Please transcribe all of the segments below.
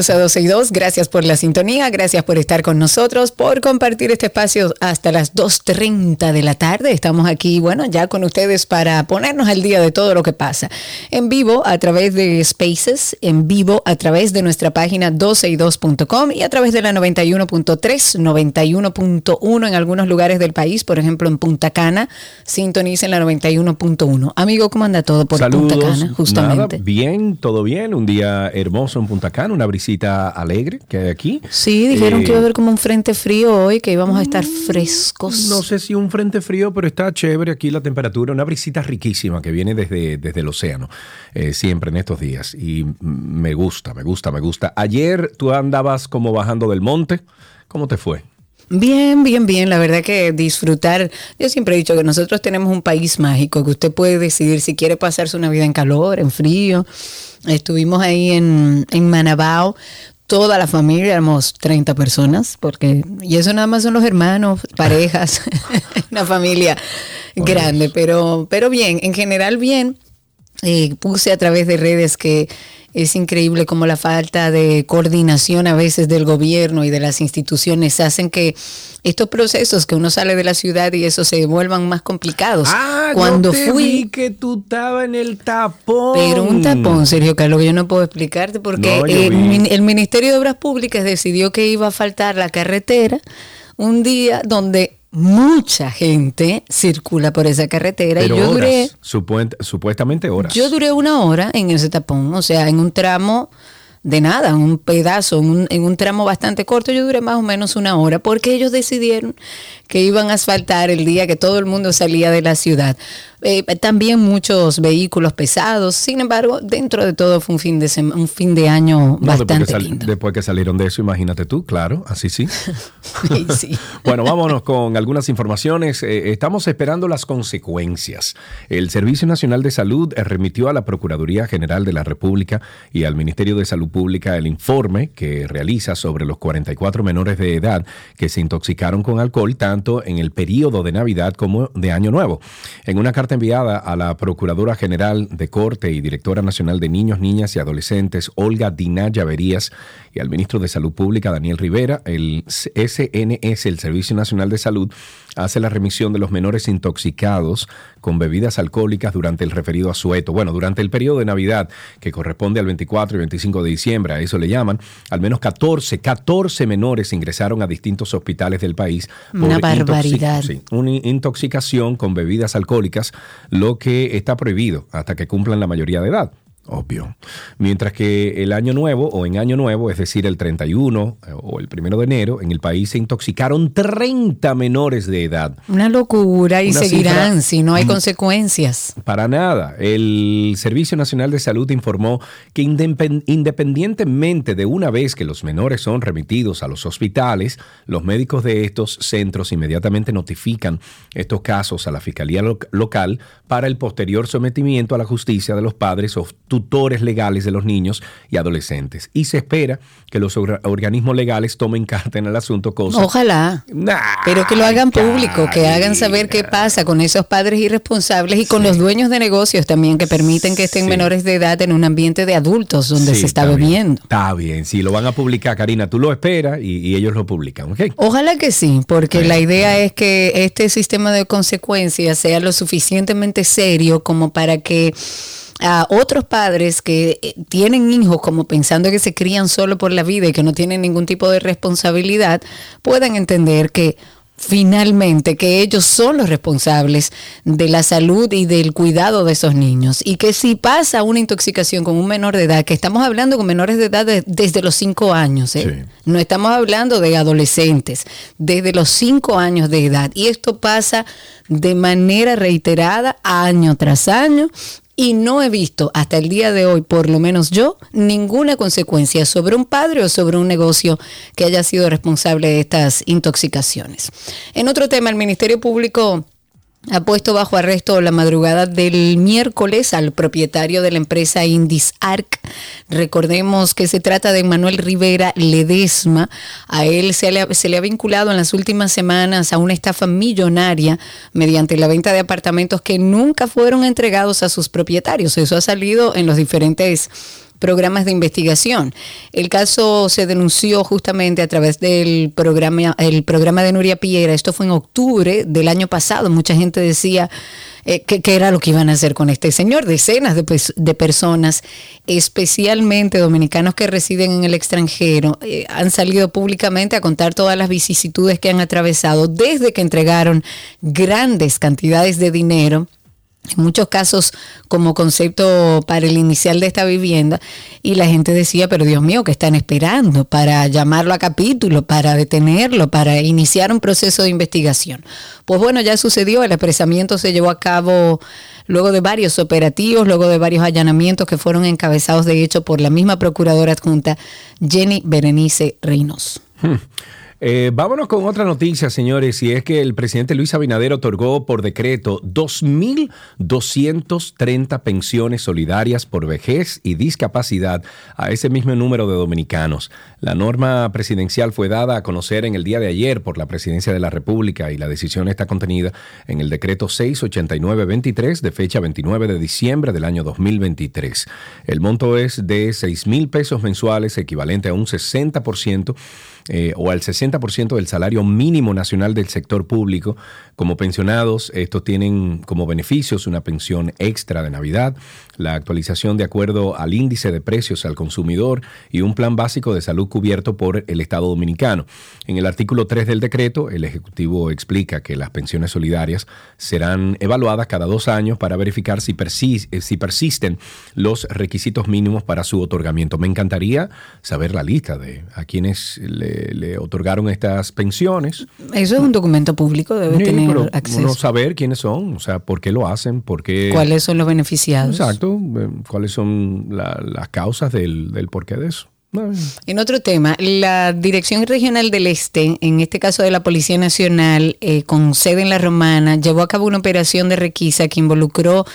Bienvenidos a 12 y 2, gracias por la sintonía, gracias por estar con nosotros, por compartir este espacio hasta las 2.30 de la tarde. Estamos aquí, bueno, ya con ustedes para ponernos al día de todo lo que pasa. En vivo a través de Spaces, en vivo a través de nuestra página 12y2.com y a través de la 91.3, 91.1 en algunos lugares del país, por ejemplo en Punta Cana, sintonicen la 91.1. Amigo, ¿cómo anda todo por Saludos. Punta Cana, justamente? Nada, bien, todo bien. Un día hermoso en Punta Cana, una brisita alegre que hay aquí. Sí, dijeron Eh, que iba a haber como un frente frío hoy, que íbamos a estar frescos. No sé si un frente frío, pero está chévere aquí la temperatura. Una brisita riquísima que viene desde, desde el océano, eh, siempre en estos días. Y me gusta, me gusta, me gusta. Ayer tú andabas como bajando del monte. ¿Cómo te fue? Bien, bien, bien. La verdad que disfrutar. Yo siempre he dicho que nosotros tenemos un país mágico, que usted puede decidir si quiere pasarse una vida en calor, en frío. Estuvimos ahí en, en Manabao. Toda la familia, éramos 30 personas, porque, y eso nada más son los hermanos, parejas, una familia grande, pero, pero bien, en general bien. Eh, puse a través de redes que es increíble como la falta de coordinación a veces del gobierno y de las instituciones hacen que estos procesos que uno sale de la ciudad y eso se vuelvan más complicados. Cuando yo Ah, te fui, vi que tú estabas en el tapón. pero un tapón, Sergio Carlos, que yo no puedo explicarte porque No, eh, el Ministerio de Obras Públicas decidió que iba a faltar la carretera un día donde mucha gente circula por esa carretera Pero y yo horas, duré supuestamente horas. yo duré una hora en ese tapón, o sea, en un tramo de nada, un pedazo, un, en un tramo bastante corto, yo duré más o menos una hora, porque ellos decidieron que iban a asfaltar el día que todo el mundo salía de la ciudad. Eh, también muchos vehículos pesados, sin embargo, dentro de todo fue un fin de, sema- un fin de año No, después, que bastante lindo. después que salieron de eso, imagínate tú, claro, así sí. Sí, sí. Bueno, vámonos con algunas informaciones. Eh, estamos esperando las consecuencias. El Servicio Nacional de Salud remitió a la Procuraduría General de la República y al Ministerio de Salud Pública el informe que realiza sobre los 44 menores de edad que se intoxicaron con alcohol tanto en el periodo de Navidad como de Año Nuevo. En una carta enviada a la Procuradora General de Corte y Directora Nacional de Niños, Niñas y Adolescentes, Olga Dinaya Verías, y al ministro de Salud Pública, Daniel Rivera, el SNS, el Servicio Nacional de Salud, hace la remisión de los menores intoxicados con bebidas alcohólicas durante el referido asueto. Bueno, durante el periodo de Navidad, que corresponde al 24 y 25 de diciembre, a eso le llaman, al menos 14, 14 menores ingresaron a distintos hospitales del país. Una intoxi- barbaridad. sí, una intoxicación con bebidas alcohólicas, lo que está prohibido hasta que cumplan la mayoría de edad. Obvio. Mientras que el año nuevo o en año nuevo, es decir, el 31 eh, o el 1 de enero, en el país se intoxicaron 30 menores de edad. Una locura y Una seguirán si no hay Mm. consecuencias. Para nada. El Servicio Nacional de Salud informó que independ- independientemente de una vez que los menores son remitidos a los hospitales, los médicos de estos centros inmediatamente notifican estos casos a la Fiscalía lo- local para el posterior sometimiento a la justicia de los padres o tutores legales de los niños y adolescentes. Y se espera que los orga- organismos legales tomen carta en el asunto, cosa Ojalá. Pero que lo hagan público, que hagan saber qué pasa con esos padres irresponsables y con los dueños de negocios también que permiten que estén Sí. menores de edad en un ambiente de adultos donde Sí, se está, bien. bebiendo. Está bien, si lo van a publicar, Karina, tú lo esperas y, y ellos lo publican, ¿ok? Ojalá que sí, porque Sí, la idea es que este sistema de consecuencias sea lo suficientemente serio como para que a otros padres que eh, tienen hijos como pensando que se crían solo por la vida y que no tienen ningún tipo de responsabilidad, puedan entender que finalmente que ellos son los responsables de la salud y del cuidado de esos niños. Y que si pasa una intoxicación con un menor de edad, que estamos hablando con menores de edad de- desde los 5 años, ¿eh? no estamos hablando de adolescentes, desde los 5 años de edad. Y esto pasa de manera reiterada año tras año y no he visto hasta el día de hoy, por lo menos yo, ninguna consecuencia sobre un padre o sobre un negocio que haya sido responsable de estas intoxicaciones. En otro tema, el Ministerio Público ha puesto bajo arresto la madrugada del miércoles al propietario de la empresa Indis Arc. Recordemos que se trata de Manuel Rivera Ledesma. A él se le, se le, ha vinculado en las últimas semanas a una estafa millonaria mediante la venta de apartamentos que nunca fueron entregados a sus propietarios. Eso ha salido en los diferentes programas de investigación. El caso se denunció justamente a través del programa, el programa de Nuria Piera. Esto fue en octubre del año pasado. Mucha gente decía eh, que, era lo que iban a hacer con este señor. Decenas de, de personas, especialmente dominicanos que residen en el extranjero, eh, han salido públicamente a contar todas las vicisitudes que han atravesado desde que entregaron grandes cantidades de dinero en muchos casos como concepto para el inicial de esta vivienda y la gente decía, pero Dios mío, ¿qué están esperando para llamarlo a capítulo, para detenerlo, para iniciar un proceso de investigación? Pues bueno, ya sucedió, el apresamiento se llevó a cabo luego de varios operativos, luego de varios allanamientos que fueron encabezados de hecho por la misma procuradora adjunta Jenny Berenice Reynos. Hmm. Eh, vámonos con otra noticia, señores, y es que el presidente Luis Abinader otorgó por decreto 2.230 pensiones solidarias por vejez y discapacidad a ese mismo número de dominicanos. La norma presidencial fue dada a conocer en el día de ayer por la Presidencia de la República y la decisión está contenida en el decreto 689-23 de fecha 29 de diciembre del año 2023. El monto es de 6 mil pesos mensuales, equivalente a un 60% eh, o al 60% del salario mínimo nacional del sector público. Como pensionados, estos tienen como beneficios una pensión extra de Navidad, la actualización de acuerdo al índice de precios al consumidor y un plan básico de salud cubierto por el Estado dominicano. En el artículo 3 del decreto, el Ejecutivo explica que las pensiones solidarias serán evaluadas cada dos años para verificar si, eh, si persisten los requisitos mínimos para su otorgamiento. Me encantaría saber la lista de a quienes le, otorgaron estas pensiones. Eso es un documento público, debe tener acceso. saber quiénes son, o sea, por qué lo hacen, por qué... ¿Cuáles son los beneficiados? Exacto eh, cuáles son las causas del, del porqué de eso. En otro tema, la Dirección Regional del Este, en este caso de la Policía Nacional, eh, con sede en La Romana, llevó a cabo una operación de requisa que involucró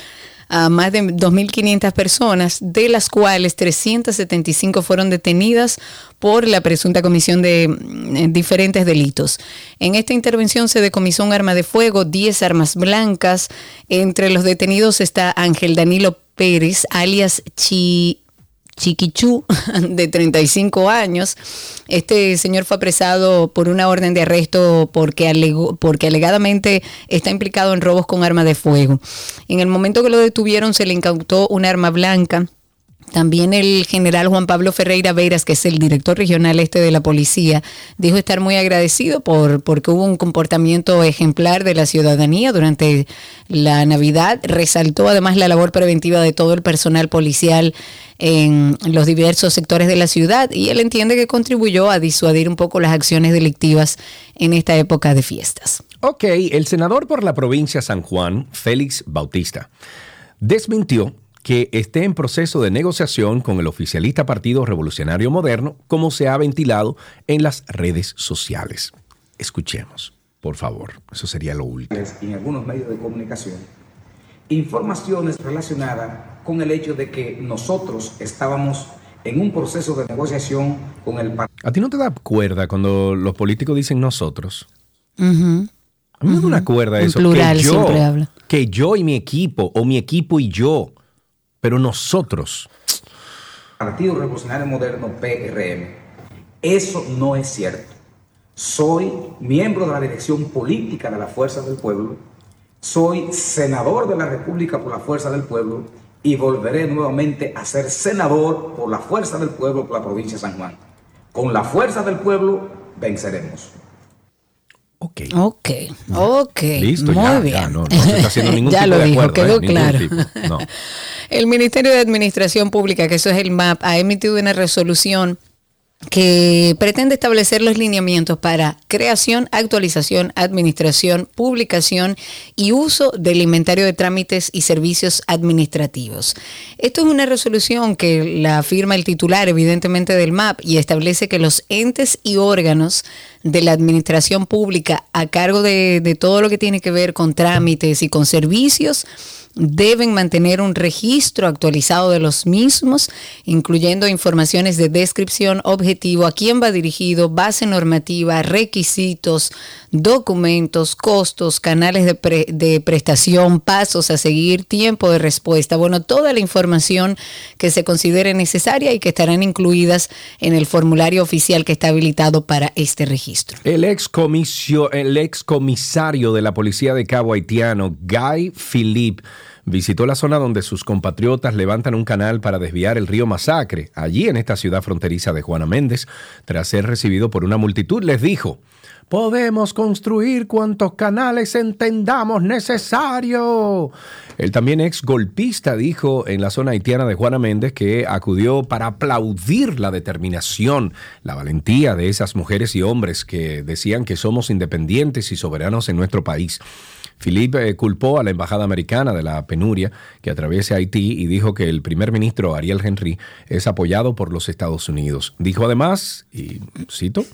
a más de 2.500 personas, de las cuales 375 fueron detenidas por la presunta comisión de mm, diferentes delitos. En esta intervención se decomisó un arma de fuego, 10 armas blancas. Entre los detenidos está Ángel Danilo Pérez, alias Chi Chiquichú, de 35 años. Este señor fue apresado por una orden de arresto porque, alegó, porque alegadamente está implicado en robos con arma de fuego. En el momento que lo detuvieron se le incautó un arma blanca también el general Juan Pablo Ferreira Veras, que es el director regional este de la policía, dijo estar muy agradecido por porque hubo un comportamiento ejemplar de la ciudadanía durante la Navidad. Resaltó además la labor preventiva de todo el personal policial en los diversos sectores de la ciudad y él entiende que contribuyó a disuadir un poco las acciones delictivas en esta época de fiestas. Ok, el senador por la provincia San Juan, Félix Bautista, desmintió que esté en proceso de negociación con el oficialista Partido Revolucionario Moderno, como se ha ventilado en las redes sociales. Escuchemos, por favor, eso sería lo último. En algunos medios de comunicación, informaciones relacionadas con el hecho de que nosotros estábamos en un proceso de negociación con el partido. ¿A ti no te da cuerda cuando los políticos dicen nosotros? A mí me da una cuerda eso. plural que yo, siempre habla. Que yo y mi equipo, o mi equipo y yo, pero nosotros... Partido Revolucionario Moderno, PRM. Eso no es cierto. Soy miembro de la dirección política de la Fuerza del Pueblo. Soy senador de la República por la Fuerza del Pueblo y volveré nuevamente a ser senador por la Fuerza del Pueblo por la provincia de San Juan. Con la Fuerza del Pueblo venceremos. Ok. Ok, ok. Listo, Muy ya, bien. ya, no, no se está haciendo ningún ya tipo lo de dijo, acuerdo. quedó ¿eh? Claro. no. El Ministerio de Administración Pública, que eso es el MAP, ha emitido una resolución que pretende establecer los lineamientos para creación, actualización, administración, publicación y uso del inventario de trámites y servicios administrativos. Esto es una resolución que la firma el titular, evidentemente, del MAP y establece que los entes y órganos de la administración pública a cargo de, de todo lo que tiene que ver con trámites y con servicios deben mantener un registro actualizado de los mismos, incluyendo informaciones de descripción, objetivo, a quién va dirigido, base normativa, requisitos, documentos, costos, canales de, de, prestación, pasos a seguir, tiempo de respuesta. Bueno, toda la información que se considere necesaria y que estarán incluidas en el formulario oficial que está habilitado para este registro. El ex, el ex comisario de la policía de Cabo Haitiano, Guy Philippe, visitó la zona donde sus compatriotas levantan un canal para desviar el río Masacre, allí en esta ciudad fronteriza de Juana Méndez, tras ser recibido por una multitud, les dijo, podemos construir cuantos canales entendamos necesario. El también ex golpista dijo en la zona haitiana de Juana Méndez que acudió para aplaudir la determinación, la valentía de esas mujeres y hombres que decían que somos independientes y soberanos en nuestro país. Philippe eh, culpó a la embajada americana de la penuria que atraviesa Haití y dijo que el primer ministro Ariel Henry es apoyado por los Estados Unidos. Dijo además, y cito,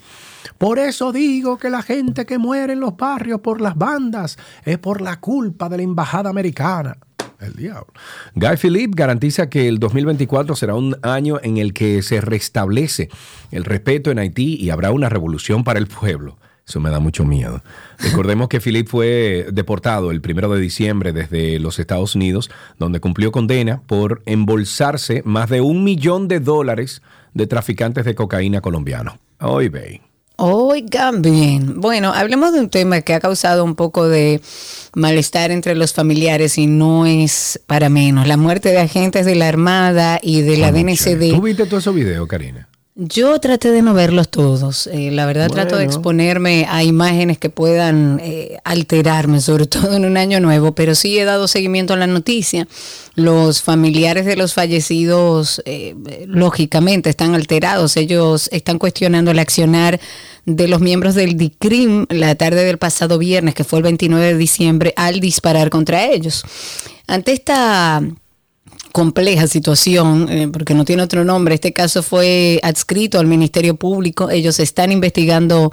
por eso digo que la gente que muere en los barrios por las bandas es por la culpa de la embajada americana. El diablo. Guy Philippe garantiza que el 2024 será un año en el que se restablece el respeto en Haití y habrá una revolución para el pueblo. Eso me da mucho miedo. Recordemos que Philip fue deportado el primero de diciembre desde los Estados Unidos, donde cumplió condena por embolsarse más de un millón de dólares de traficantes de cocaína colombianos. Hoy ve. Oigan bien. Bueno, hablemos de un tema que ha causado un poco de malestar entre los familiares y no es para menos. La muerte de agentes de la Armada y de la DNCD. ¿Tú viste todo ese video, Karina? Yo traté de no verlos todos. Eh, la verdad trato de exponerme a imágenes que puedan eh, alterarme, sobre todo en un año nuevo, pero sí he dado seguimiento a la noticia. Los familiares de los fallecidos, eh, lógicamente, están alterados. Ellos están cuestionando el accionar de los miembros del DICRIM la tarde del pasado viernes, que fue el 29 de diciembre, al disparar contra ellos. Ante esta compleja situación, eh, porque no tiene otro nombre. Este caso fue adscrito al Ministerio Público. Ellos están investigando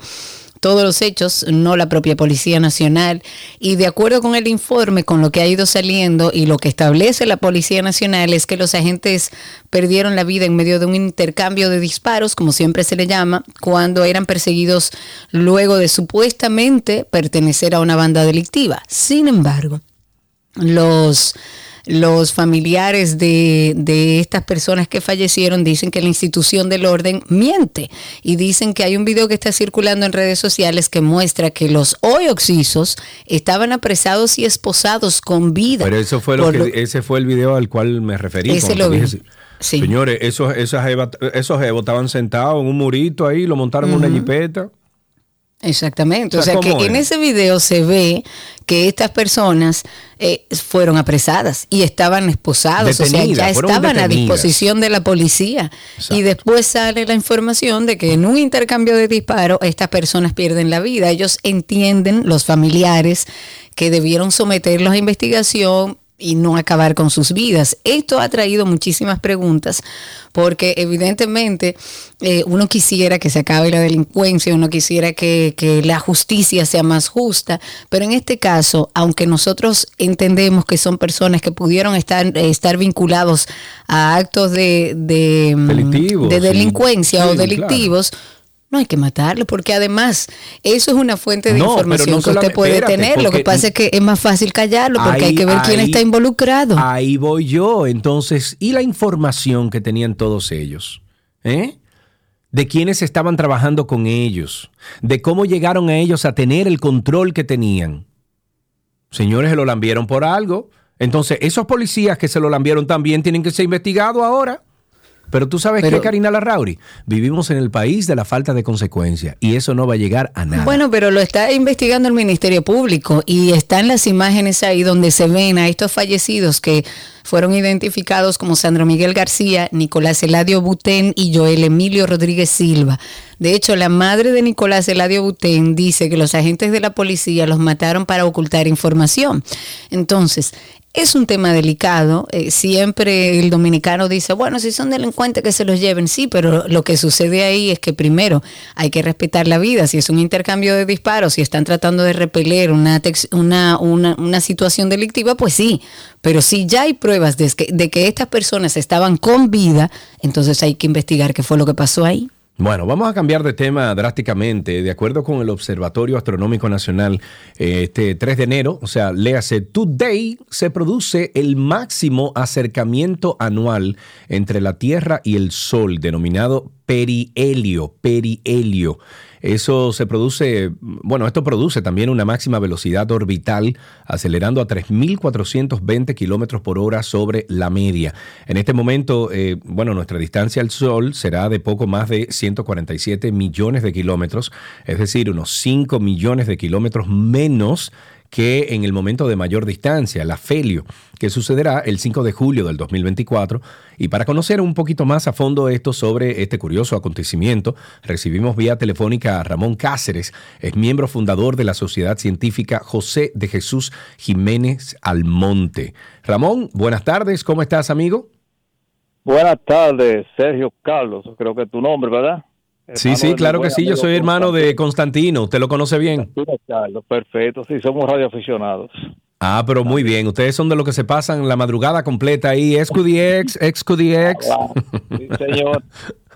todos los hechos, no la propia Policía Nacional. Y de acuerdo con el informe, con lo que ha ido saliendo y lo que establece la Policía Nacional es que los agentes perdieron la vida en medio de un intercambio de disparos, como siempre se le llama, cuando eran perseguidos luego de supuestamente pertenecer a una banda delictiva. Sin embargo, los los familiares de, de, estas personas que fallecieron dicen que la institución del orden miente y dicen que hay un video que está circulando en redes sociales que muestra que los hoy oxisos estaban apresados y esposados con vida. Pero eso fue lo que, ese fue el video al cual me referí. Ese lo vi. Señores, esos, esos, esos estaban sentados en un murito ahí, lo montaron en una jipeta. Exactamente. O sea, que en ese video se ve que estas personas eh, fueron apresadas y estaban esposados, o sea, ya estaban a disposición de la policía. Y después sale la información de que en un intercambio de disparos estas personas pierden la vida. Ellos entienden, los familiares, que debieron someterlos a investigación y no acabar con sus vidas. Esto ha traído muchísimas preguntas porque evidentemente eh, uno quisiera que se acabe la delincuencia, uno quisiera que, la justicia sea más justa, pero en este caso, aunque nosotros entendemos que son personas que pudieron estar, estar vinculados a actos de, de, de delincuencia o delictivos, no hay que matarlo, porque además eso es una fuente de información que usted puede tener. Lo que pasa es que es más fácil callarlo, porque hay que ver quién está involucrado. Ahí voy yo. Entonces, ¿y la información que tenían todos ellos? ¿Eh? De quiénes estaban trabajando con ellos, de cómo llegaron a ellos a tener el control que tenían. Señores, se lo lambieron por algo. Entonces, esos policías que se lo lambieron también tienen que ser investigados ahora. Pero tú sabes que, Karina Larrauri, vivimos en el país de la falta de consecuencia y eso no va a llegar a nada. Bueno, pero lo está investigando el Ministerio Público y están las imágenes ahí donde se ven a estos fallecidos que fueron identificados como Sandro Miguel García, Nicolás Eladio Butén y Joel Emilio Rodríguez Silva. De hecho, la madre de Nicolás Eladio Butén dice que los agentes de la policía los mataron para ocultar información. Entonces, es un tema delicado. Eh, siempre el dominicano dice, bueno, si son delincuentes que se los lleven, sí, pero lo que sucede ahí es que primero hay que respetar la vida. Si es un intercambio de disparos, si están tratando de repeler una, una, una, una situación delictiva, pues sí. Pero si ya hay pruebas de que, de que estas personas estaban con vida, entonces hay que investigar qué fue lo que pasó ahí. Bueno, vamos a cambiar de tema drásticamente. De acuerdo con el Observatorio Astronómico Nacional, eh, este 3 de enero, o sea, léase Today, se produce el máximo acercamiento anual entre la Tierra y el Sol, denominado perihelio, perihelio. Eso se produce, bueno, esto produce también una máxima velocidad orbital, acelerando a 3.420 kilómetros por hora sobre la media. En este momento, eh, bueno, nuestra distancia al Sol será de poco más de 147 millones de kilómetros, es decir, unos 5 millones de kilómetros menos que en el momento de mayor distancia, la Felio, que sucederá el 5 de julio del 2024. Y para conocer un poquito más a fondo esto sobre este curioso acontecimiento, recibimos vía telefónica a Ramón Cáceres, es miembro fundador de la Sociedad Científica José de Jesús Jiménez Almonte. Ramón, buenas tardes, ¿cómo estás, amigo? Buenas tardes, Sergio Carlos, creo que es tu nombre, ¿verdad? Sí, sí, claro que sí. Yo soy hermano de Constantino. ¿Usted lo conoce bien? Perfecto, sí, somos radioaficionados. Ah, pero muy bien. Ustedes son de los que se pasan la madrugada completa ahí. XQDX, XQDX. Sí, señor.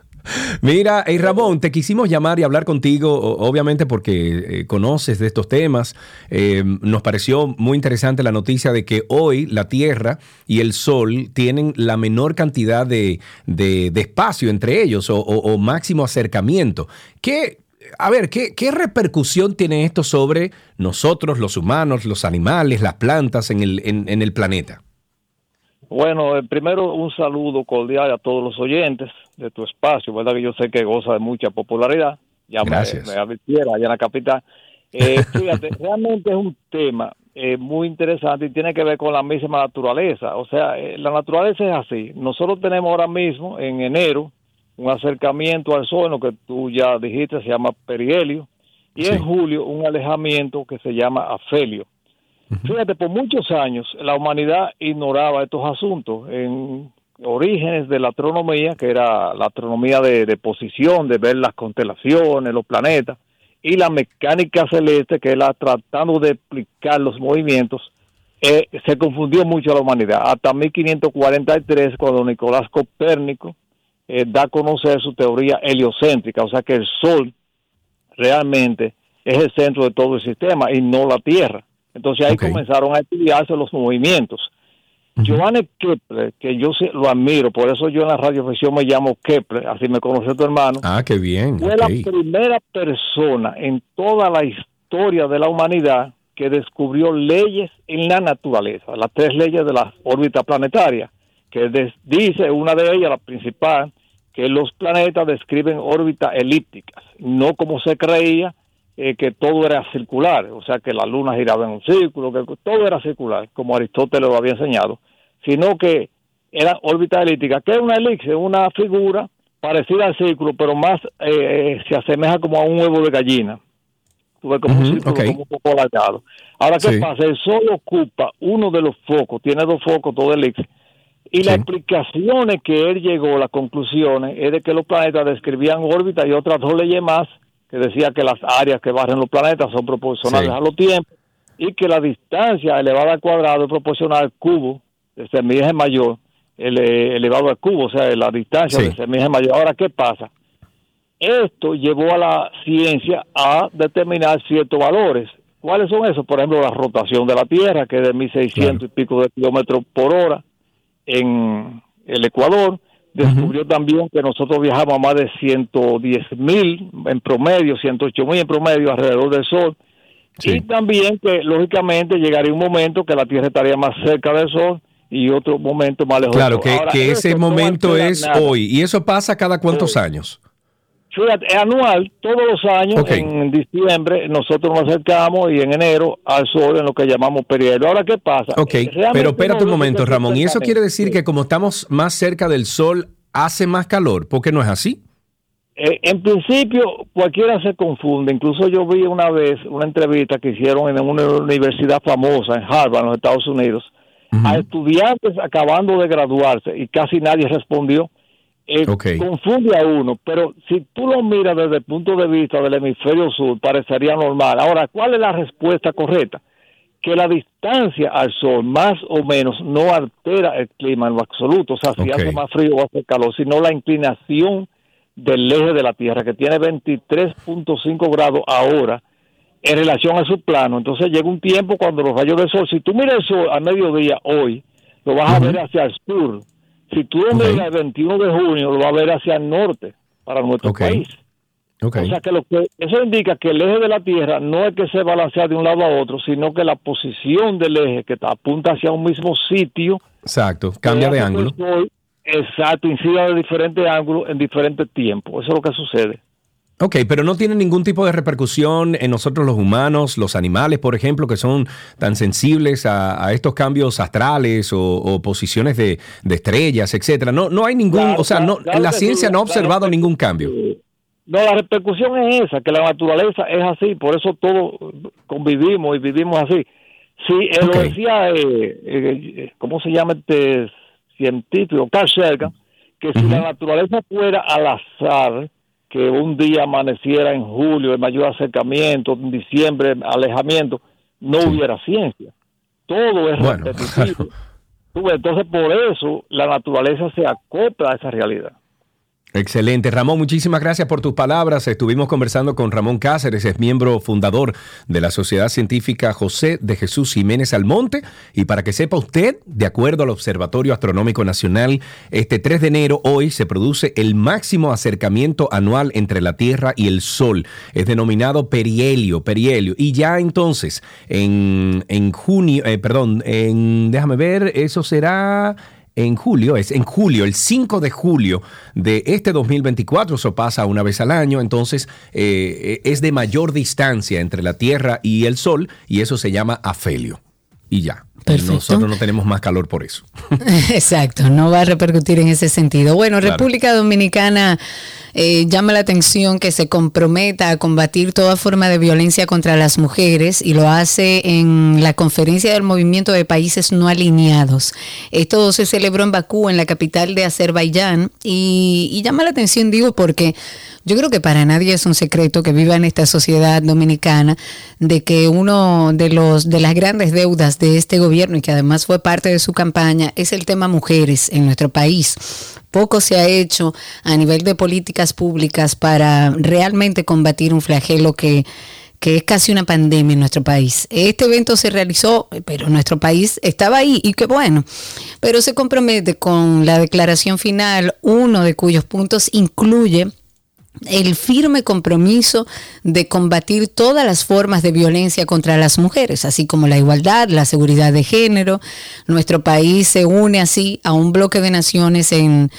Mira, hey Ramón, te quisimos llamar y hablar contigo, obviamente porque eh, conoces de estos temas. Eh, nos pareció muy interesante la noticia de que hoy la Tierra y el Sol tienen la menor cantidad de, espacio entre ellos o, máximo acercamiento. ¿Qué, a ver, ¿qué, repercusión tiene esto sobre nosotros, los humanos, los animales, las plantas en el, en el planeta? Bueno, eh, primero un saludo cordial a todos los oyentes de tu espacio, ¿verdad? Que yo sé que goza de mucha popularidad. Ya Gracias. me, advirtiera allá en la capital. Eh, fíjate, realmente es un tema eh, muy interesante y tiene que ver con la misma naturaleza. O sea, eh, la naturaleza es así. Nosotros tenemos ahora mismo, en enero, un acercamiento al sol, lo que tú ya dijiste, se llama perihelio, y en julio un alejamiento que se llama afelio. Fíjate, por muchos años la humanidad ignoraba estos asuntos. En orígenes de la astronomía, que era la astronomía de, posición, de ver las constelaciones, los planetas, y la mecánica celeste, que era tratando de explicar los movimientos, eh, se confundió mucho la humanidad. Hasta 1543, cuando Nicolás Copérnico eh, da a conocer su teoría heliocéntrica, o sea que el Sol realmente es el centro de todo el sistema y no la Tierra. Entonces ahí comenzaron a estudiarse los movimientos. Johannes Kepler, que yo lo admiro, por eso yo en la radiofesión me llamo Kepler, así me conoce tu hermano. Ah, qué bien. Fue la primera persona en toda la historia de la humanidad que descubrió leyes en la naturaleza, las tres leyes de la órbita planetaria, que dice una de ellas, la principal, que los planetas describen órbitas elípticas, no como se creía eh, que todo era circular, o sea que la luna giraba en un círculo, que todo era circular, como Aristóteles lo había enseñado, sino que era órbita elíptica, que es una elixir, una figura parecida al círculo, pero más eh, se asemeja como a un huevo de gallina. como un círculo como un poco alargado. Ahora, ¿qué pasa? El Sol ocupa uno de los focos, tiene dos focos, todo elixir, y las explicaciones que él llegó, las conclusiones, es de que los planetas describían órbita y otras dos leyes más que decía que las áreas que barren los planetas son proporcionales a los tiempos y que la distancia elevada al cuadrado es proporcional al cubo de semieje mayor elevado al cubo, o sea, la distancia de semieje mayor. Ahora, ¿qué pasa? Esto llevó a la ciencia a determinar ciertos valores. ¿Cuáles son esos? Por ejemplo, la rotación de la Tierra, que es de 1.600 y pico de kilómetros por hora en el Ecuador, Descubrió también que nosotros viajamos a más de 110 mil en promedio, 108 mil en promedio alrededor del Sol. Y también que lógicamente llegaría un momento que la Tierra estaría más cerca del Sol y otro momento más lejos. Claro, que, Ahora, que ese no momento es nada. hoy. ¿Y eso pasa cada cuántos años? Fíjate, es anual, todos los años, en diciembre, nosotros nos acercamos y en enero al sol en lo que llamamos periodo. Ahora, ¿qué pasa? Ok, realmente pero espérate un momento, Ramón. ¿Y eso quiere decir Sí. que como estamos más cerca del sol, hace más calor? ¿Por qué no es así? Eh, en principio, cualquiera se confunde. Incluso yo vi una vez una entrevista que hicieron en una universidad famosa en Harvard, en los Estados Unidos, a estudiantes acabando de graduarse y casi nadie respondió. Eh, Ok. Confunde a uno, pero si tú lo miras desde el punto de vista del hemisferio sur, parecería normal. Ahora, ¿cuál es la respuesta correcta? Que la distancia al sol más o menos no altera el clima en lo absoluto. O sea, si hace más frío o hace calor, sino la inclinación del eje de la Tierra, que tiene 23.5 grados ahora en relación a su plano. Entonces llega un tiempo cuando los rayos del sol, si tú miras el sol a mediodía hoy, lo vas a ver hacia el sur. Si tú lo Ok. miras el 21 de junio, lo vas a ver hacia el norte, para nuestro país. Ok. O sea que, lo que eso indica que el eje de la Tierra no es que se balancea de un lado a otro, sino que la posición del eje que apunta hacia un mismo sitio Exacto. Cambia de ángulo. sol, exacto, incida de diferentes ángulos en diferentes tiempos. Eso es lo que sucede. Ok, pero no tiene ningún tipo de repercusión en nosotros los humanos, los animales, por ejemplo, que son tan sensibles a, a estos cambios astrales o, o posiciones de, de estrellas, etcétera. No, no hay ningún, Claro, o sea, no, claro, la ciencia sí, no ha observado ningún cambio. No, la repercusión es esa, que la naturaleza es así, por eso todos convivimos y vivimos así. Sí, él lo decía, eh, eh, ¿cómo se llama este científico? Carl Sagan, que si la naturaleza fuera al azar, que un día amaneciera en julio, el mayor acercamiento, en diciembre, alejamiento, no hubiera ciencia. Todo es Bueno, repetitivo. claro. Entonces, por eso la naturaleza se acopla a esa realidad. Excelente. Ramón, muchísimas gracias por tus palabras. Estuvimos conversando con Ramón Cáceres, es miembro fundador de la Sociedad Científica José de Jesús Jiménez Almonte. Y para que sepa usted, de acuerdo al Observatorio Astronómico Nacional, este 3 de enero hoy se produce el máximo acercamiento anual entre la Tierra y el Sol. Es denominado perihelio, perihelio. Y ya entonces, en, en junio, eh, perdón, en, déjame ver, eso será en julio, es en julio, el 5 de julio de este 2024, eso pasa una vez al año, entonces eh, es de mayor distancia entre la Tierra y el Sol y eso se llama afelio. Y ya, Perfecto. nosotros no tenemos más calor por eso. Exacto, no va a repercutir en ese sentido. Bueno, Claro. República Dominicana eh, llama la atención que se comprometa a combatir toda forma de violencia contra las mujeres y lo hace en la conferencia del Movimiento de Países No Alineados. Esto se celebró en Bakú, en la capital de Azerbaiyán, y, y llama la atención, digo, porque yo creo que para nadie es un secreto que viva en esta sociedad dominicana de que uno de los de las grandes deudas de este gobierno y que además fue parte de su campaña es el tema mujeres en nuestro país. Poco se ha hecho a nivel de políticas públicas para realmente combatir un flagelo que que es casi una pandemia en nuestro país. Este evento se realizó, pero nuestro país estaba ahí y qué bueno. Pero se compromete con la declaración final, uno de cuyos puntos incluye el firme compromiso de combatir todas las formas de violencia contra las mujeres, así como la igualdad, la seguridad de género. Nuestro país se une así a un bloque de naciones en,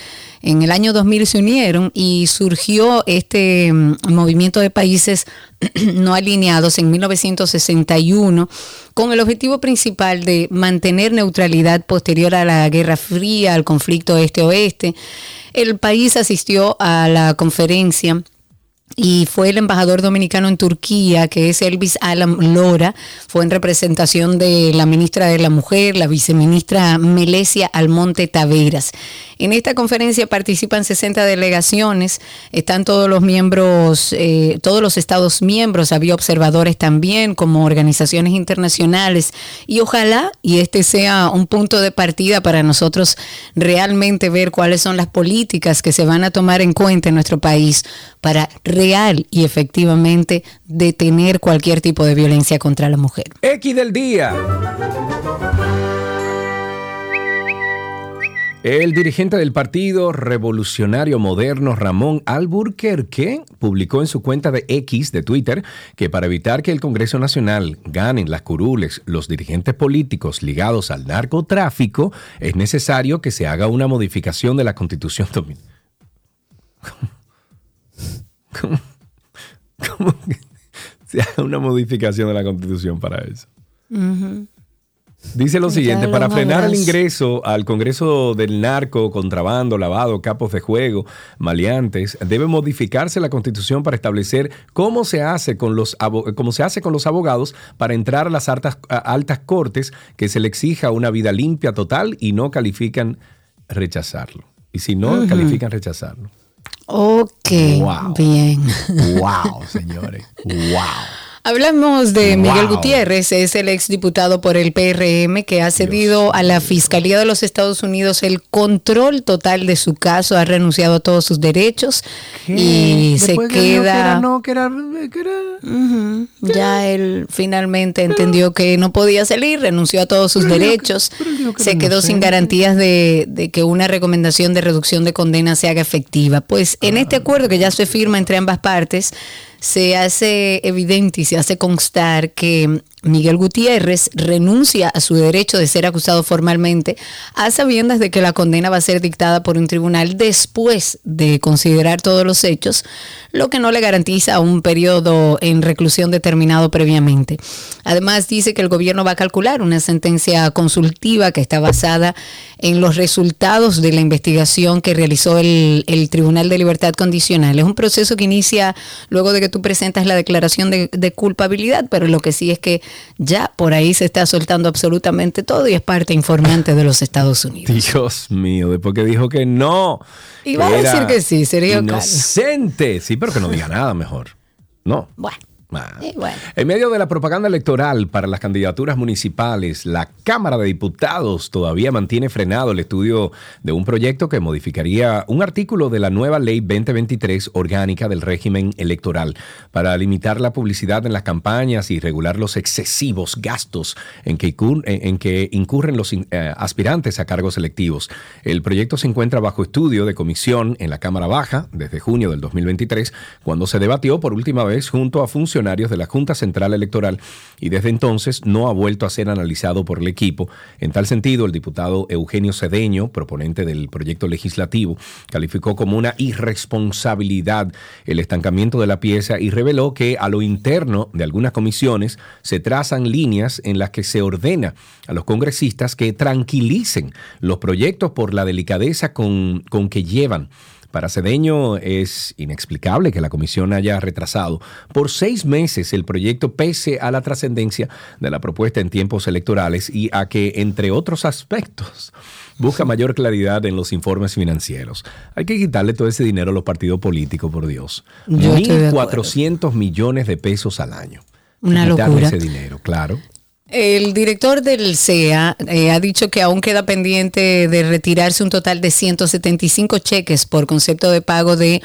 en el año 2000 se unieron y surgió este mm, movimiento de países no alineados en 1961 con el objetivo principal de mantener neutralidad posterior a la Guerra Fría, al conflicto este-oeste. El país asistió a la conferencia y fue el embajador dominicano en Turquía, que es Elvis Alam Lora, fue en representación de la ministra de la Mujer, la viceministra Melesia Almonte Taveras. En esta conferencia participan 60 delegaciones, están todos los miembros, eh, todos los estados miembros, había observadores también como organizaciones internacionales y ojalá y este sea un punto de partida para nosotros realmente ver cuáles son las políticas que se van a tomar en cuenta en nuestro país para real y efectivamente detener cualquier tipo de violencia contra la mujer. X del día. El dirigente del Partido Revolucionario Moderno, Ramón Alburquerque, publicó en su cuenta de X de Twitter que para evitar que el Congreso Nacional ganen las curules los dirigentes políticos ligados al narcotráfico, es necesario que se haga una modificación de la Constitución Dominicana. ¿Cómo, cómo que se haga una modificación de la Constitución para eso? Dice lo siguiente, para frenar el ingreso al Congreso del narco, contrabando, lavado, capos de juego, maleantes, debe modificarse la Constitución para establecer cómo se hace con los, cómo se hace con los abogados para entrar a las altas, altas cortes que se le exija una vida limpia total y no califican rechazarlo. Y si no, califican rechazarlo. Ok, bien. Wow, señores. Wow. Hablamos de Miguel Gutiérrez, es el exdiputado por el PRM que ha cedido a la Fiscalía de los Estados Unidos el control total de su caso, ha renunciado a todos sus derechos y se queda... Ya él finalmente entendió que no podía salir, renunció a todos sus derechos, se quedó sin garantías de, que una recomendación de reducción de condena se haga efectiva. Pues en este acuerdo que ya se firma entre ambas partes, se hace evidente y se hace constar que Miguel Gutiérrez renuncia a su derecho de ser acusado formalmente a sabiendas de que la condena va a ser dictada por un tribunal después de considerar todos los hechos, lo que no le garantiza un periodo en reclusión determinado previamente. Además dice que el gobierno va a calcular una sentencia consultiva que está basada en los resultados de la investigación que realizó el, Tribunal de Libertad Condicional. Es un proceso que inicia luego de que tú presentas la declaración de, de culpabilidad, pero lo que sí es que ya por ahí se está soltando absolutamente todo y es parte informante de los Estados Unidos. Dios mío, después que dijo que no. Iba a decir que sí, sería inocente. Sí, pero que no diga nada mejor. No. Bueno. En medio de la propaganda electoral para las candidaturas municipales, la Cámara de Diputados todavía mantiene frenado el estudio de un proyecto que modificaría un artículo de la nueva Ley 2023 orgánica del régimen electoral para limitar la publicidad en las campañas y regular los excesivos gastos en que, incurren los eh, aspirantes a cargos electivos. El proyecto se encuentra bajo estudio de comisión en la Cámara Baja desde junio del 2023, cuando se debatió por última vez junto a funcionarios de la Junta Central Electoral y desde entonces no ha vuelto a ser analizado por el equipo. En tal sentido, el diputado Eugenio Cedeño, proponente del proyecto legislativo, calificó como una irresponsabilidad el estancamiento de la pieza y reveló que a lo interno de algunas comisiones se trazan líneas en las que se ordena a los congresistas que tranquilicen los proyectos por la delicadeza con, con que llevan para Cedeño es inexplicable que la comisión haya retrasado por seis meses el proyecto pese a la trascendencia de la propuesta en tiempos electorales y a que, entre otros aspectos, busca mayor claridad en los informes financieros. Hay que quitarle todo ese dinero a los partidos políticos, por Dios. 1.400 millones de pesos al año. Una locura. ese dinero, claro. El director del CEA eh, ha dicho que aún queda pendiente de retirarse un total de 175 cheques por concepto de pago de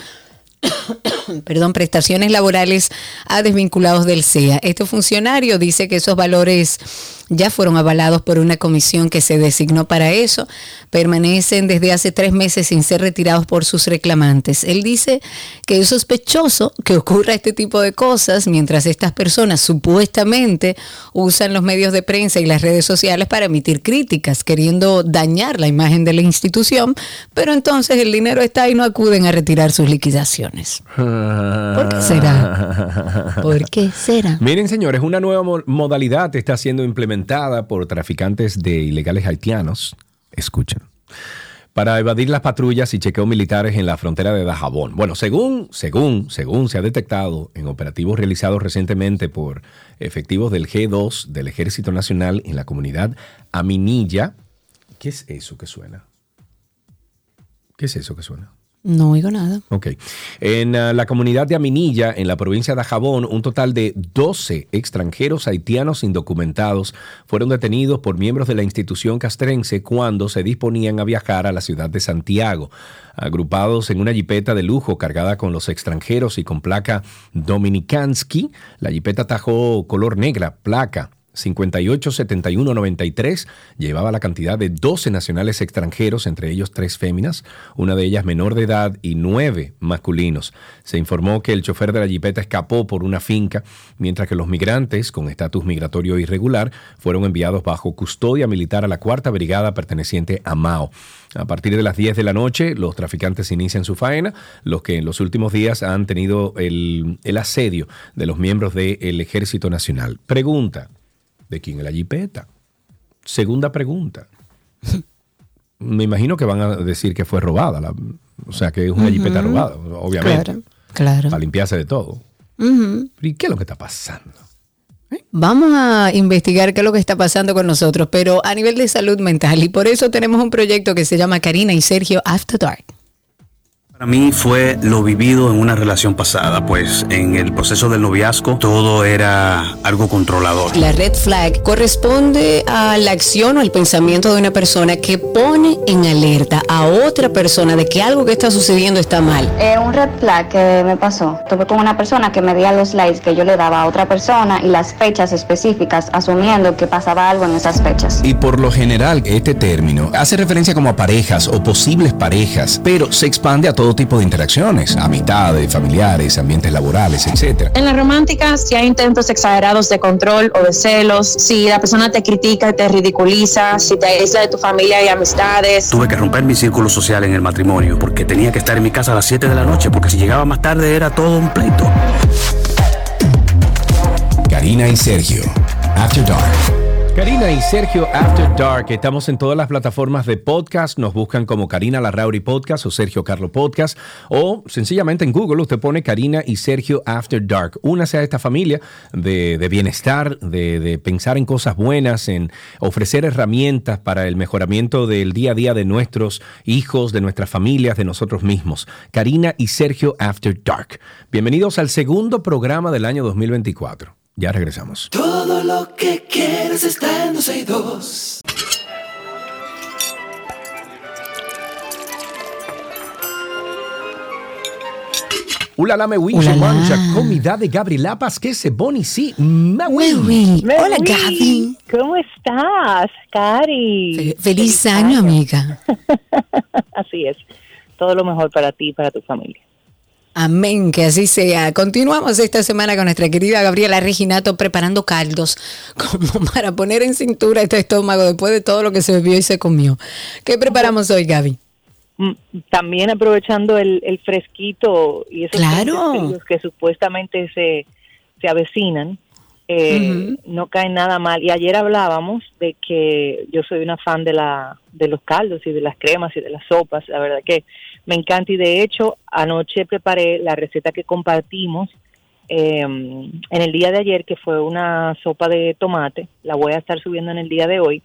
perdón, prestaciones laborales a desvinculados del CEA. Este funcionario dice que esos valores ya fueron avalados por una comisión que se designó para eso, permanecen desde hace tres meses sin ser retirados por sus reclamantes. Él dice que es sospechoso que ocurra este tipo de cosas mientras estas personas supuestamente usan los medios de prensa y las redes sociales para emitir críticas, queriendo dañar la imagen de la institución, pero entonces el dinero está y no acuden a retirar sus liquidaciones. ¿Por qué será? ¿Por qué será? Miren, señores, una nueva modalidad está siendo implementada por traficantes de ilegales haitianos, escuchen, para evadir las patrullas y chequeos militares en la frontera de Dajabón. Bueno, según, según, según se ha detectado en operativos realizados recientemente por efectivos del G2 del Ejército Nacional en la comunidad Aminilla, ¿qué es eso que suena? ¿Qué es eso que suena? No oigo nada. Ok. En uh, la comunidad de Aminilla, en la provincia de Jabón, un total de 12 extranjeros haitianos indocumentados fueron detenidos por miembros de la institución castrense cuando se disponían a viajar a la ciudad de Santiago. Agrupados en una jipeta de lujo cargada con los extranjeros y con placa Dominikansky, la jipeta tajó color negra, placa 587193 llevaba la cantidad de 12 nacionales extranjeros, entre ellos tres féminas, una de ellas menor de edad y nueve masculinos. Se informó que el chofer de la jipeta escapó por una finca, mientras que los migrantes con estatus migratorio irregular fueron enviados bajo custodia militar a la cuarta brigada perteneciente a Mao. A partir de las 10 de la noche, los traficantes inician su faena, los que en los últimos días han tenido el, asedio de los miembros del Ejército Nacional. Pregunta, ¿de quién es la jipeta? Segunda pregunta. Me imagino que van a decir que fue robada, o sea, que es una jipeta robada, obviamente. Claro, claro. Para limpiarse de todo. ¿Y qué es lo que está pasando? Vamos a investigar qué es lo que está pasando con nosotros, pero a nivel de salud mental. Y por eso tenemos un proyecto que se llama Karina y Sergio After Dark. Para mí fue lo vivido en una relación pasada, pues en el proceso del noviazgo todo era algo controlador. La red flag corresponde a la acción o el pensamiento de una persona que pone en alerta a otra persona de que algo que está sucediendo está mal. Eh, un red flag que me pasó, tuve con una persona que me medía los likes que yo le daba a otra persona y las fechas específicas, asumiendo que pasaba algo en esas fechas. Y por lo general, este término hace referencia como a parejas o posibles parejas, pero se expande a todo tipo de interacciones, amistades, familiares, ambientes laborales, etc. En la romántica, si hay intentos exagerados de control o de celos, si la persona te critica y te ridiculiza, si te aísla de tu familia y amistades. Tuve que romper mi círculo social en el matrimonio porque tenía que estar en mi casa a las 7 de la noche porque si llegaba más tarde era todo un pleito. Karina y Sergio, After Dark. Karina y Sergio After Dark, estamos en todas las plataformas de podcast, nos buscan como Karina Larrauri Podcast o Sergio Carlo Podcast o sencillamente en Google usted pone Karina y Sergio After Dark. Únase a esta familia de, bienestar, de, de, pensar en cosas buenas, en ofrecer herramientas para el mejoramiento del día a día de nuestros hijos, de nuestras familias, de nosotros mismos. Karina y Sergio After Dark. Bienvenidos al segundo programa del año 2024. Ya regresamos. Todo lo que quieres está en 262. Hola, la me mancha, comida de Gabriela que se boni, sí, Hola, Gaby. ¿Cómo estás, Cari? feliz, año, amiga. Así es. Todo lo mejor para ti y para tu familia. Amén, que así sea. Continuamos esta semana con nuestra querida Gabriela Reginato preparando caldos como para poner en cintura este estómago después de todo lo que se bebió y se comió. ¿Qué preparamos hoy, Gaby? Mm, también aprovechando el, fresquito y esos claro. que supuestamente se, se avecinan, eh, no caen nada mal. Y ayer hablábamos de que yo soy una fan de, la, de los caldos y de las cremas y de las sopas. La verdad que me encanta y de hecho anoche preparé la receta que compartimos em, en el día de ayer, que fue una sopa de tomate. La voy a estar subiendo en el día de hoy,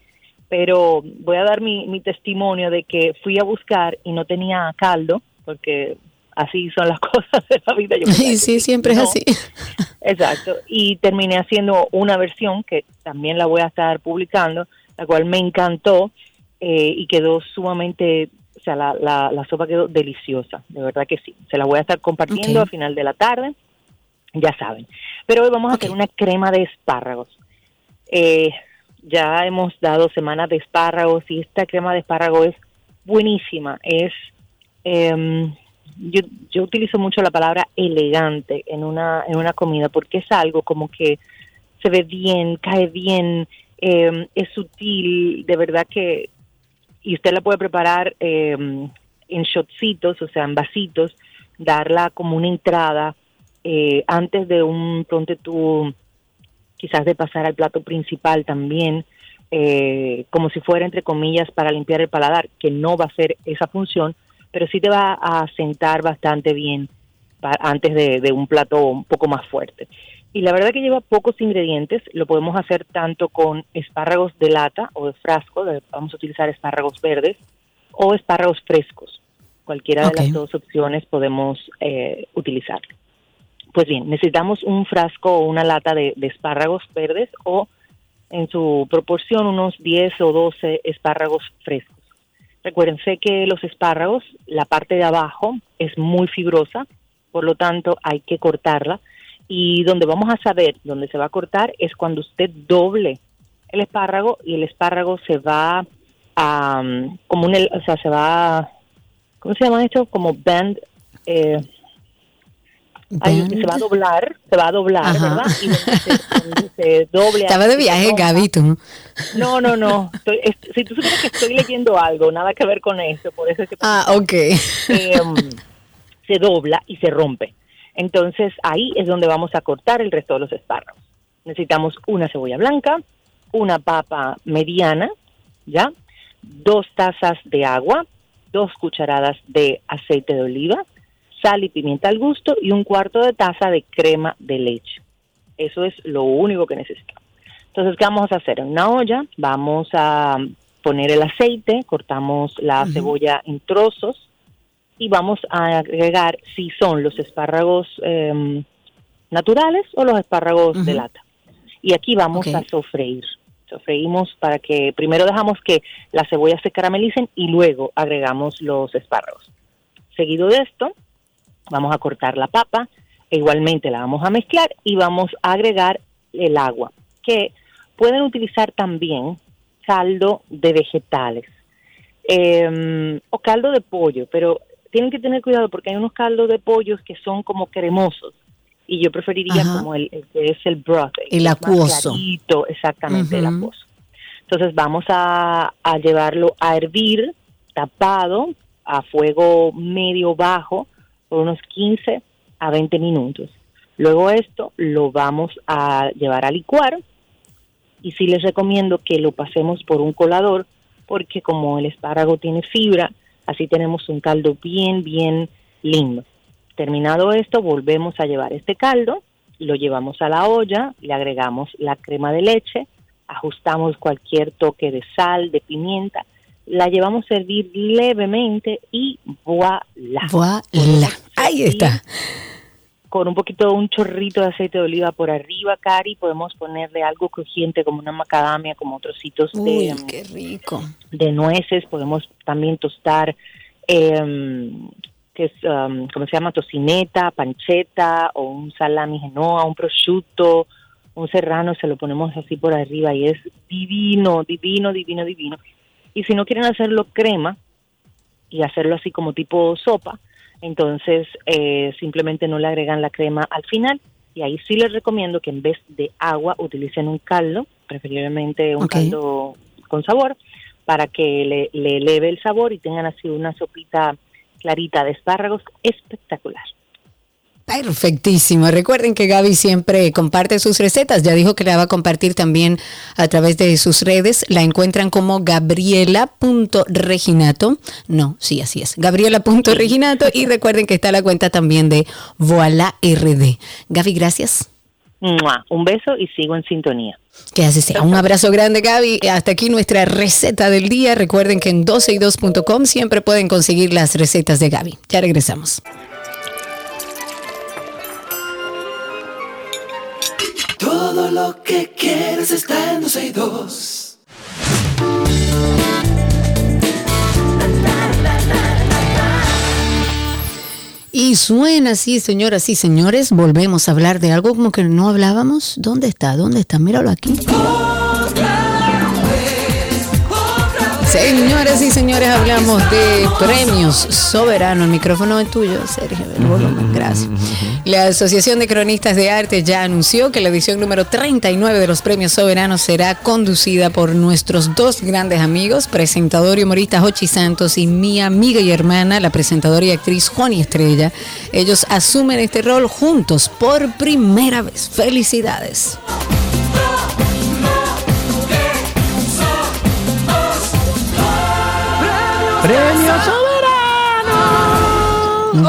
pero voy a dar mi, mi testimonio de que fui a buscar y no tenía caldo, porque así son las cosas de la vida. sí, sí, siempre es así. Exacto. Y terminé haciendo una versión que también la voy a estar publicando, la cual me encantó eh, y quedó sumamente o sea, la, la, sopa quedó deliciosa, de verdad que sí. Se la voy a estar compartiendo a final de la tarde, ya saben. Pero hoy vamos a hacer una crema de espárragos. Eh, ya hemos dado semanas de espárragos y esta crema de espárragos es buenísima. Es, em, yo, yo utilizo mucho la palabra elegante en una, en una comida porque es algo como que se ve bien, cae bien, em, es sutil, de verdad que y usted la puede preparar eh, en shotcitos, o sea, en vasitos, darla como una entrada eh, antes de un pronto tú quizás de pasar al plato principal también, eh, como si fuera entre comillas para limpiar el paladar, que no va a ser esa función, pero sí te va a sentar bastante bien antes de un plato un poco más fuerte y la verdad que lleva pocos ingredientes, lo podemos hacer tanto con espárragos de lata o de frasco, vamos a utilizar espárragos verdes o espárragos frescos. Cualquiera de las dos opciones podemos eh, utilizar. Pues bien, necesitamos un frasco o una lata de, de espárragos verdes o en su proporción unos 10 o 12 espárragos frescos. Recuérdense que los espárragos, la parte de abajo es muy fibrosa, por lo tanto hay que cortarla Y donde vamos a saber dónde se va a cortar es cuando usted doble el espárrago y el espárrago se va a, um, como un, o sea, se va, ¿cómo se llama esto? Como bend, eh, ay, se va a doblar, se va a doblar, Ajá. ¿verdad? Y se, doble. Estaba de viaje, Gaby, tú. No, no, no. Estoy- es- si tú supieras que estoy leyendo algo, nada que ver con eso, por eso es que Ah, ok. eh, se dobla y se rompe. Entonces ahí es donde vamos a cortar el resto de los espárragos. Necesitamos una cebolla blanca, una papa mediana, ¿ya? Dos tazas de agua, dos cucharadas de aceite de oliva, sal y pimienta al gusto y un cuarto de taza de crema de leche. Eso es lo único que necesitamos. Entonces, ¿qué vamos a hacer? En una olla vamos a poner el aceite, cortamos la cebolla en trozos y vamos a agregar si son los espárragos em, naturales o los espárragos de lata. Y aquí vamos a sofreír. Sofreímos para que primero dejamos que las cebollas se caramelicen y luego agregamos los espárragos. Seguido de esto, vamos a cortar la papa, e igualmente la vamos a mezclar y vamos a agregar el agua, que pueden utilizar también caldo de vegetales eh, o caldo de pollo, pero tienen que tener cuidado porque hay unos caldos de pollos que son como cremosos y yo preferiría Ajá. como el, el que es el broth, El más acuoso. clarito, exactamente, el acuoso. Entonces vamos a, a llevarlo a hervir tapado a fuego medio bajo por unos 15 a 20 minutos. Luego esto lo vamos a llevar a licuar y sí les recomiendo que lo pasemos por un colador porque como el espárrago tiene fibra, así tenemos un caldo bien, bien lindo. Terminado esto, volvemos a llevar este caldo, lo llevamos a la olla, le agregamos la crema de leche, ajustamos cualquier toque de sal, de pimienta, la llevamos a hervir levemente y voilà. Voilà. Ahí está. Con un poquito, un chorrito de aceite de oliva por arriba, Cari, podemos ponerle algo crujiente como una macadamia, como trocitos Uy, qué rico. de nueces, podemos también tostar, eh, que es, um, ¿cómo se llama? Tocineta, panceta o un salami genoa, un prosciutto, un serrano, se lo ponemos así por arriba y es divino, divino, divino, divino. Y si no quieren hacerlo crema y hacerlo así como tipo sopa, entonces eh, simplemente no le agregan la crema al final y ahí sí les recomiendo que en vez de agua utilicen un caldo, preferiblemente un caldo con sabor, para que le, le eleve el sabor y tengan así una sopita clarita de espárragos espectacular. Perfectísimo. Recuerden que Gaby siempre comparte sus recetas. Ya dijo que la va a compartir también a través de sus redes. La encuentran como gabriela.reginato. No, sí, así es. Gabriela.reginato. Y recuerden que está la cuenta también de Voila RD. Gaby, gracias. Un beso y sigo en sintonía. Que así sea. Un abrazo grande, Gaby. Hasta aquí nuestra receta del día. Recuerden que en 12y2.com siempre pueden conseguir las recetas de Gaby. Ya regresamos. Todo lo que quieres está en 12 y 2. Y suena así, señoras y señores. Volvemos a hablar de algo como que no hablábamos. ¿Dónde está? ¿Dónde está? Míralo aquí. Señoras y señores, hablamos de premios soberanos. El micrófono es tuyo, Sergio. El volumen, gracias. La Asociación de Cronistas de Arte ya anunció que la edición número 39 de los premios soberanos será conducida por nuestros dos grandes amigos, presentador y humorista Jochi Santos y mi amiga y hermana, la presentadora y actriz Juani Estrella. Ellos asumen este rol juntos por primera vez. Felicidades.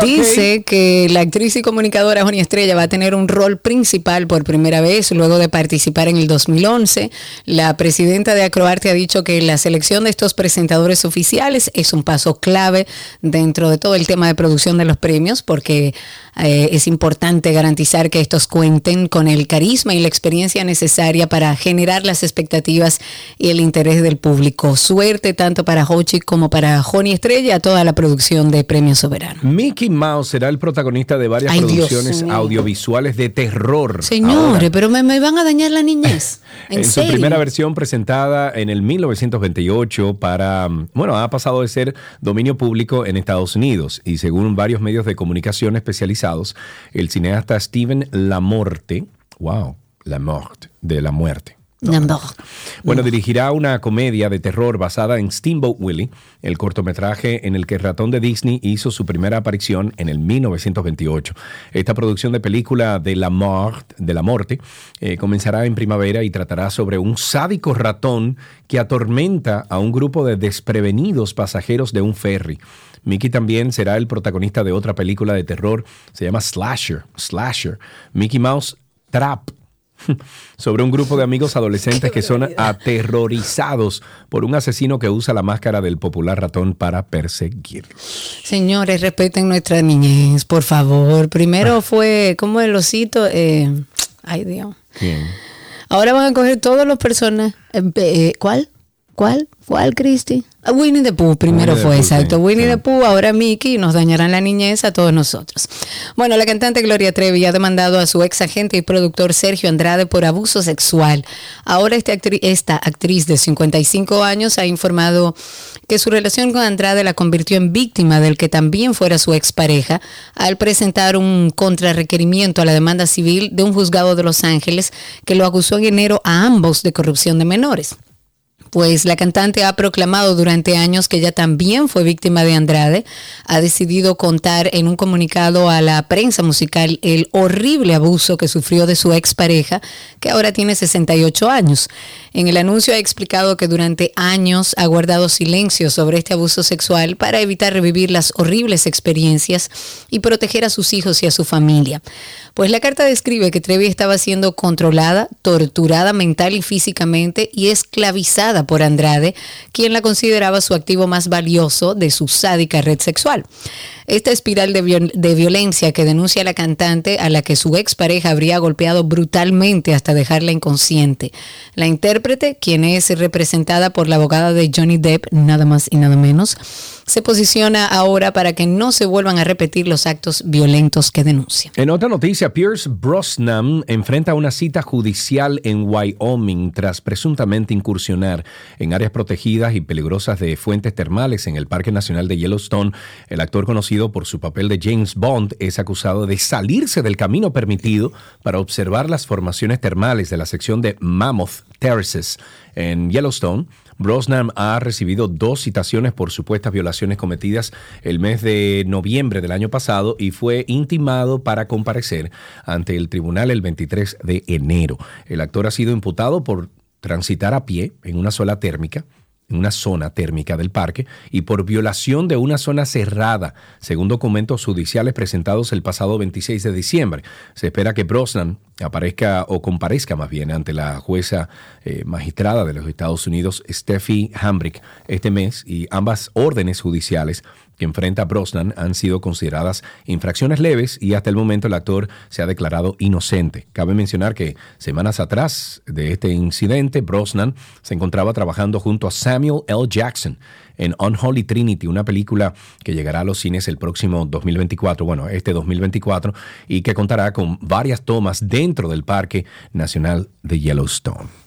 Dice que la actriz y comunicadora Joni Estrella va a tener un rol principal por primera vez luego de participar en el 2011. La presidenta de Acroarte ha dicho que la selección de estos presentadores oficiales es un paso clave dentro de todo el tema de producción de los premios porque eh, es importante garantizar que estos cuenten con el carisma y la experiencia necesaria para generar las expectativas y el interés del público. Suerte tanto para Hochi como para Joni Estrella, toda la producción de Premio Soberano. Mickey Mouse será el protagonista de varias Ay, producciones audiovisuales de terror. Señores, Ahora, pero me, me van a dañar la niñez. En, En, su serio. primera versión presentada en el 1928 para, mm, bueno, ha pasado de ser dominio público en Estados Unidos y según varios medios de comunicación especializados, el cineasta Steven Lamorte, wow, Lamorte, de la muerte. Number. Bueno, dirigirá una comedia de terror basada en Steamboat Willie, el cortometraje en el que el ratón de Disney hizo su primera aparición en el 1928. Esta producción de película de la, mort, de la Morte eh, comenzará en primavera y tratará sobre un sádico ratón que atormenta a un grupo de desprevenidos pasajeros de un ferry. Mickey también será el protagonista de otra película de terror, se llama Slasher, Slasher, Mickey Mouse Trap, sobre un grupo de amigos adolescentes que son aterrorizados por un asesino que usa la máscara del popular ratón para perseguirlos. Señores, respeten nuestra niñez, por favor. Primero fue, como el osito? Eh, ay, Dios. Ahora van a coger todos los personas. eh, eh, ¿Cuál? ¿Cuál? ¿Cuál, Cristi? Ah, Winnie the Pooh primero Winnie fue, Pooh, exacto. sí, Winnie sí. the Pooh, ahora Mickey, y nos dañarán la niñez a todos nosotros. Bueno, la cantante Gloria Trevi ha demandado a su ex agente y productor Sergio Andrade por abuso sexual. Ahora esta actriz, esta actriz de 55 años ha informado que su relación con Andrade la convirtió en víctima del que también fuera su expareja al presentar un contrarrequerimiento a la demanda civil de un juzgado de Los Ángeles que lo acusó en enero a ambos de corrupción de menores. Pues la cantante ha proclamado durante años que ella también fue víctima de Andrade. Ha decidido contar en un comunicado a la prensa musical el horrible abuso que sufrió de su expareja, que ahora tiene 68 años. En el anuncio ha explicado que durante años ha guardado silencio sobre este abuso sexual para evitar revivir las horribles experiencias y proteger a sus hijos y a su familia. Pues la carta describe que Trevi estaba siendo controlada, torturada mental y físicamente y esclavizada por Andrade, quien la consideraba su activo más valioso de su sádica red sexual. Esta espiral de, viol- de violencia que denuncia la cantante a la que su expareja habría golpeado brutalmente hasta dejarla inconsciente. La intérprete, quien es representada por la abogada de Johnny Depp, nada más y nada menos, se posiciona ahora para que no se vuelvan a repetir los actos violentos que denuncia. En otra noticia, Pierce Brosnan enfrenta una cita judicial en Wyoming tras presuntamente incursionar en áreas protegidas y peligrosas de fuentes termales en el Parque Nacional de Yellowstone. El actor conocido por su papel de James Bond es acusado de salirse del camino permitido para observar las formaciones termales de la sección de Mammoth Terraces en Yellowstone. Brosnan ha recibido dos citaciones por supuestas violaciones cometidas el mes de noviembre del año pasado y fue intimado para comparecer ante el tribunal el 23 de enero. El actor ha sido imputado por transitar a pie en una sola térmica una zona térmica del parque y por violación de una zona cerrada, según documentos judiciales presentados el pasado 26 de diciembre. Se espera que Brosnan aparezca o comparezca más bien ante la jueza eh, magistrada de los Estados Unidos, Steffi Hambrick, este mes y ambas órdenes judiciales que enfrenta Brosnan han sido consideradas infracciones leves y hasta el momento el actor se ha declarado inocente. Cabe mencionar que semanas atrás de este incidente, Brosnan se encontraba trabajando junto a Samuel L. Jackson en Unholy Trinity, una película que llegará a los cines el próximo 2024, bueno, este 2024, y que contará con varias tomas dentro del Parque Nacional de Yellowstone.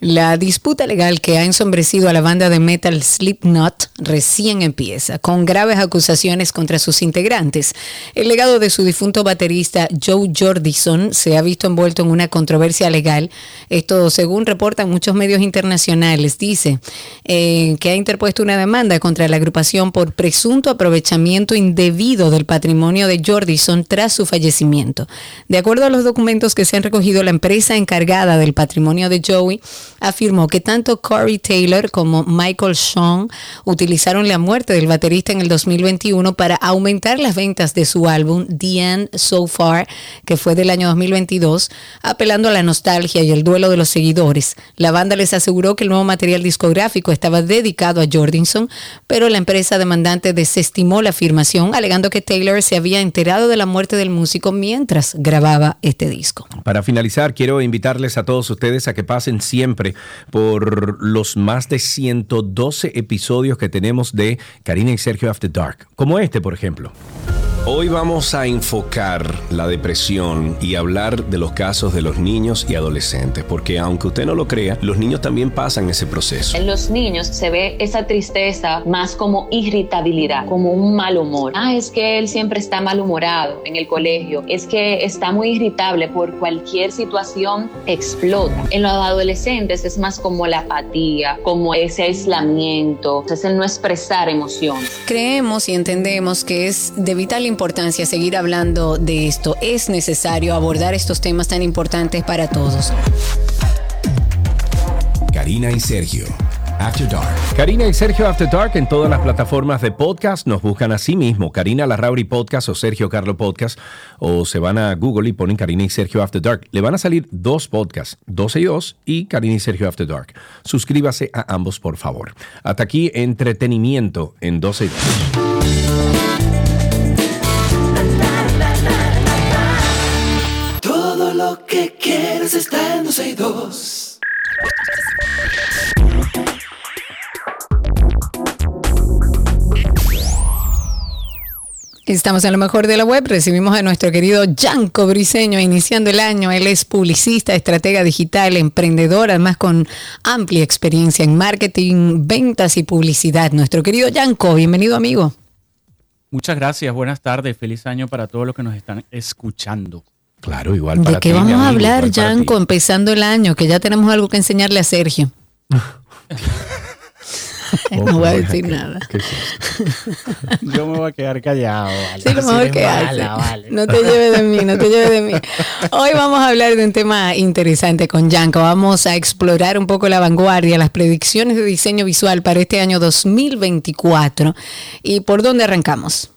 La disputa legal que ha ensombrecido a la banda de metal Slipknot recién empieza, con graves acusaciones contra sus integrantes. El legado de su difunto baterista Joe Jordison se ha visto envuelto en una controversia legal. Esto, según reportan muchos medios internacionales, dice eh, que ha interpuesto una demanda contra la agrupación por presunto aprovechamiento indebido del patrimonio de Jordison tras su fallecimiento. De acuerdo a los documentos que se han recogido, la empresa encargada del patrimonio de Joey afirmó que tanto Corey Taylor como Michael Sean utilizaron la muerte del baterista en el 2021 para aumentar las ventas de su álbum The End So Far, que fue del año 2022, apelando a la nostalgia y el duelo de los seguidores. La banda les aseguró que el nuevo material discográfico estaba dedicado a Jordinson, pero la empresa demandante desestimó la afirmación, alegando que Taylor se había enterado de la muerte del músico mientras grababa este disco. Para finalizar, quiero invitarles a todos ustedes a que pasen siempre por los más de 112 episodios que tenemos de Karina y Sergio After Dark, como este, por ejemplo. Hoy vamos a enfocar la depresión y hablar de los casos de los niños y adolescentes, porque aunque usted no lo crea, los niños también pasan ese proceso. En los niños se ve esa tristeza más como irritabilidad, como un mal humor. Ah, es que él siempre está malhumorado en el colegio, es que está muy irritable por cualquier situación, explota. En los adolescentes es más como la apatía, como ese aislamiento, es el no expresar emociones. Creemos y entendemos que es de vital importancia seguir hablando de esto. Es necesario abordar estos temas tan importantes para todos. Karina y Sergio. After Dark. Karina y Sergio After Dark en todas las plataformas de podcast nos buscan a sí mismo, Karina Larrauri Podcast o Sergio Carlo Podcast, o se van a Google y ponen Karina y Sergio After Dark. Le van a salir dos podcasts, 12 y 2 y Karina y Sergio After Dark. Suscríbase a ambos, por favor. Hasta aquí, entretenimiento en 12 y 2. Todo lo que quieres está en 12 y 2. Estamos en lo mejor de la web. Recibimos a nuestro querido Yanko Briseño iniciando el año. Él es publicista, estratega digital, emprendedor, además con amplia experiencia en marketing, ventas y publicidad. Nuestro querido Yanko, bienvenido amigo. Muchas gracias, buenas tardes, feliz año para todos los que nos están escuchando. Claro, igual para ¿De qué ti, vamos a hablar, Yanko, empezando el año? Que ya tenemos algo que enseñarle a Sergio. no voy a decir nada. Yo me voy a quedar callado. Vale. Sí, lo mejor que vale. No te lleves de mí, no te lleves de mí. Hoy vamos a hablar de un tema interesante con Yanko. Vamos a explorar un poco la vanguardia, las predicciones de diseño visual para este año 2024. ¿Y por dónde arrancamos?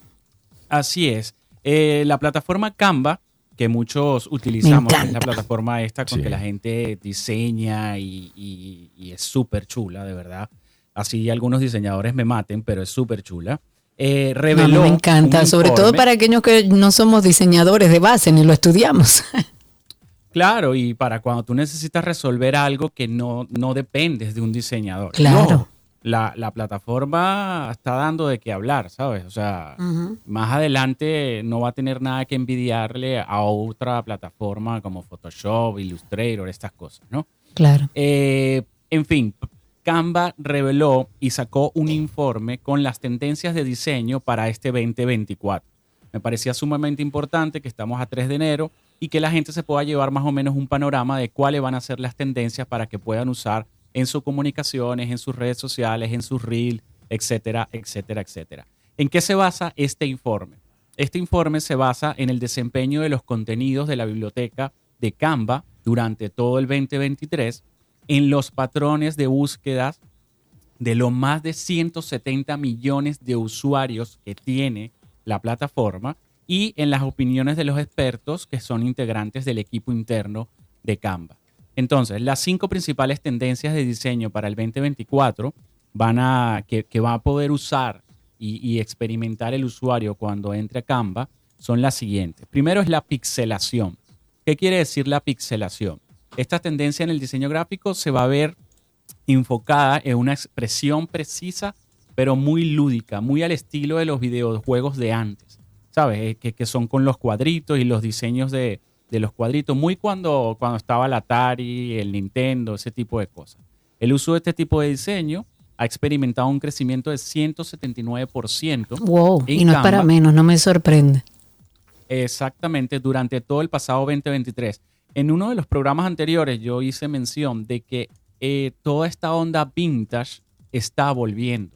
Así es. Eh, la plataforma Canva, que muchos utilizamos, es la plataforma esta con Sí. que la gente diseña y, y- y es súper chula, de verdad. Así algunos diseñadores me maten, pero es súper chula. Eh, No, reveló me encanta, sobre todo para aquellos que no somos diseñadores de base ni lo estudiamos. Claro, y para cuando tú necesitas resolver algo que no, no dependes de un diseñador. Claro. No, la, la plataforma está dando de qué hablar, ¿sabes? O sea, más adelante no va a tener nada que envidiarle a otra plataforma como Photoshop, Illustrator, estas cosas, ¿no? Claro. Eh, en fin, Canva reveló y sacó un informe con las tendencias de diseño para este 2024. Me parecía sumamente importante que estamos a 3 de enero y que la gente se pueda llevar más o menos un panorama de cuáles van a ser las tendencias para que puedan usar en sus comunicaciones, en sus redes sociales, en sus reels, etcétera, etcétera, etcétera. ¿En qué se basa este informe? Este informe se basa en el desempeño de los contenidos de la biblioteca de Canva durante todo el 2023, en los patrones de búsquedas de los más de 170 millones de usuarios que tiene la plataforma y en las opiniones de los expertos que son integrantes del equipo interno de Canva. Entonces, las cinco principales tendencias de diseño para el 2024 van a, que, va a poder usar y, y experimentar el usuario cuando entre a Canva son las siguientes. Primero es la pixelación. ¿Qué quiere decir la pixelación? Esta tendencia en el diseño gráfico se va a ver enfocada en una expresión precisa, pero muy lúdica, muy al estilo de los videojuegos de antes, ¿sabes? Eh, Que, que son con los cuadritos y los diseños de, de los cuadritos, muy cuando, cuando estaba el Atari, el Nintendo, ese tipo de cosas. El uso de este tipo de diseño ha experimentado un crecimiento de 179%. Wow, y no es para menos, no me sorprende. Exactamente, durante todo el pasado 2023. En uno de los programas anteriores yo hice mención de que eh, toda esta onda vintage está volviendo.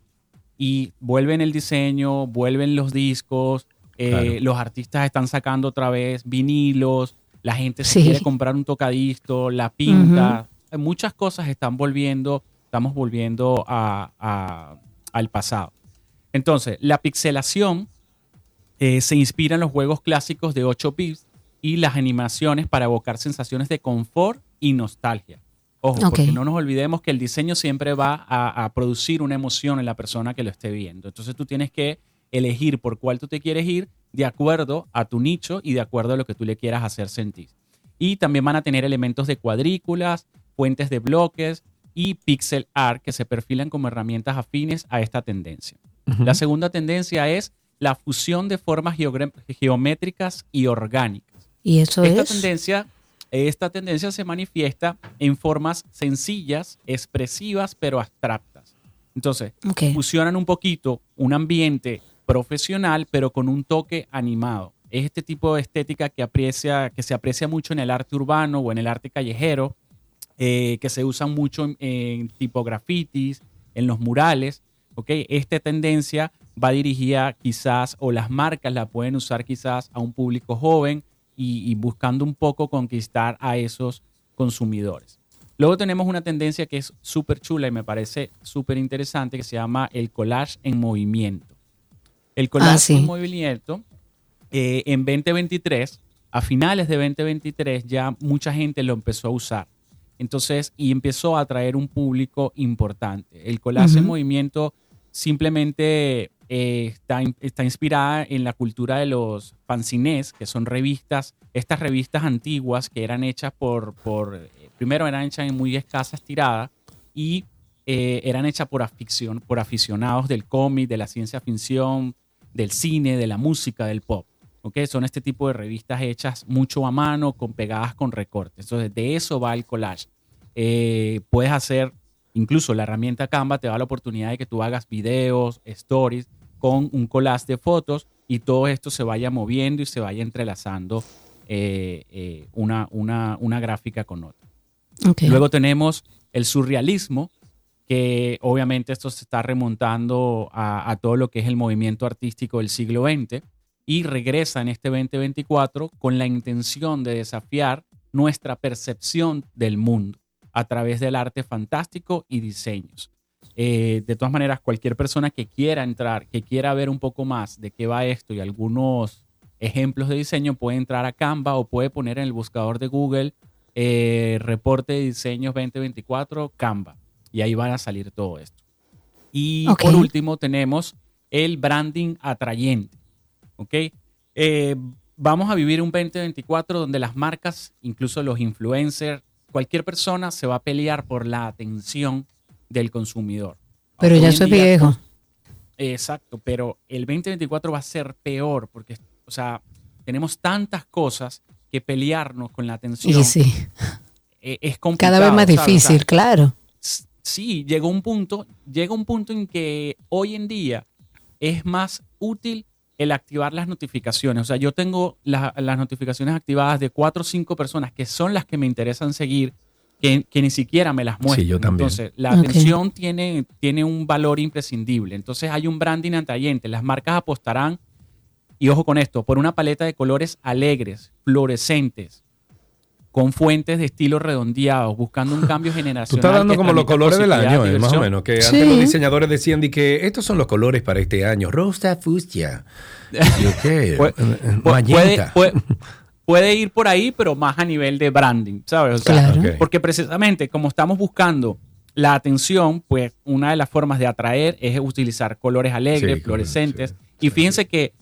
Y vuelven el diseño, vuelven los discos, eh, Claro. los artistas están sacando otra vez vinilos, la gente se Sí. quiere comprar un tocadisco, la pinta. muchas cosas están volviendo, estamos volviendo a- a- al pasado. Entonces, la pixelación eh, se inspira en los juegos clásicos de 8 bits y las animaciones para evocar sensaciones de confort y nostalgia. Ojo, porque no nos olvidemos que el diseño siempre va a, a producir una emoción en la persona que lo esté viendo. Entonces tú tienes que elegir por cuál tú te quieres ir de acuerdo a tu nicho y de acuerdo a lo que tú le quieras hacer sentir. Y también van a tener elementos de cuadrículas, fuentes de bloques y pixel art que se perfilan como herramientas afines a esta tendencia. La segunda tendencia es la fusión de formas geométricas y orgánicas. Y eso esta es. tendencia, esta tendencia se manifiesta en formas sencillas, expresivas, pero abstractas. Entonces, Ok. fusionan un poquito un ambiente profesional, pero con un toque animado. Es este tipo de estética que, aprecia, que se aprecia mucho en el arte urbano o en el arte callejero, eh, que se usan mucho en, en tipo grafitis, en los murales. ¿ok? Esta tendencia va dirigida quizás, o las marcas la pueden usar quizás a un público joven y, y buscando un poco conquistar a esos consumidores. Luego tenemos una tendencia que es súper chula y me parece súper interesante que se llama el collage en movimiento. El collage Ah, sí. en movimiento eh, en 2023, a finales de 2023, ya mucha gente lo empezó a usar. Entonces, y empezó a atraer un público importante. El collage en movimiento simplemente eh, está, está inspirada en la cultura de los fanzines, que son revistas, estas revistas antiguas que eran hechas por, por eh, primero eran hechas en muy escasas tiradas y eh, eran hechas por, afición, por aficionados del cómic, de la ciencia ficción, del cine, de la música, del pop. ¿ok? Son este tipo de revistas hechas mucho a mano, con pegadas con recortes. Entonces, de eso va el collage. Eh, puedes hacer, incluso la herramienta Canva te da la oportunidad de que tú hagas videos, stories con un collage de fotos y todo esto se vaya moviendo y se vaya entrelazando eh, eh, una, una, una gráfica con otra. Luego tenemos el surrealismo, que obviamente esto se está remontando a, a todo lo que es el movimiento artístico del siglo XX y regresa en este 2024 con la intención de desafiar nuestra percepción del mundo a través del arte fantástico y diseños. Eh, de todas maneras, cualquier persona que quiera entrar, que quiera ver un poco más de qué va esto y algunos ejemplos de diseño, puede entrar a Canva o puede poner en el buscador de Google eh, reporte de diseños 2024 Canva y ahí van a salir todo esto. Y por último tenemos el branding atrayente. ¿ok? Eh, vamos a vivir un 2024 donde las marcas, incluso los influencers, cualquier persona se va a pelear por la atención del consumidor. Pero Hoy ya eso es viejo. Exacto, pero el 2024 va a ser peor porque, o sea, tenemos tantas cosas que pelearnos con la atención. Y sí. eh, es complicado. Cada vez más ¿sabes? O sea, difícil, claro. sí, llegó un punto, llega un punto en que hoy en día es más útil el activar las notificaciones. O sea, yo tengo la- las notificaciones activadas de cuatro o cinco personas que son las que me interesan seguir, que, que ni siquiera me las muestran. Sí, yo también. Entonces, la atención tiene, tiene un valor imprescindible. Entonces, hay un branding atrayente. Las marcas apostarán, y ojo con esto, por una paleta de colores alegres, fluorescentes, con fuentes de estilo redondeados, buscando un cambio Tú generacional. estás dando como los colores del año, eh, más o menos. Que Sí. antes los diseñadores decían de que estos son los colores para este año. Rosa fucsia. ¿Y qué? Pu- puede, Magenta. puede- puede ir por ahí, pero más a nivel de branding, ¿sabes? O sea, Claro. Porque precisamente como estamos buscando la atención, pues una de las formas de atraer es utilizar colores alegres, Sí, fluorescentes. sí, y sí, fíjense que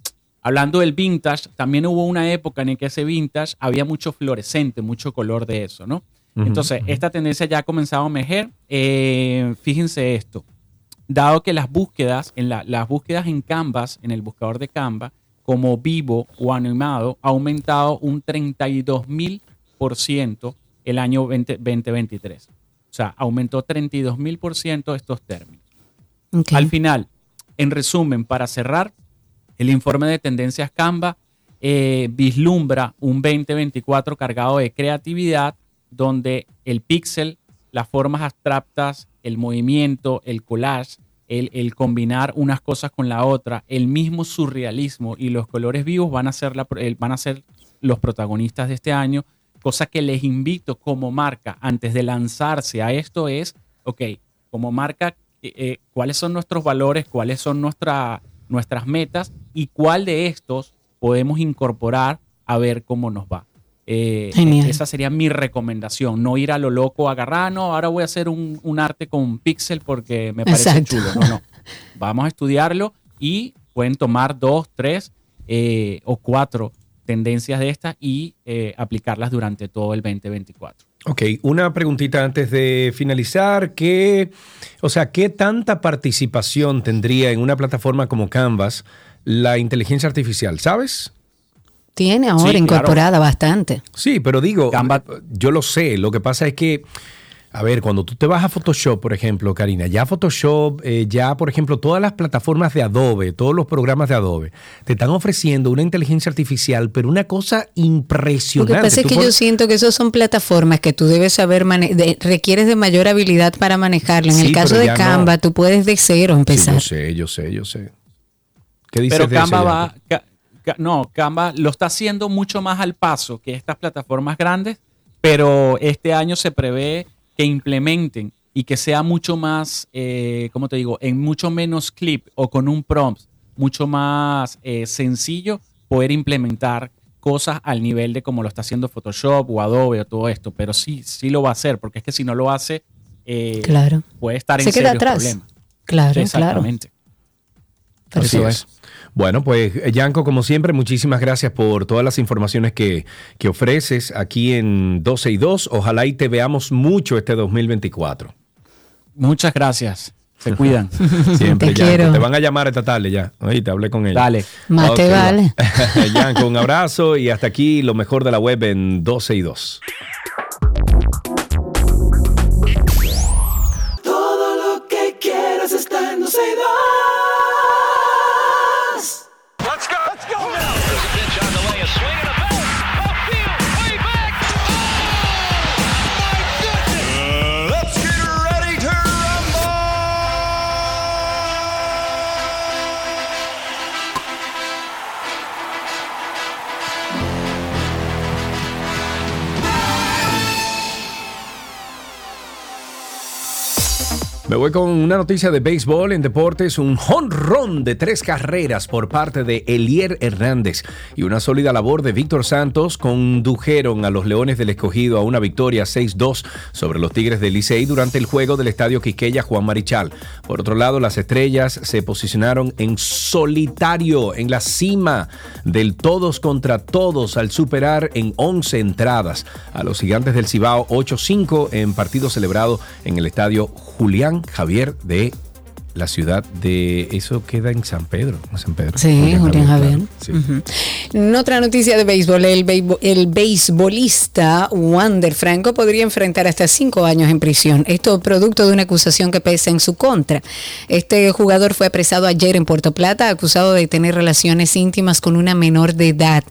hablando del vintage, también hubo una época en que ese vintage había mucho fluorescente, mucho color de eso, ¿no? Entonces, esta tendencia ya ha comenzado a emerger. Eh, fíjense esto. Dado que las búsquedas, en la- las búsquedas en Canvas, en el buscador de Canva, como vivo o animado, ha aumentado un 32 mil por ciento el año 20 2023. O sea, aumentó 32 mil por ciento estos términos. Ok. Al final, en resumen, para cerrar, el informe de tendencias Canva eh, vislumbra un 2024 cargado de creatividad, donde el pixel, las formas abstractas, el movimiento, el collage, el, combinar unas cosas con la otra, el mismo surrealismo y los colores vivos van a ser, a los protagonistas de este año, cosa que les invito como marca antes de lanzarse a esto es, ok, como marca, eh, eh, cuáles son nuestros valores, cuáles son nuestra, nuestras metas y cuál de estos podemos incorporar a ver cómo nos va. Eh, Genial. esa sería mi recomendación, no ir a lo loco, agarrar, "Ah, no, ahora voy a hacer un, un arte con pixel porque me parece Exacto. chulo. No, no. Vamos a estudiarlo y pueden tomar dos, tres eh, o cuatro tendencias de estas y eh, aplicarlas durante todo el 2024. Ok, una preguntita antes de finalizar. ¿Qué, o sea, ¿qué tanta participación tendría en una plataforma como Canvas la inteligencia artificial? ¿Sabes? Tiene ahora Sí, incorporada bastante. Sí, pero digo, yo lo sé. Lo que pasa es que, a ver, cuando tú te vas a Photoshop, por ejemplo, Karina, ya Photoshop, eh, ya, por ejemplo, todas las plataformas de Adobe, todos los programas de Adobe, te están ofreciendo una inteligencia artificial, pero una cosa Lo que impresionante. pasa es que por- yo siento que esos son plataformas que tú debes saber, mane- de- requieres de mayor habilidad para manejarlo. En Sí, el caso de no. Canva, tú puedes de cero Sí, empezar. yo sé, yo sé, yo sé. ¿Qué dices Pero de Canva va, Ca- no, Canva lo está haciendo mucho más al paso que estas plataformas grandes, pero este año se prevé que implementen y que sea mucho más, eh, ¿cómo te digo? En mucho menos clip o con un prompt mucho más eh, sencillo poder implementar cosas al nivel de como lo está haciendo Photoshop o Adobe o todo esto, pero sí, sí lo va a hacer, porque es que si no lo hace, eh, Claro. puede estar en Se queda serios atrás. problemas. Claro, Exactamente. Así es. Bueno, pues Yanko, como siempre, muchísimas gracias por todas las informaciones que, que ofreces aquí en 12 y 2. Ojalá y te veamos mucho este 2024. Muchas gracias. Se cuidan. Siempre, Te quiero. Te van a llamar esta tarde ya. Ahí te hablé con ella. Dale. Más te Ok. vale. Yanko, un abrazo y hasta aquí lo mejor de la web en 12 y 2. Me voy con una noticia de béisbol en deportes, un jonrón de tres carreras por parte de Elier Hernández y una sólida labor de Víctor Santos condujeron a los Leones del Escogido a una victoria 6-2 sobre los Tigres del Licey durante el juego del Estadio Quisqueya Juan Marichal. Por otro lado, las estrellas se posicionaron en solitario en la cima del todos contra todos al superar en 11 entradas a los gigantes del Cibao 8-5 en partido celebrado en el estadio Julián Javier de la ciudad de... Eso queda en San Pedro. ¿no? San Pedro. Sí, Julián Javier. claro, sí. Ujú. En otra noticia de béisbol, el, beisbo- el beisbolista Wander Franco podría enfrentar hasta cinco años en prisión. Esto producto de una acusación que pesa en su contra. Este jugador fue apresado ayer en Puerto Plata, acusado de tener relaciones íntimas con una menor de edad.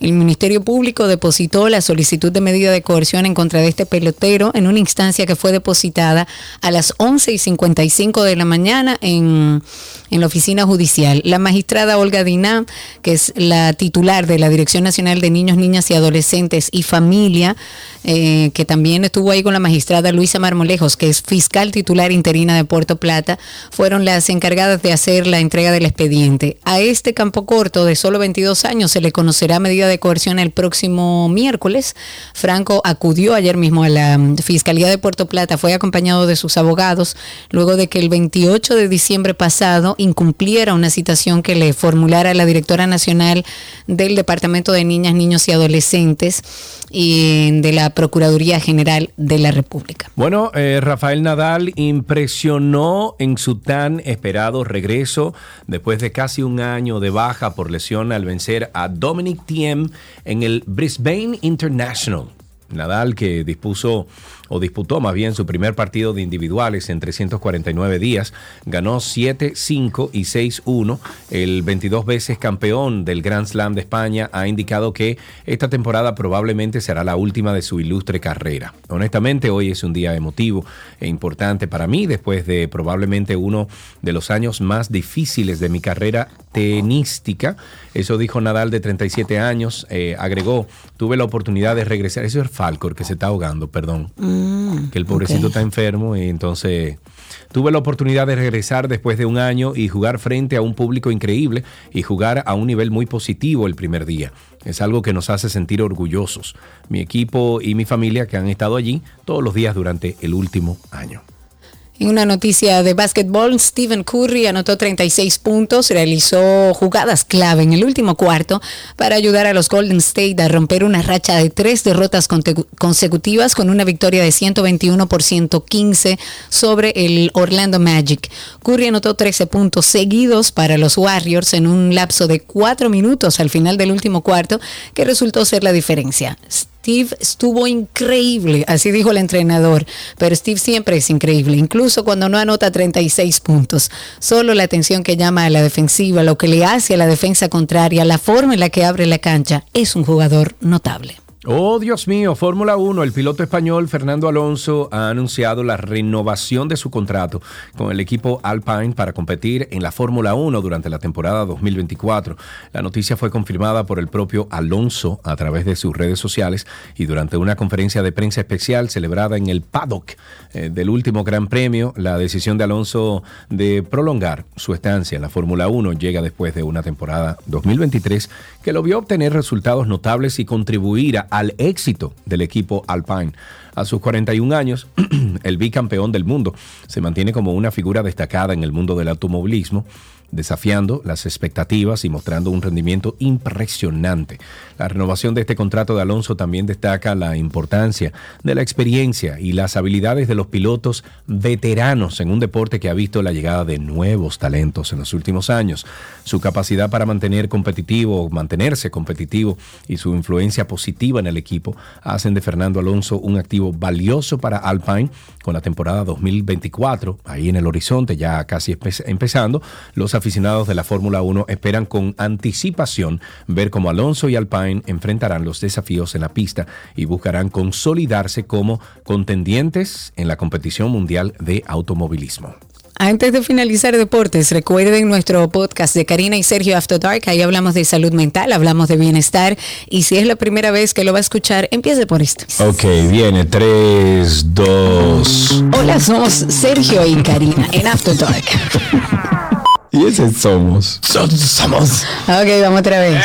El Ministerio Público depositó la solicitud de medida de coerción en contra de este pelotero en una instancia que fue depositada a las 11 y 55 de la mañana en, en la oficina judicial. La magistrada Olga Diná, que es la titular de la Dirección Nacional de Niños, Niñas y Adolescentes y Familia, eh, que también estuvo ahí con la magistrada Luisa Marmolejos, que es fiscal titular interina de Puerto Plata, fueron las encargadas de hacer la entrega del expediente. A este campo corto de solo 22 años se le conocerá medida de coerción el próximo miércoles. Franco acudió ayer mismo a la mm, Fiscalía de Puerto Plata, fue acompañado de sus abogados, luego de que el 28 de diciembre pasado incumpliera una citación que le formulara la directora nacional del Departamento de Niñas, Niños y Adolescentes y de la Procuraduría General de la República. Bueno, eh, Rafael Nadal impresionó en su tan esperado regreso después de casi un año de baja por lesión al vencer a Dominic Thiem en el Brisbane International. Nadal que dispuso o disputó más bien su primer partido de individuales en 349 días, ganó 7-5 y 6-1. El 22 veces campeón del Grand Slam de España ha indicado que esta temporada probablemente será la última de su ilustre carrera. Honestamente, hoy es un día emotivo e importante para mí después de probablemente uno de los años más difíciles de mi carrera tenística. Eso dijo Nadal de 37 años. Eh, agregó, tuve la oportunidad de regresar. Eso Falcor, que se está ahogando, perdón. Mm, que el pobrecito está enfermo y entonces tuve la oportunidad de regresar después de un año y jugar frente a un público increíble y jugar a un nivel muy positivo el primer día. Es algo que nos hace sentir orgullosos. Mi equipo y mi familia que han estado allí todos los días durante el último año. En una noticia de básquetbol, Stephen Curry anotó 36 puntos, realizó jugadas clave en el último cuarto para ayudar a los Golden State a romper una racha de tres derrotas consecutivas con una victoria de 121 por 115 sobre el Orlando Magic. Curry anotó 13 puntos seguidos para los Warriors en un lapso de cuatro minutos al final del último cuarto, que resultó ser la diferencia. Steve estuvo increíble, así dijo el entrenador, pero Steve siempre es increíble, incluso cuando no anota 36 puntos. Solo la atención que llama a la defensiva, lo que le hace a la defensa contraria, la forma en la que abre la cancha, es un jugador notable. Oh, Dios mío, Fórmula 1, el piloto español Fernando Alonso ha anunciado la renovación de su contrato con el equipo Alpine para competir en la Fórmula 1 durante la temporada 2024. La noticia fue confirmada por el propio Alonso a través de sus redes sociales y durante una conferencia de prensa especial celebrada en el paddock eh, del último Gran Premio. La decisión de Alonso de prolongar su estancia en la Fórmula 1 llega después de una temporada 2023 que lo vio obtener resultados notables y contribuir a- al éxito del equipo Alpine. A sus 41 años, el bicampeón del mundo se mantiene como una figura destacada en el mundo del automovilismo, desafiando las expectativas y mostrando un rendimiento impresionante. La renovación de este contrato de Alonso también destaca la importancia de la experiencia y las habilidades de los pilotos veteranos en un deporte que ha visto la llegada de nuevos talentos en los últimos años. Su capacidad para mantener competitivo, mantenerse competitivo y su influencia positiva en el equipo hacen de Fernando Alonso un activo valioso para Alpine con la temporada 2024 ahí en el horizonte ya casi empe- empezando. Los aficionados de la Fórmula 1 esperan con anticipación ver cómo Alonso y Alpine enfrentarán los desafíos en la pista y buscarán consolidarse como contendientes en la competición mundial de automovilismo. Antes de finalizar deportes, recuerden nuestro podcast de Karina y Sergio After Dark. Ahí hablamos de salud mental, hablamos de bienestar. Y si es la primera vez que lo va a escuchar, empiece por esto. Ok, viene 3, 2. Hola, somos Sergio y Karina en After Dark. Y ese somos. somos. Ok, vamos otra vez.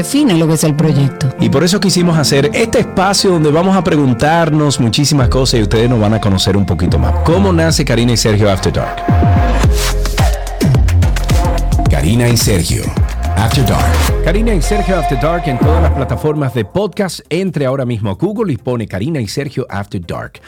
define lo que es el proyecto. Y por eso quisimos hacer este espacio donde vamos a preguntarnos muchísimas cosas y ustedes nos van a conocer un poquito más. ¿Cómo nace Karina y Sergio After Dark? Karina y Sergio. After Dark. Karina y Sergio After Dark en todas las plataformas de podcast. Entre ahora mismo a Google y pone Karina y Sergio After Dark.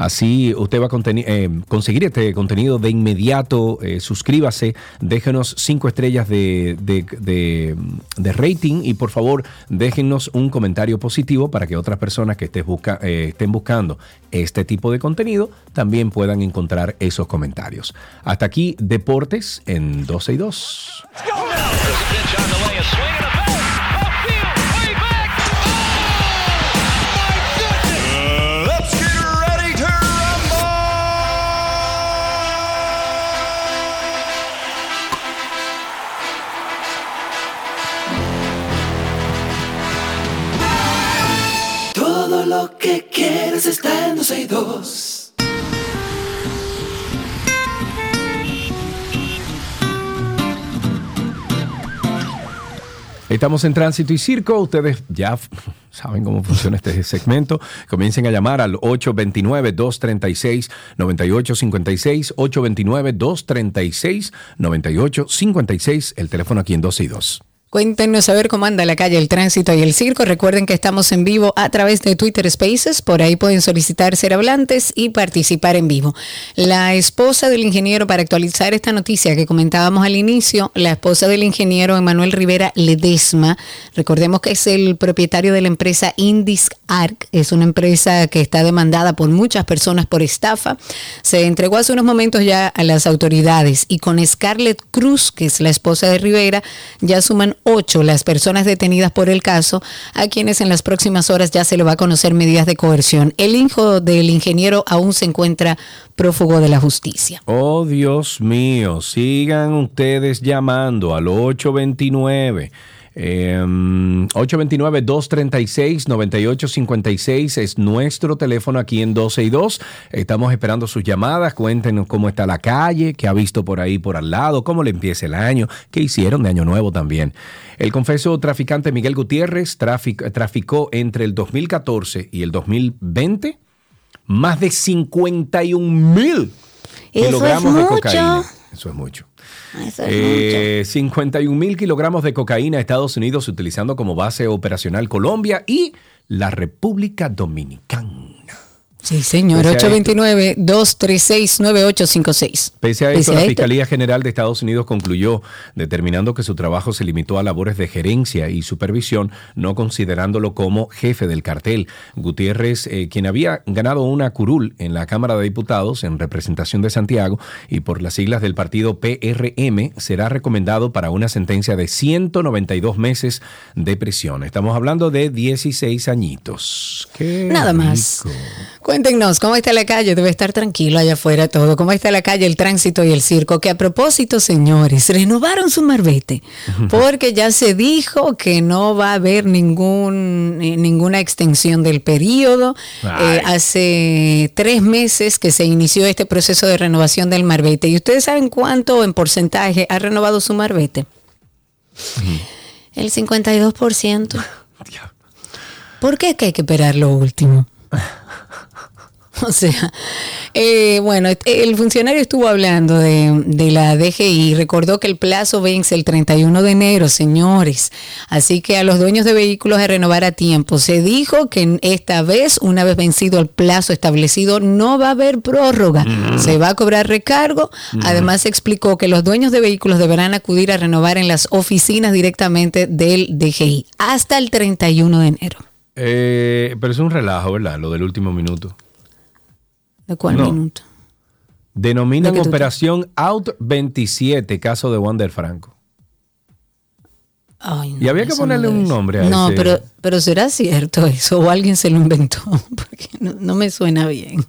Así usted va a eh, conseguir este contenido de inmediato. Eh, suscríbase, déjenos cinco estrellas de, de- de- de rating y por favor déjenos un comentario positivo para que otras personas que estés busca- eh, estén buscando este tipo de contenido también puedan encontrar esos comentarios. Hasta aquí, Deportes en 12 y 2. Lo que quieres está en 12 y 2. Estamos en Tránsito y Circo. Ustedes ya saben cómo funciona este segmento. Comiencen a llamar al 829-236-9856. 829-236-9856. El teléfono aquí en 12 y 2. Cuéntenos a ver cómo anda la calle, el tránsito y el circo. Recuerden que estamos en vivo a través de Twitter Spaces. Por ahí pueden solicitar ser hablantes y participar en vivo. La esposa del ingeniero, para actualizar esta noticia que comentábamos al inicio, la esposa del ingeniero Emanuel Rivera Ledesma, recordemos que es el propietario de la empresa Indis Arc, es una empresa que está demandada por muchas personas por estafa, se entregó hace unos momentos ya a las autoridades y con Scarlett Cruz, que es la esposa de Rivera, ya suman ocho las personas detenidas por el caso, a quienes en las próximas horas ya se le va a conocer medidas de coerción. El hijo del ingeniero aún se encuentra prófugo de la justicia. Oh, Dios mío, sigan ustedes llamando al 829. Eh, 829-236-9856 es nuestro teléfono aquí en 12 y 2. Estamos esperando sus llamadas. Cuéntenos cómo está la calle, qué ha visto por ahí por al lado, cómo le empieza el año, qué hicieron de año nuevo también. El confeso traficante Miguel Gutiérrez trafic- traficó entre el 2014 y el 2020 más de 51 mil Eso es kilogramos de cocaína. Eso es mucho. Eso es Eh, 51 mil kilogramos de cocaína a Estados Unidos utilizando como base operacional Colombia y la República Dominicana. Sí, señor. Pese a esto- 829-236-9856. Pese a esto, la esto- Fiscalía General de Estados Unidos concluyó, determinando que su trabajo se limitó a labores de gerencia y supervisión, no considerándolo como jefe del cartel. Gutiérrez, eh, quien había ganado una curul en la Cámara de Diputados en representación de Santiago y por las siglas del partido PRM, será recomendado para una sentencia de 192 meses de prisión. Estamos hablando de 16 añitos. Qué Nada más. Cuéntenos, ¿cómo está la calle? Debe estar tranquilo allá afuera todo. ¿Cómo está la calle, el tránsito y el circo? Que a propósito, señores, renovaron su marbete. Porque ya se dijo que no va a haber ningún, eh, ninguna extensión del periodo. Eh, hace tres meses que se inició este proceso de renovación del marbete. ¿Y ustedes saben cuánto en porcentaje ha renovado su marbete? El 52%. ¿Por qué es que hay que esperar lo último? O sea, eh, bueno, el funcionario estuvo hablando de, de la DGI y recordó que el plazo vence el 31 de enero, señores. Así que a los dueños de vehículos a renovar a tiempo. Se dijo que esta vez, una vez vencido el plazo establecido, no va a haber prórroga. Mm. Se va a cobrar recargo. Mm. Además, se explicó que los dueños de vehículos deberán acudir a renovar en las oficinas directamente del DGI hasta el 31 de enero. Eh, pero es un relajo, ¿verdad? Lo del último minuto. ¿De cuál No. minuto? Denominan ¿De qué tú- Operación Out 27, caso de Wander Franco. Ay, y había que ponerle no un nombre a No, ese. pero, pero será cierto eso o alguien se lo inventó, porque no, no me suena bien.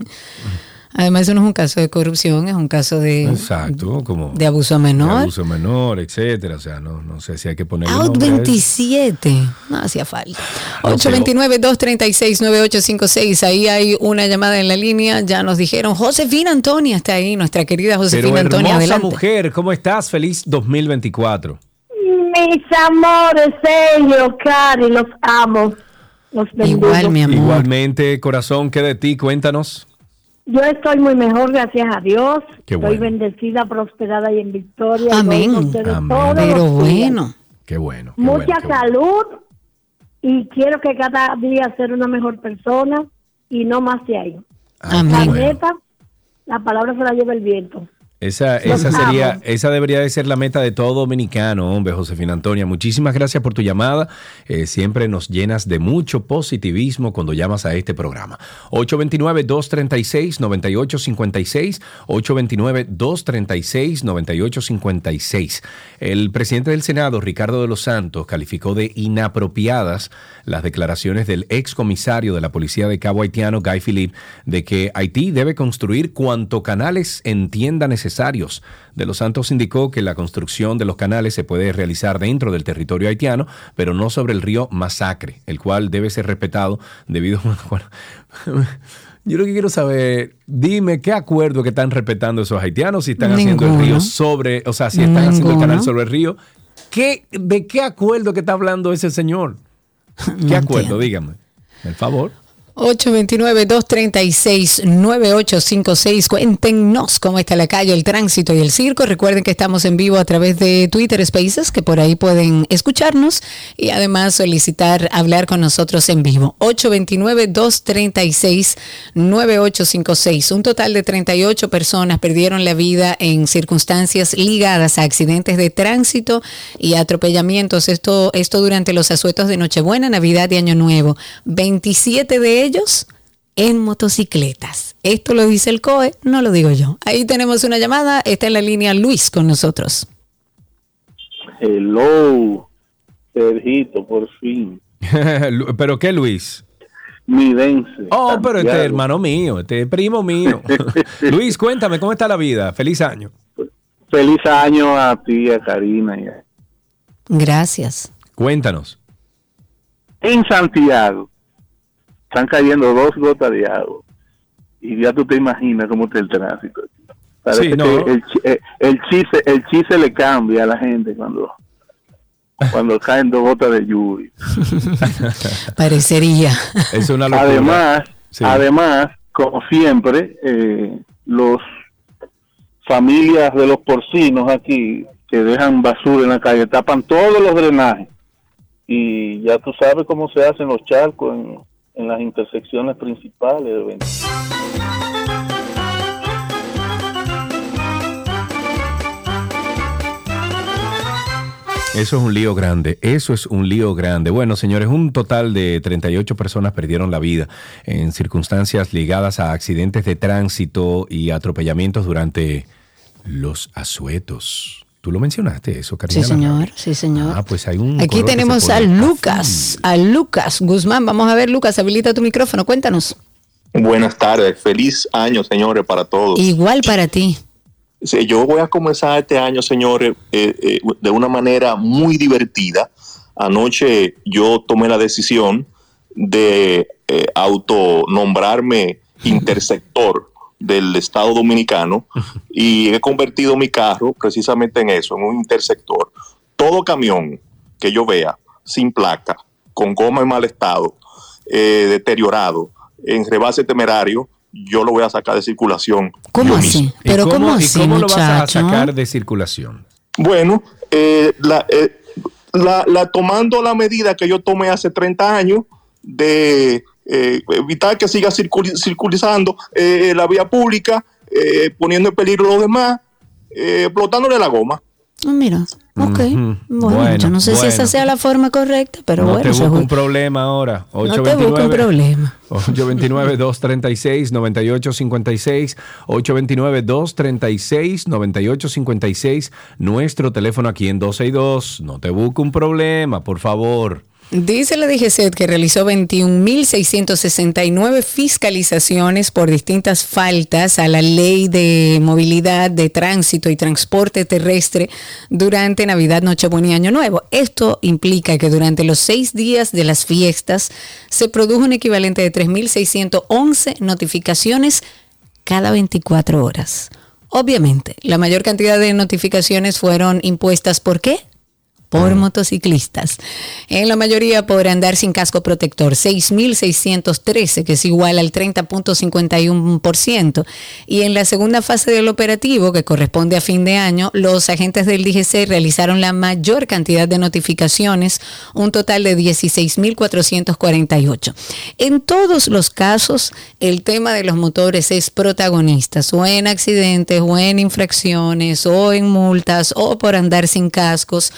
Además, eso no es un caso de corrupción, es un caso de, Exacto, como de abuso a menor. de abuso menor, etcétera. O sea, no, no sé si hay que ponerle Out nombre a eso. 27. No hacía falta. No, pero- 829-236-9856. Ahí hay una llamada en la línea. Ya nos dijeron. Josefina Antonia está ahí, nuestra querida Pero Josefina Antonia. hermosa Adelante. mujer, ¿cómo estás? Feliz 2024. Mis amores, ellos, Cari, los amo. Los bendigo. Igualmente, corazón, ¿qué de ti? Cuéntanos. Yo estoy muy mejor, gracias a Dios. Qué estoy bueno. bendecida, prosperada y en victoria. Amén. Amén. Pero bueno. Qué bueno. qué Mucha bueno, qué bueno. salud y quiero que cada día ser una mejor persona y no más de ahí. Ah, La neta, la palabra se la lleva el viento. Esa, esa sería, esa debería de ser la meta de todo dominicano, hombre, Josefina Antonia. Muchísimas gracias por tu llamada. Eh, siempre nos llenas de mucho positivismo cuando llamas a este programa. 829-236-9856. 829-236-9856. El presidente del Senado, Ricardo de los Santos, calificó de inapropiadas las declaraciones del excomisario de la Policía de Cabo Haitiano, Guy Philippe, de que Haití debe construir cuanto canales entienda necesarios. De los Santos indicó que la construcción de los canales se puede realizar dentro del territorio haitiano, pero no sobre el río Masacre, el cual debe ser respetado debido a... Yo lo que quiero saber, dime qué acuerdo que están respetando esos haitianos, si están haciendo el río sobre, o sea, si están haciendo el canal sobre el río. ¿Qué, ¿De qué acuerdo que está hablando ese señor? ¿Qué acuerdo? Dígame. El favor. 829-236-9856. Cuéntenos cómo está la calle, el tránsito y el circo. Recuerden que estamos en vivo a través de Twitter Spaces, que por ahí pueden escucharnos y además solicitar hablar con nosotros en vivo. 829-236-9856. Un total de 38 personas perdieron la vida en circunstancias ligadas a accidentes de tránsito y atropellamientos. Esto, esto durante los asuetos de Nochebuena, Navidad y Año Nuevo. 27 de ellos en motocicletas. Esto lo dice el COE, no lo digo yo. Ahí tenemos una llamada, está en la línea Luis con nosotros. Hello, Sergito, por fin. ¿Pero qué, Luis? Midense. Oh, pero este es hermano mío, este es primo mío. Luis, cuéntame, ¿cómo está la vida? Feliz año. Feliz año a ti, a Karina. y a- Gracias. Cuéntanos. En Santiago están cayendo dos gotas de agua. Y ya tú te imaginas cómo está el tránsito. Parece Sí, no. que el, chi- eh, el, chiste, el chiste le cambia a la gente cuando, cuando caen dos gotas de lluvia. Parecería. Es una locura. Además, Sí. además, como siempre, eh, los familias de los porcinos aquí que dejan basura en la calle tapan todos los drenajes y ya tú sabes cómo se hacen los charcos en, en las intersecciones principales. del 20. Eso es un lío grande, eso es un lío grande. Bueno, señores, un total de 38 personas perdieron la vida en circunstancias ligadas a accidentes de tránsito y atropellamientos durante los asuetos. ¿Tú lo mencionaste eso, Karina? Sí, señor, sí, señor. Ah, pues hay un Aquí color que se tenemos a Lucas, a Lucas Guzmán. Vamos a ver, Lucas, habilita tu micrófono, cuéntanos. Buenas tardes, feliz año, señores, para todos. Igual para ti. Sí, yo voy a comenzar este año, señores, eh, eh, de una manera muy divertida. Anoche yo tomé la decisión de eh, autonombrarme intersector del Estado Dominicano y he convertido mi carro precisamente en eso, en un intersector. Todo camión que yo vea sin placa, con goma en mal estado, eh, deteriorado, en rebase temerario, yo lo voy a sacar de circulación. ¿Cómo así? mismo. ¿Y Pero cómo, ¿cómo y así, cómo lo vas a sacar de circulación? Bueno, eh, la, eh, la- la- tomando la medida que yo tomé hace 30 años de eh, evitar que siga circuli- circulando eh, la vía pública, eh, poniendo en peligro a los demás, eh, explotándole la goma. Ah, mira, ok. Bueno, Bueno, yo no sé si esa sea la forma correcta, pero no bueno. te busco un problema ahora. no te busco un problema. 829-236-9856. 829-236-9856. Nuestro teléfono aquí en 262. No te busco un problema, por favor. Dice la DGCET que realizó 21.669 fiscalizaciones por distintas faltas a la ley de movilidad, de tránsito y transporte terrestre durante Navidad, Nochebuena y Año Nuevo. Esto implica que durante los seis días de las fiestas se produjo un equivalente de 3.611 notificaciones cada 24 horas. Obviamente, la mayor cantidad de notificaciones fueron impuestas por qué? Por motociclistas. En la mayoría por andar sin casco protector, 6.613, que es igual al 30.51%. Y en la segunda fase del operativo, que corresponde a fin de año, los agentes del DGC realizaron la mayor cantidad de notificaciones, un total de 16.448. En todos los casos, el tema de los motores es protagonista, o en accidentes, o en infracciones, o en multas, o por andar sin cascos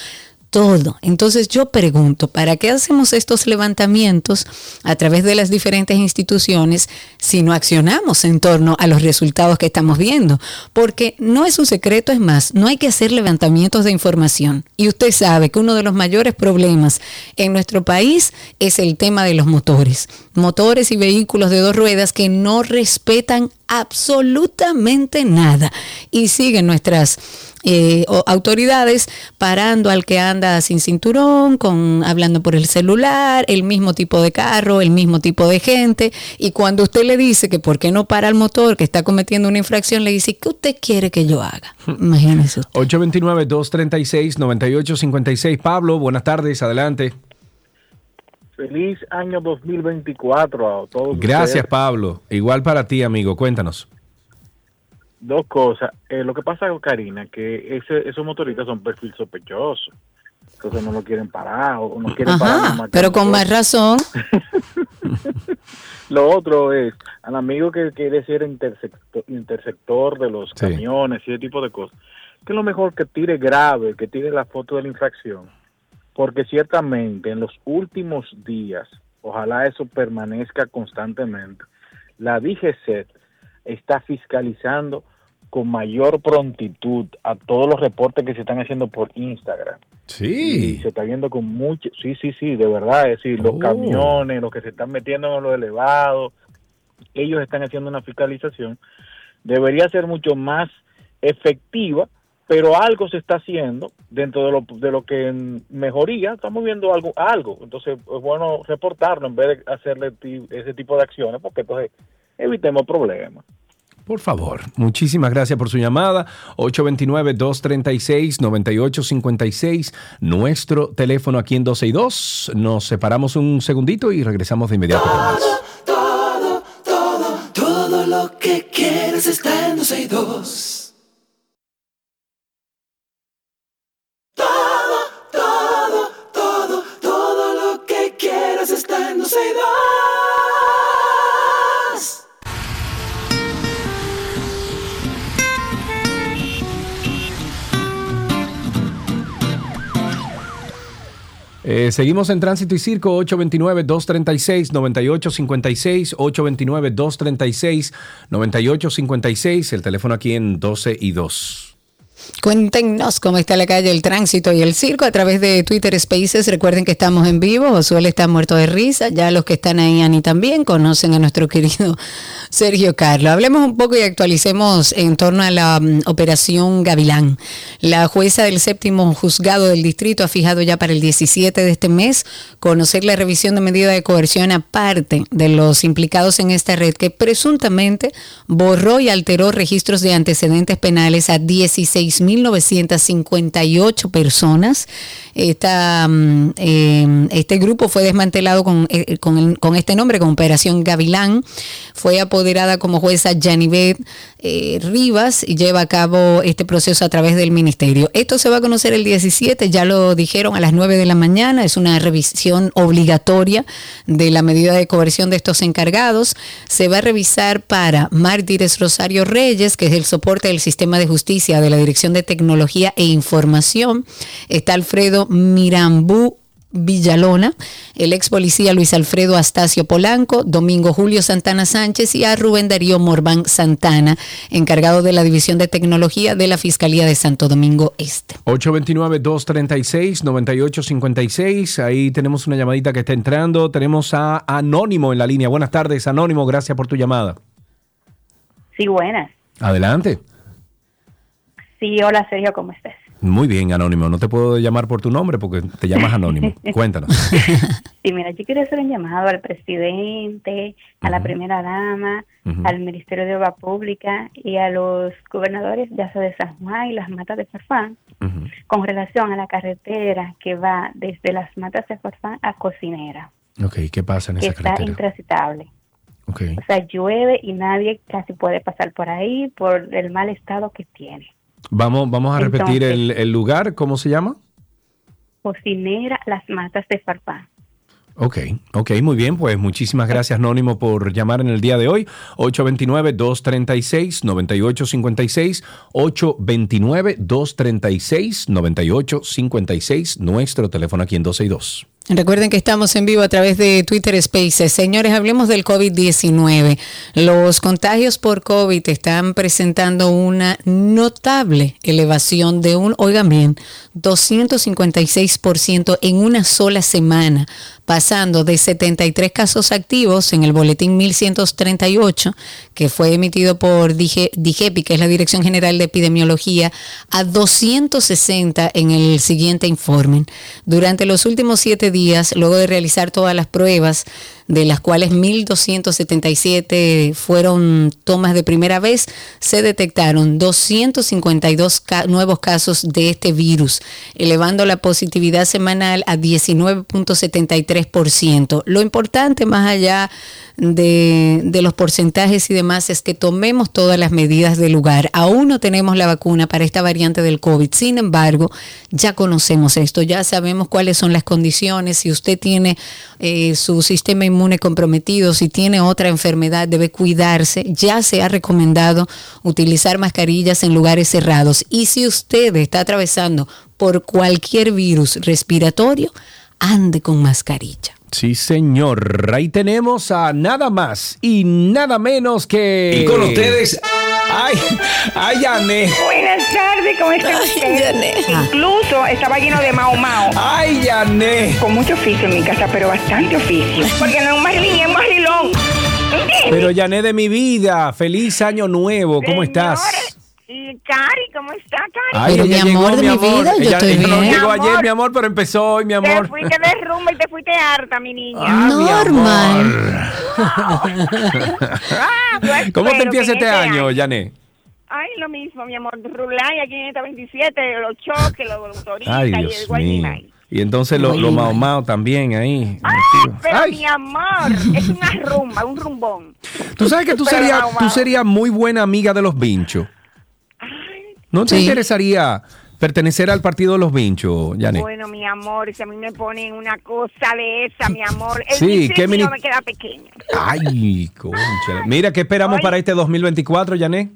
todo. Entonces yo pregunto, ¿para qué hacemos estos levantamientos a través de las diferentes instituciones si no accionamos en torno a los resultados que estamos viendo? Porque no es un secreto, es más, no hay que hacer levantamientos de información. Y usted sabe que uno de los mayores problemas en nuestro país es el tema de los motores. Motores y vehículos de dos ruedas que no respetan absolutamente nada y siguen nuestras eh, autoridades parando al que anda sin cinturón, con hablando por el celular, el mismo tipo de carro, el mismo tipo de gente. Y cuando usted le dice que por qué no para el motor, que está cometiendo una infracción, le dice, ¿qué usted quiere que yo haga? Imagínese usted. 829-236-9856. Pablo, buenas tardes, adelante. Feliz año 2024 a todos. Gracias, ustedes. Pablo. Igual para ti, amigo. Cuéntanos. Dos cosas. Eh, lo que pasa, Karina, que ese, esos motoristas son perfil sospechoso. Entonces no lo quieren parar o no quieren parar. Ajá, más que pero con más razón. Lo otro es al amigo que quiere ser intersector, intersector de los Sí. camiones y ese tipo de cosas, que es lo mejor que tire grave, que tire la foto de la infracción, porque ciertamente en los últimos días, ojalá eso permanezca constantemente, la DGC está fiscalizando con mayor prontitud a todos los reportes que se están haciendo por Instagram. Sí. Y se está viendo con mucho, sí, sí, sí, de verdad, es decir, los Oh. camiones, los que se están metiendo en los elevados, ellos están haciendo una fiscalización. Debería ser mucho más efectiva, pero algo se está haciendo dentro de lo, de lo que en mejoría, estamos viendo algo, algo. Entonces es bueno reportarlo en vez de hacerle ese tipo de acciones, porque entonces evitemos problemas. Por favor, muchísimas gracias por su llamada. 829-236-9856, nuestro teléfono aquí en 12 y 2. Nos separamos un segundito y regresamos de inmediato más. Todo, todo, todo lo que quieres está en 12 y 2. Eh, seguimos en Tránsito y Circo, ocho veintinueve, dos treinta y seis, noventa y ocho cincuenta y seis, ocho veintinueve, dos treinta y seis, noventa y ocho cincuenta y seis, el teléfono aquí en doce y dos. Cuéntenos cómo está la calle, el tránsito y el circo a través de Twitter Spaces. Recuerden que estamos en vivo. Josué está muerto de risa. Ya los que están ahí, Ani, también conocen a nuestro querido Sergio Carlos. Hablemos un poco y actualicemos en torno a la mm, operación Gavilán. La jueza del séptimo juzgado del distrito ha fijado ya para el 17 de este mes conocer la revisión de medida de coerción aparte de los implicados en esta red que presuntamente borró y alteró registros de antecedentes penales a 16.958 personas. Esta, mm, eh, este grupo fue desmantelado con, eh, el- con este nombre, con Operación Gavilán. Fue apoderada como jueza Janivet eh, Rivas y lleva a cabo este proceso a través del ministerio. Esto se va a conocer el 17, ya lo dijeron a las 9 de la mañana, es una revisión obligatoria de la medida de coerción de estos encargados. Se va a revisar para Mártires Rosario Reyes, que es el soporte del sistema de justicia de la Dirección de Tecnología e Información. Está Alfredo Mirambú Villalona, el ex policía Luis Alfredo Astacio Polanco, Domingo Julio Santana Sánchez y a Rubén Darío Morván Santana, encargado de la División de Tecnología de la Fiscalía de Santo Domingo Este. 829-236-9856. Ahí tenemos una llamadita que está entrando. Tenemos a Anónimo en la línea. Buenas tardes, Anónimo. Gracias por tu llamada. Sí, buenas. Adelante. Sí, hola Sergio, ¿cómo estás? Muy bien, Anónimo. No te puedo llamar por tu nombre porque te llamas Anónimo. Cuéntanos. Sí, mira, yo quiero hacer un llamado al presidente, a la primera dama, al Ministerio de Obra Pública y a los gobernadores, ya sea de San Juan y las matas de Farfán, con relación a la carretera que va desde las matas de Farfán a Cocinera, Ok, ¿qué pasa en que esa está carretera? intransitable. Ok. O sea, llueve y nadie casi puede pasar por ahí por el mal estado que tiene. Vamos, vamos a repetir Entonces- el, el lugar. ¿Cómo se llama? Cocinera, las matas de Farfán. Ok, ok, muy bien. Pues muchísimas gracias, Anónimo, por llamar en el día de hoy. 829-236-9856. 829-236-9856. Nuestro teléfono aquí en 12 y 2. Recuerden que estamos en vivo a través de Twitter Spaces. Señores, hablemos del COVID-19. Los contagios por COVID están presentando una notable elevación de un, oigan bien, 256% en una sola semana, pasando de 73 casos activos en el boletín 1138, que fue emitido por DIGE- DIGEPI, que es la Dirección General de Epidemiología, a 260 en el siguiente informe. Durante los últimos siete días, luego de realizar todas las pruebas de las cuales 1.277 fueron tomas de primera vez, se detectaron 252 ca- nuevos casos de este virus, elevando la positividad semanal a 19.73%. Lo importante, más allá de, de los porcentajes y demás, es que tomemos todas las medidas del lugar. Aún no tenemos la vacuna para esta variante del COVID. Sin embargo, ya conocemos esto, ya sabemos cuáles son las condiciones. Si usted tiene eh, su sistema inmune comprometido, si tiene otra enfermedad, debe cuidarse. Ya se ha recomendado utilizar mascarillas en lugares cerrados. Y si usted está atravesando por cualquier virus respiratorio, ande con mascarilla. Sí, señor. Ahí tenemos a nada más y nada menos que. Y con ustedes, ¡Ay! ¡Ay, Yané! Buenas tardes, ¿cómo está usted? Incluso estaba lleno de mao mao. ¡Ay, Yané! Con mucho oficio en mi casa, pero bastante oficio. Porque no es un marlín, es un. ¿Entiendes? Pero Yané de mi vida, feliz año nuevo, ¿cómo estás? Y Cari, ¿cómo está, Cari? Ay, Pero, mi amor, llegó, de mi vida, yo Ella- estoy ella no bien. llegó Mi ayer, amor. mi amor, pero empezó hoy, mi amor. Te fuiste de rumba y te fuiste harta, mi niña. Ah, mi Normal. Ah, pues, ¿Cómo te empieza en este año, Yané? Ay, lo mismo, mi amor. Rulay aquí en esta 27, los choques, los motoristas Ay, y Dios el guaymimay. mío. Y entonces los lo Mao Mao también ahí. Pero mi amor, es una rumba, un rumbón. Tú sabes que tú serías, tú serías muy buena amiga de los vinchos. ¿No te Sí. interesaría pertenecer al partido de los vinchos, Yané? Bueno, mi amor, si a mí me ponen una cosa de esa, mi amor, el Sí, ¿qué mini- me queda pequeño. Ay, concha. Mira, ¿qué esperamos para este 2024, Yané?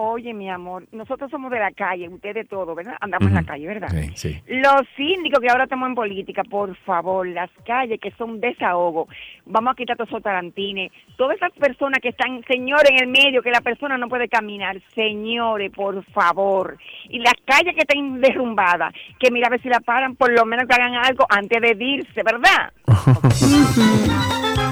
Oye, mi amor, nosotros somos de la calle, usted de todo, ¿verdad? Andamos en la calle, ¿verdad? Sí, sí. Los síndicos que ahora estamos en política, por favor, las calles que son desahogo, vamos a quitar todos esos tarantines, todas esas personas que están, señores, en el medio, que la persona no puede caminar, señores, por favor, y las calles que estén derrumbadas, que mira a ver si la paran, por lo menos que hagan algo antes de irse, ¿verdad?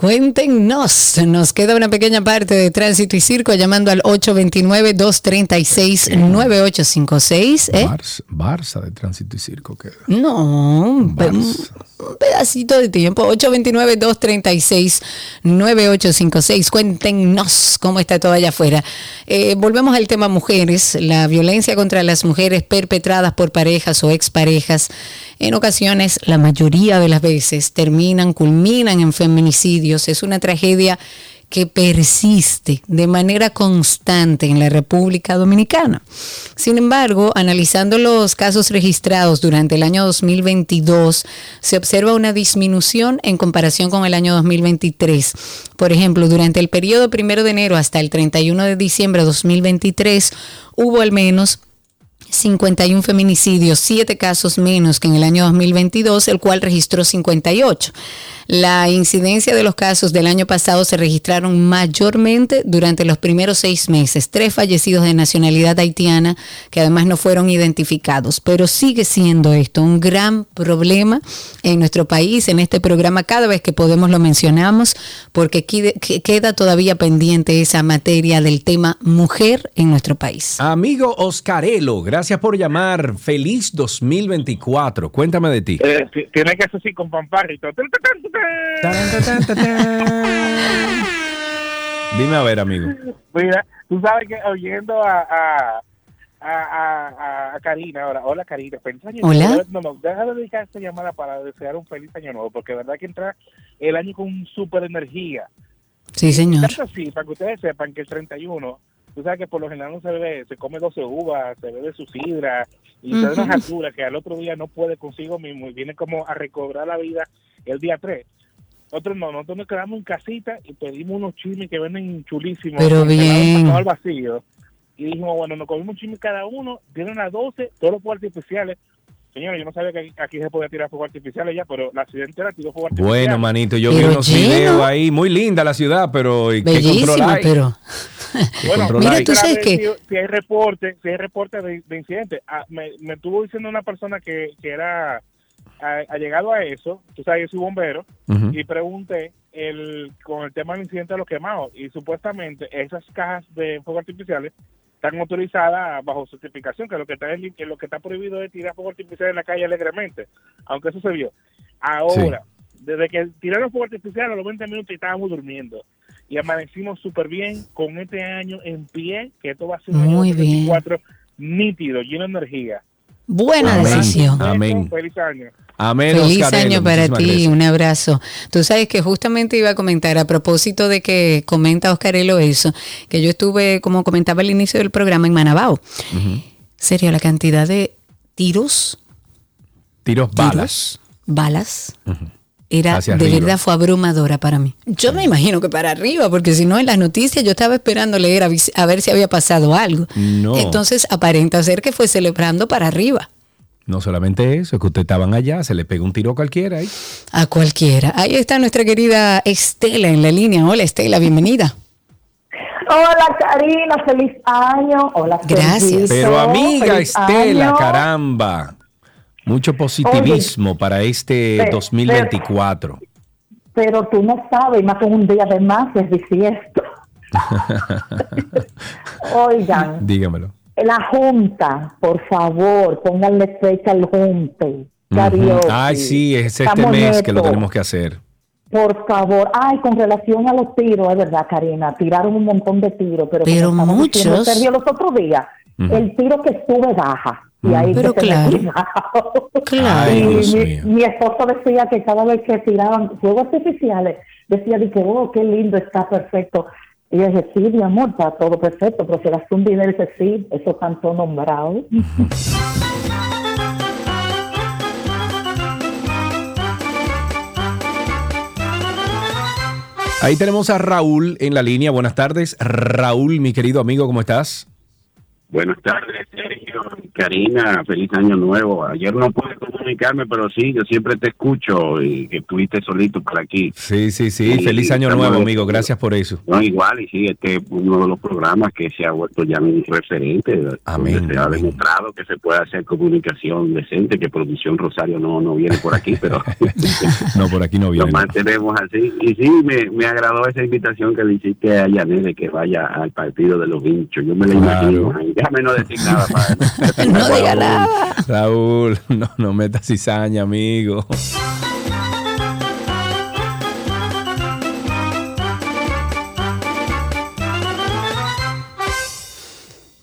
Cuéntenos, nos queda una pequeña parte de tránsito y circo llamando al 829-236-9856. ¿eh? Barça, Barça de Tránsito y Circo queda. No, pe- un pedacito de tiempo. 829-236-9856. Cuéntenos cómo está todo allá afuera. Eh, volvemos al tema mujeres. La violencia contra las mujeres perpetradas por parejas o exparejas, en ocasiones, la mayoría de las veces, terminan, culminan en feminicidios. Es una tragedia que persiste de manera constante en la República Dominicana. Sin embargo, analizando los casos registrados durante el año 2022, se observa una disminución en comparación con el año 2023. Por ejemplo, durante el periodo primero de enero hasta el 31 de diciembre de 2023, hubo al menos 51 feminicidios, 7 casos menos que en el año 2022, el cual registró 58. La incidencia de los casos del año pasado se registraron mayormente durante los primeros seis meses. Tres fallecidos de nacionalidad haitiana que además no fueron identificados. Pero sigue siendo esto un gran problema en nuestro país. En este programa cada vez que podemos lo mencionamos porque queda todavía pendiente esa materia del tema mujer en nuestro país. Amigo Oscarelo, gracias por llamar. Feliz 2024. Cuéntame de ti. Eh, ti- tiene que ser así con pamparrito. Dime a ver, amigo. Mira, tú sabes que oyendo a, a, a, a, a Karina ahora. Hola, Karina. Feliz año Hola. nuevo. No, no, deja de dedicar esta llamada para desear un feliz año nuevo, porque de verdad que entra el año con super energía. Sí, señor. Tanto así, para que ustedes sepan que el 31, tú sabes que por lo general no se bebe, se come 12 uvas, se bebe su sidra, y se da Ujú. unas alturas que al otro día no puede consigo mismo y viene como a recobrar la vida el día 3. Nosotros no, nosotros nos quedamos en casita y pedimos unos chismes que venden chulísimos. Pero bien. al vacío. Y dijimos, bueno, nos comimos un chisme cada uno, tienen las 12, todos los fuegos artificiales. Señores, yo no sabía que aquí, aquí se podía tirar fuegos artificiales ya, pero la accidente era tiró fuegos artificiales. Bueno, manito, yo vi unos lleno. videos ahí. Muy linda la ciudad, pero ¿y ¿qué Bellísima, hay? pero ¿Qué Bueno, Mira, tú sabes que- Si, si hay reporte, si hay reporte de, de incidente, Ah, me, me estuvo diciendo una persona que, que era ha, llegado a eso, tú sabes, yo soy bombero, y pregunté el con el tema del incidente de los quemados, y supuestamente esas cajas de fuegos artificiales están autorizadas bajo certificación, que lo que está es, que lo que está prohibido es tirar fuego artificial en la calle alegremente, aunque eso se vio. Ahora, desde que tiraron fuego artificial a los 20 minutos y estábamos durmiendo y amanecimos súper bien con este año en pie, que esto va a ser un Muy año bien. 2024 nítido, lleno de energía. Buena Amén. decisión. Amén. Feliz año. Amén. Feliz año para muchísimas ti, gracias. un abrazo. Tú sabes que justamente iba a comentar a propósito de que comenta Oscarelo eso, que yo estuve, como comentaba al inicio del programa, en Manabao. Sería la cantidad de tiros, Tiros balas. balas, era de arriba. verdad fue abrumadora para mí. Yo me imagino que para arriba, porque si no en las noticias yo estaba esperando leer a, ver si había pasado algo. No. Entonces aparenta ser que fue celebrando para arriba. No solamente eso, es que ustedes estaban allá, se le pega un tiro a cualquiera ahí. A cualquiera. Ahí está nuestra querida Estela en la línea. Hola Estela, bienvenida. Hola Karina, feliz año. Hola, Gracias. Pero amiga feliz Estela, año. caramba. Mucho positivismo para este Pero- 2024. Pero tú no sabes, más que un día de más es bisiesto. Oigan, Dígamelo. la Junta, por favor, pónganle fecha al Junte. Ujú. Ay, sí, es este Estamos mes que lo tenemos que hacer. Por favor, ay, con relación a los tiros, es verdad, Karina, tiraron un montón de tiros, pero, Pero diciendo, muchos. Sergio, los otros días, el tiro que sube baja. Y Ujú. ahí Pero que claro. Claro. Ay, Y Dios mi, mío. mi esposo decía que cada vez que tiraban fuegos artificiales, decía de que, oh, qué lindo, está perfecto. Y yo dije, sí, mi amor, está todo perfecto, pero se gastó un dinero dice, sí, eso cantó nombrado. Ahí tenemos a Raúl en la línea. Buenas tardes. Raúl, mi querido amigo, ¿cómo estás? Buenas tardes, Sergio. Karina, feliz año nuevo. Ayer no pude comunicarme, pero sí, yo siempre te escucho y que estuviste solito por aquí. Sí, sí, sí. Feliz año nuevo, amigo. Gracias por eso. No, igual, y sí, este es uno de los programas que se ha vuelto ya un referente. Amén, donde Se ha amén. demostrado que se puede hacer comunicación decente, que Producción Rosario no, no viene por aquí, pero No, por aquí no lo viene. mantenemos así. Y sí, me, me agradó esa invitación que le hiciste a Yanet de que vaya al partido de los vinchos. Yo me la Claro. imagino. Déjame no decir nada para No diga nada. Raúl, no, no metas cizaña, amigo.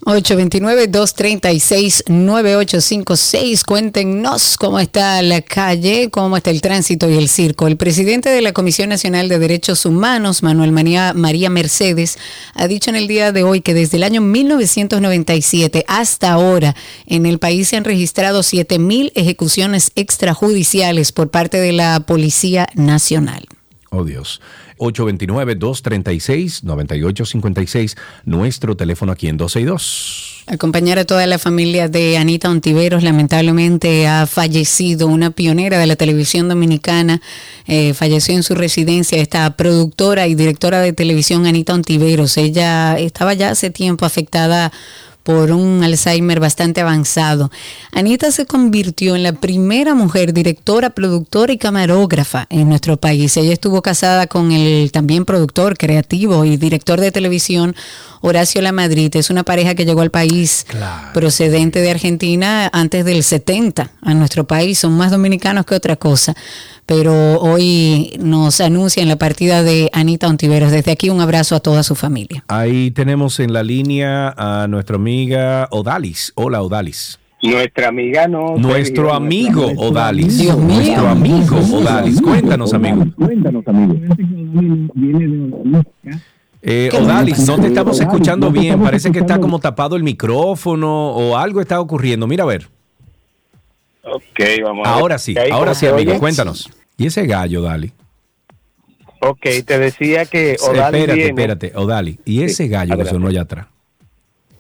829-236-9856. Cuéntenos cómo está la calle, cómo está el tránsito y el circo. El presidente de la Comisión Nacional de Derechos Humanos, Manuel María, María Mercedes, ha dicho en el día de hoy que desde el año 1997 hasta ahora en el país se han registrado 7.000 ejecuciones extrajudiciales por parte de la Policía Nacional. Oh Dios. 829-236-9856, nuestro teléfono aquí en 262. Acompañar a toda la familia de Anita Ontiveros, lamentablemente ha fallecido una pionera de la televisión dominicana, eh, falleció en su residencia esta productora y directora de televisión Anita Ontiveros. Ella estaba ya hace tiempo afectada por un Alzheimer bastante avanzado. Anita se convirtió en la primera mujer directora, productora y camarógrafa en nuestro país. Ella estuvo casada con el también productor, creativo y director de televisión Horacio Lamadrid. Es una pareja que llegó al país procedente de Argentina antes del 70 a nuestro país. Son más dominicanos que otra cosa. Pero hoy nos anuncian la partida de Anita Ontiveros. Desde aquí un abrazo a toda su familia. Ahí tenemos en la línea a nuestra amiga Odalis. Hola, Odalis. Nuestra amiga no. Nuestro amigo nuestra- Odalis. Dios mío. Nuestro amigo Odalis. Cuéntanos, amigo. Cuéntanos, amigo. Eh, Odalis, no te estamos escuchando bien. Parece que está como tapado el micrófono o algo está ocurriendo. Mira a ver. Ok, vamos a ver. Ahora sí, ¿Ahí ahora sí, se amigo. oye? Cuéntanos. ¿Y ese gallo, Dali? Ok, te decía que Odali espérate, viene- espérate, Odali. ¿Y ese gallo que sonó allá atrás?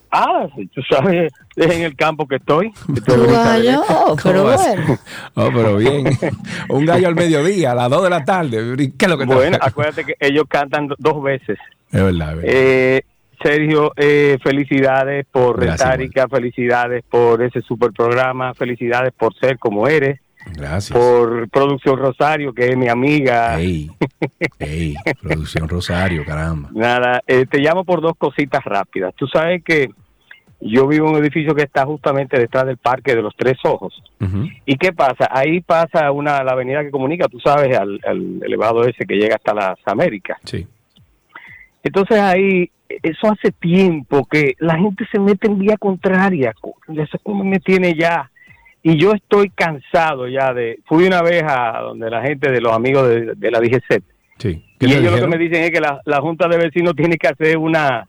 Ah, tú sabes, es en el campo que estoy. Estoy Tu ahorita gallo, derecho. pero bueno. Oh, pero bien. Un gallo al mediodía, a las 2 de la tarde. ¿Qué es lo que te- Bueno, acuérdate que ellos cantan do- dos veces. Es verdad, es verdad. Eh, Sergio, eh, felicidades por Retárica, felicidades por ese super programa, felicidades por ser como eres, Gracias. por Producción Rosario, que es mi amiga. Ey, ey, Producción Rosario, caramba. Nada, eh, te llamo por dos cositas rápidas. Tú sabes que Yo vivo en un edificio que está justamente detrás del Parque de los Tres Ojos. ¿Y qué pasa? Ahí pasa una la avenida que comunica, tú sabes, al, al elevado ese que llega hasta las Américas. Sí. Entonces ahí, eso hace tiempo que la gente se mete en vía contraria. co- Eso como me tiene ya. Y yo estoy cansado ya de... Fui una vez a donde la gente de los amigos de, de la DGC. Sí. Y ellos lo que me dicen es que la, la Junta de Vecinos tiene que hacer una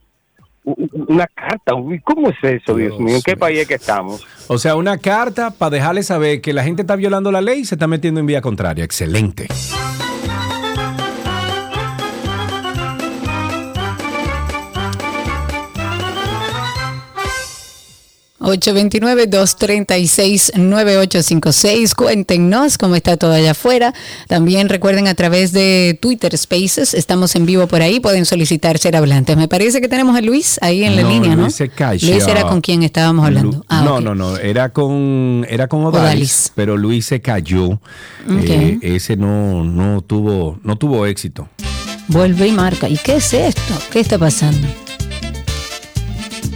una carta. ¿Cómo es eso, Dios, mío? ¿En qué país es que estamos? O sea, una carta para dejarle saber que la gente está violando la ley y se está metiendo en vía contraria. Excelente. 829-236-9856. Cuéntenos cómo está todo allá afuera. También recuerden a través de Twitter Spaces, estamos en vivo por ahí, pueden solicitar ser hablantes. Me parece que tenemos a Luis ahí en la No, línea, ¿no? Luis se cayó. Luis era con quien estábamos hablando. Ah, no, no, no, era con, era con Odalis, Odalis. pero Luis se cayó. Eh, ese no, no, tuvo, no tuvo éxito. Vuelve y marca. ¿Y qué es esto? ¿Qué está pasando?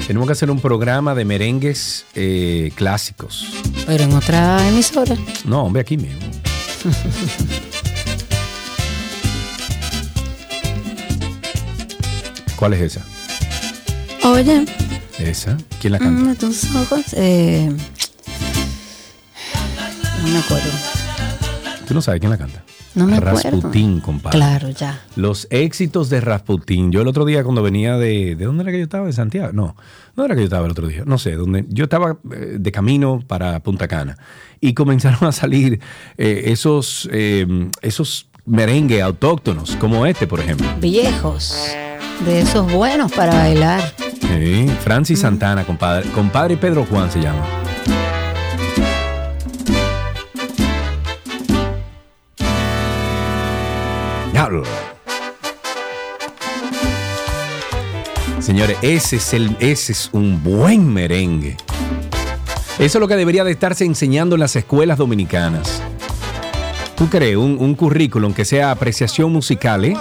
Tenemos que hacer un programa de merengues eh, clásicos. Pero en otra emisora. No, hombre, aquí mismo. ¿Cuál es esa? Oye, ¿Esa? ¿Quién la canta? mm, tus ojos. Eh, no me acuerdo. Tú no sabes quién la canta. No me acuerdo. Rasputín, compadre. Claro, ya. Los éxitos de Rasputín. Yo el otro día cuando venía de... ¿De dónde era que yo estaba? ¿De Santiago? No, no era que yo estaba el otro día. No sé, donde yo estaba eh, de camino para Punta Cana. Y comenzaron a salir eh, esos, eh, esos merengue autóctonos, como este, por ejemplo. Viejos. De esos buenos para bailar. Sí, Francis Santana, compadre. Compadre Pedro Juan se llama. Señores, ese es, el, ese es un buen merengue. Eso es lo que debería de estarse enseñando en las escuelas dominicanas. ¿Tú crees? Un, un currículum que sea apreciación musical, ¿eh?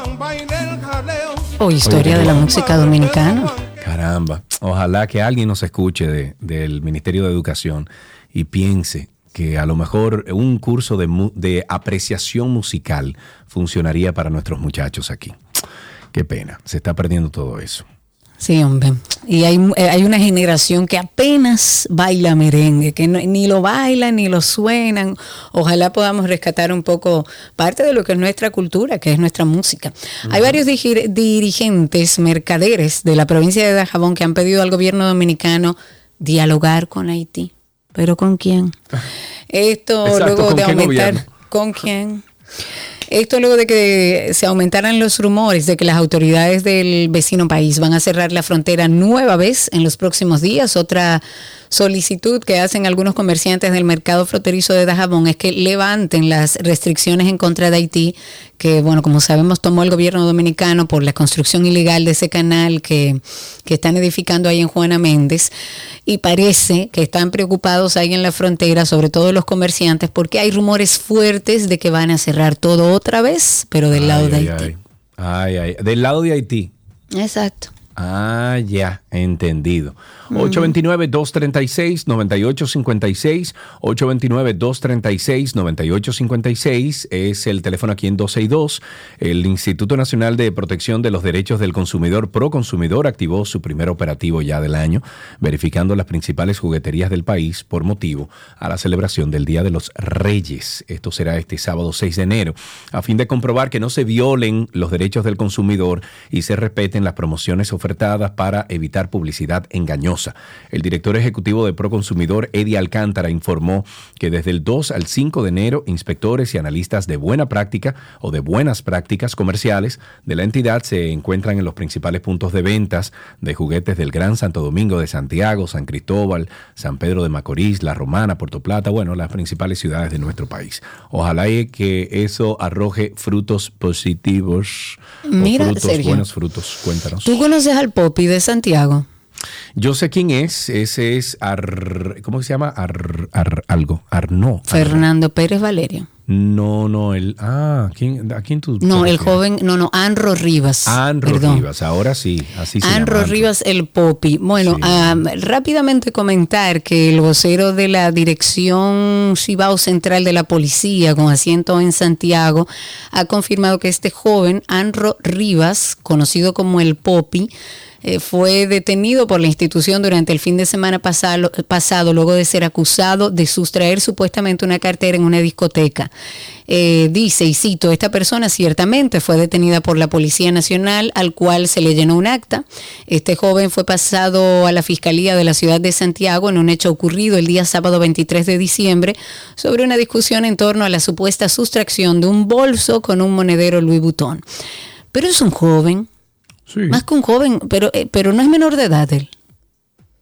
O historia de la música dominicana. Caramba, ojalá que alguien nos escuche de- del Ministerio de Educación y piense que a lo mejor un curso de, de apreciación musical funcionaría para nuestros muchachos aquí. Qué pena, se está perdiendo todo eso. Sí, hombre. Y hay, eh, hay una generación que apenas baila merengue, que no- ni lo bailan ni lo suenan. Ojalá podamos rescatar un poco parte de lo que es nuestra cultura, que es nuestra música. Hay varios dirigentes, mercaderes de la provincia de Dajabón que han pedido al gobierno dominicano dialogar con Haití. ¿Pero con quién? Esto Exacto, luego ¿con de aumentar... gobierno? ¿Con quién? Esto luego de que se aumentaran los rumores de que las autoridades del vecino país van a cerrar la frontera nueva vez en los próximos días. Otra solicitud que hacen algunos comerciantes del mercado fronterizo de Dajabón es que levanten las restricciones en contra de Haití, que bueno, como sabemos tomó el gobierno dominicano por la construcción ilegal de ese canal que, que están edificando ahí en Juana Méndez. Y parece que están preocupados ahí en la frontera, sobre todo los comerciantes, porque hay rumores fuertes de que van a cerrar todo otra vez, pero del lado de Ay, Haití. Ay, ay. Del lado de Haití. Exacto. Ah, ya, entendido. Ujú. 829-236-9856. 829-236-9856 es el teléfono aquí en 262. El Instituto Nacional de Protección de los Derechos del Consumidor, Proconsumidor, activó su primer operativo ya del año, verificando las principales jugueterías del país por motivo a la celebración del Día de los Reyes. Esto será este sábado 6 de enero, a fin de comprobar que no se violen los derechos del consumidor y se respeten las promociones ofertadas para evitar publicidad engañosa. El director ejecutivo de Proconsumidor, Eddie Alcántara, informó que desde el 2 al 5 de enero, inspectores y analistas de buena práctica o de buenas prácticas comerciales de la entidad se encuentran en los principales puntos de ventas de juguetes del Gran Santo Domingo de Santiago, San Cristóbal, San Pedro de Macorís, La Romana, Puerto Plata, bueno, las principales ciudades de nuestro país. Ojalá y que eso arroje frutos positivos. o Mira, frutos, Sergio. buenos frutos. Cuéntanos. ¿Tú conoces al Popi de Santiago? Yo sé quién es. Ese es Ar, ¿cómo se llama? Ar, Ar- algo. Arno. Fernando Pérez Valerio. No, no, el. Ah, ¿quién, ¿a quién tú? No, el joven, no, no, Anro Rivas. Anro Perdón. Rivas, ahora sí, así se Anro llama. Rivas el Popi. Bueno, ah, rápidamente comentar que el vocero de la Dirección Cibao Central de la Policía, con asiento en Santiago, ha confirmado que este joven, Anro Rivas, conocido como el Popi, eh, fue detenido por la institución durante el fin de semana pasado, pasado luego de ser acusado de sustraer supuestamente una cartera en una discoteca. Eh, dice, y cito, esta persona ciertamente fue detenida por la Policía Nacional, al cual se le llenó un acta. Este joven fue pasado a la Fiscalía de la ciudad de Santiago en un hecho ocurrido el día sábado 23 de diciembre sobre una discusión en torno a la supuesta sustracción de un bolso con un monedero Louis Vuitton. Pero es un joven, más que un joven, pero, eh, pero no es menor de edad él.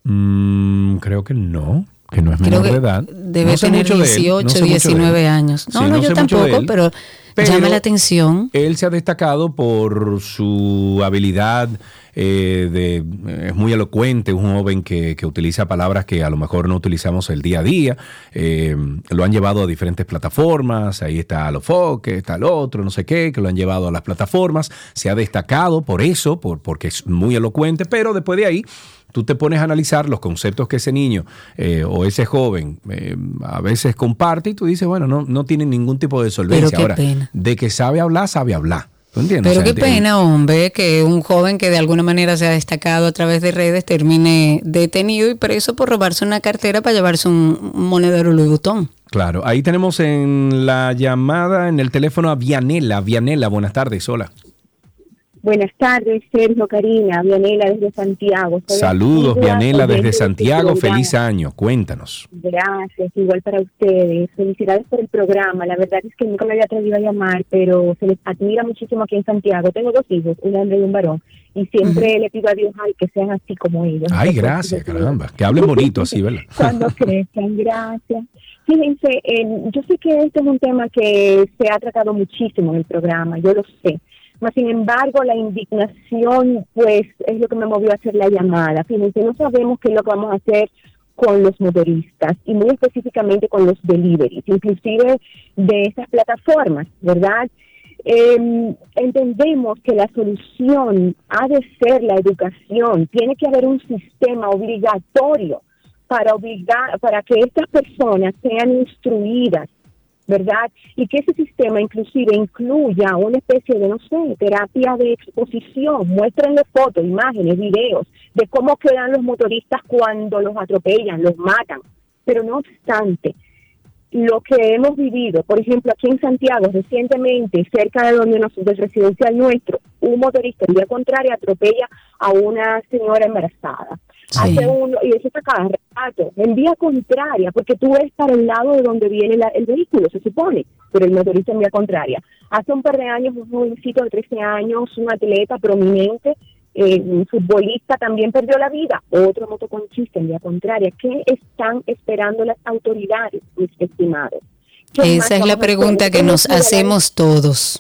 Mm, creo que no, que no es menor que de edad. Debe No sé tener mucho de él, 18, no sé mucho de él. 19 años. No, Sí, no, no yo tampoco, él, pero, pero llama la atención. Él se ha destacado por su habilidad eh, de es muy elocuente, un joven que, que utiliza palabras que a lo mejor no utilizamos el día a día. eh, lo han llevado a diferentes plataformas, ahí está Alofoque, está el otro, no sé qué, que lo han llevado a las plataformas. Se ha destacado por eso, por, porque es muy elocuente, pero después de ahí tú te pones a analizar los conceptos que ese niño eh, o ese joven eh, a veces comparte y tú dices, bueno, no, no tiene ningún tipo de solvencia. qué Ahora, pena. de que sabe hablar, sabe hablar. ¿Tú entiendes? Pero O sea, qué pena, hombre, que un joven que de alguna manera se ha destacado a través de redes termine detenido y preso por robarse una cartera para llevarse un, un monedero Louis Vuitton. Claro, ahí tenemos en la llamada, en el teléfono a Vianela. Vianela, buenas tardes, hola. Buenas tardes, Sergio, Karina, Vianela desde Santiago. Soy Saludos, Vianela, desde Santiago. programa. Feliz año, cuéntanos. Gracias, igual para ustedes. Felicidades por el programa. La verdad es que nunca me había atrevido a llamar, pero se les admira muchísimo aquí en Santiago. Tengo dos hijos, un hombre y un varón, y siempre le pido a Dios ay, que sean así como ellos. Ay, gracias, caramba. Que hablen bonito así, ¿verdad? cuando crezcan. Gracias. Fíjense, eh, yo sé que este es un tema que se ha tratado muchísimo en el programa, yo lo sé. Mas, sin embargo, la indignación, pues, es lo que me movió a hacer la llamada. Fíjense, no sabemos qué es lo que vamos a hacer con los motoristas y muy específicamente con los deliveries, inclusive de esas plataformas, ¿verdad? Eh, entendemos que la solución ha de ser la educación, tiene que haber un sistema obligatorio para obligar, para que estas personas sean instruidas, ¿verdad? Y que ese sistema inclusive incluya una especie de, no sé, terapia de exposición, muéstrenle fotos, imágenes, videos de cómo quedan los motoristas cuando los atropellan, los matan. Pero no obstante, lo que hemos vivido, por ejemplo, aquí en Santiago, recientemente, cerca de donde nos, del residencial nuestro, un motorista en vía contraria atropella a una señora embarazada. Hace uno, y eso está cada rato, en vía contraria, porque tú ves para el lado de donde viene la- el vehículo, se supone, pero el motorista en vía contraria. Hace un par de años, un jovencito de 13 años, un atleta prominente, eh, un futbolista también perdió la vida, otro motoconchista en vía contraria. ¿Qué están esperando las autoridades, mis estimados? ¿Qué más Esa es la pregunta que ¿Cómo nos hacemos todos.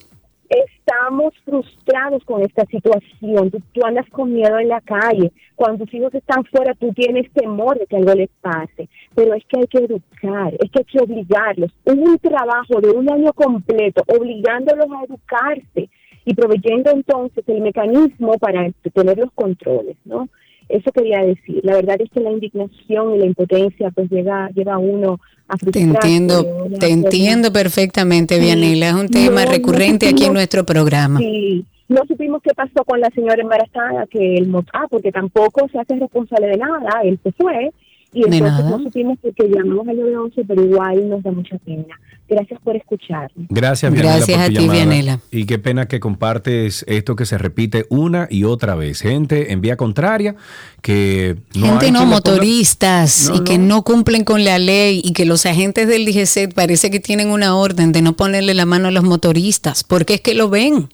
Estamos frustrados con esta situación. Tú, tú andas con miedo en la calle. Cuando tus hijos están fuera, tú tienes temor de que algo les pase. Pero es que hay que educar, es que hay que obligarlos. Un trabajo de un año completo, obligándolos a educarse y proveyendo entonces el mecanismo para tener los controles, ¿no? Eso quería decir. La verdad es que la indignación y la impotencia pues llega, lleva a uno a Te entiendo, ¿no? te entiendo perfectamente, Sí. Vianela. Es un tema No, no recurrente aquí en nuestro programa. Sí, no supimos qué pasó con la señora embarazada, que el ah, porque tampoco se hace responsable de nada, él se fue, y entonces no supimos porque llamamos al 911, pero igual nos da mucha pena. Gracias por escucharme. Gracias, Vianela, Gracias por a tu ti, llamada. Vianela. Y qué pena que compartes esto que se repite una y otra vez. Gente en vía contraria que no Gente hay no, motoristas No, y que no cumplen con la ley y que los agentes del DGC parece que tienen una orden de no ponerle la mano a los motoristas porque es que lo ven.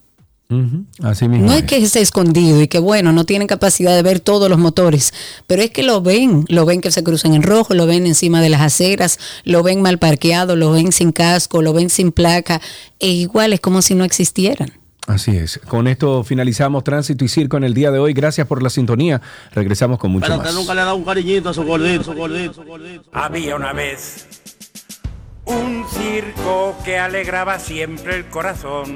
Ujú, Así mismo. No es que esté escondido y que bueno, no tienen capacidad de ver todos los motores, pero es que lo ven, lo ven que se cruzan en rojo, lo ven encima de las aceras, lo ven mal parqueado, lo ven sin casco, lo ven sin placa, e igual es como si no existieran. Así es. Con esto finalizamos Tránsito y Circo en el día de hoy. Gracias por la sintonía. Regresamos con mucho Pero más. nunca le ha dado un cariñito a su gordito, su gordito, su gordito. Había una vez Un circo que alegraba siempre el corazón.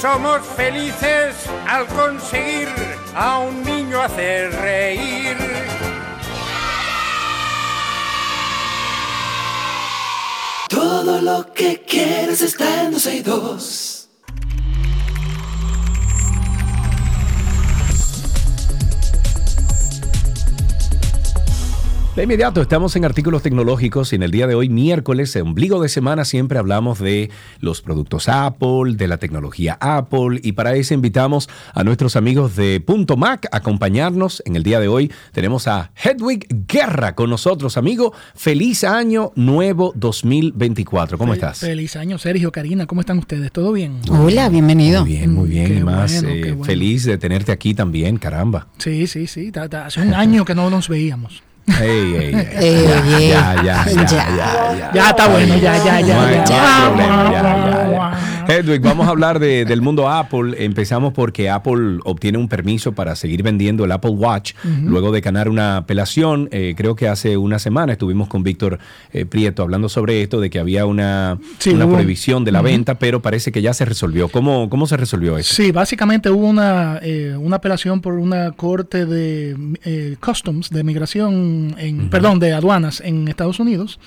Somos felices al conseguir a un niño hacer reír. Todo lo que quieres está en 12 y 2. De inmediato estamos en artículos tecnológicos y en el día de hoy, miércoles, ombligo de semana, siempre hablamos de los productos Apple, de la tecnología Apple y para eso invitamos a nuestros amigos de Punto Mac a acompañarnos. En el día de hoy tenemos a Hedwig Guerra con nosotros, amigo. Feliz año nuevo 2024. ¿Cómo Fel- estás? Feliz año, Sergio, Karina, ¿cómo están ustedes? ¿Todo bien? Hola, bienvenido. Muy bien, muy bien. Qué y más bueno, eh, bueno. feliz de tenerte aquí también, caramba. Sí, sí, sí. ta- ta- hace un año que no nos veíamos. Ey, ey, ey. Ey, ey. Ya, ya, ya, ya, Ya. está bueno, ya, ya, ya, No hay, ya. no hay problema, ya, ya, ya. Hedwig, vamos a hablar de- del mundo Apple. Empezamos porque Apple obtiene un permiso para seguir vendiendo el Apple Watch luego de ganar una apelación. Eh, creo que hace una semana estuvimos con Víctor eh, Prieto hablando sobre esto, de que había una, Sí, una hubo- prohibición de la venta, pero parece que ya se resolvió. ¿Cómo, cómo se resolvió eso? Sí, básicamente hubo una, eh, una apelación por una corte de eh, customs, de migración, en, perdón, de aduanas en Estados Unidos.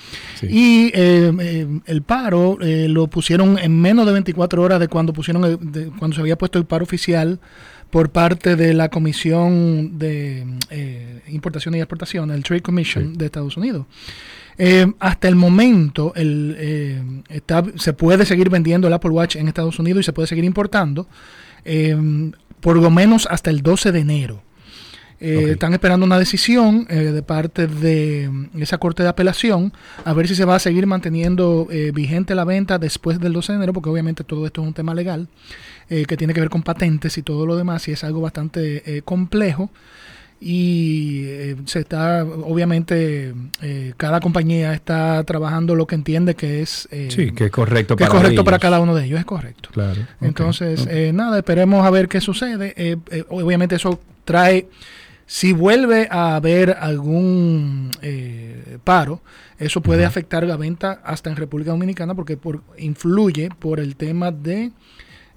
Y eh, eh, el paro eh, lo pusieron en menos de 24 horas de cuando pusieron el- de cuando se había puesto el paro oficial por parte de la Comisión de Importación y Exportación, el Trade Commission de Estados Unidos. Eh, hasta el momento el, eh, está- se puede seguir vendiendo el Apple Watch en Estados Unidos y se puede seguir importando eh, por lo menos hasta el 12 de enero. Eh, Están esperando una decisión eh, de parte de mm, esa corte de apelación a ver si se va a seguir manteniendo eh, vigente la venta después del 12 de enero, porque obviamente todo esto es un tema legal eh, que tiene que ver con patentes y todo lo demás, y es algo bastante eh, complejo. Y eh, se está, obviamente, cada compañía está trabajando lo que entiende que es, Sí, que es correcto que es para correcto ellos. para cada uno de ellos, es correcto. Claro. Entonces, ok. eh, nada, esperemos a ver qué sucede. Obviamente eso trae, si vuelve a haber algún eh, paro, eso puede afectar la venta hasta en República Dominicana porque por, influye por el tema de,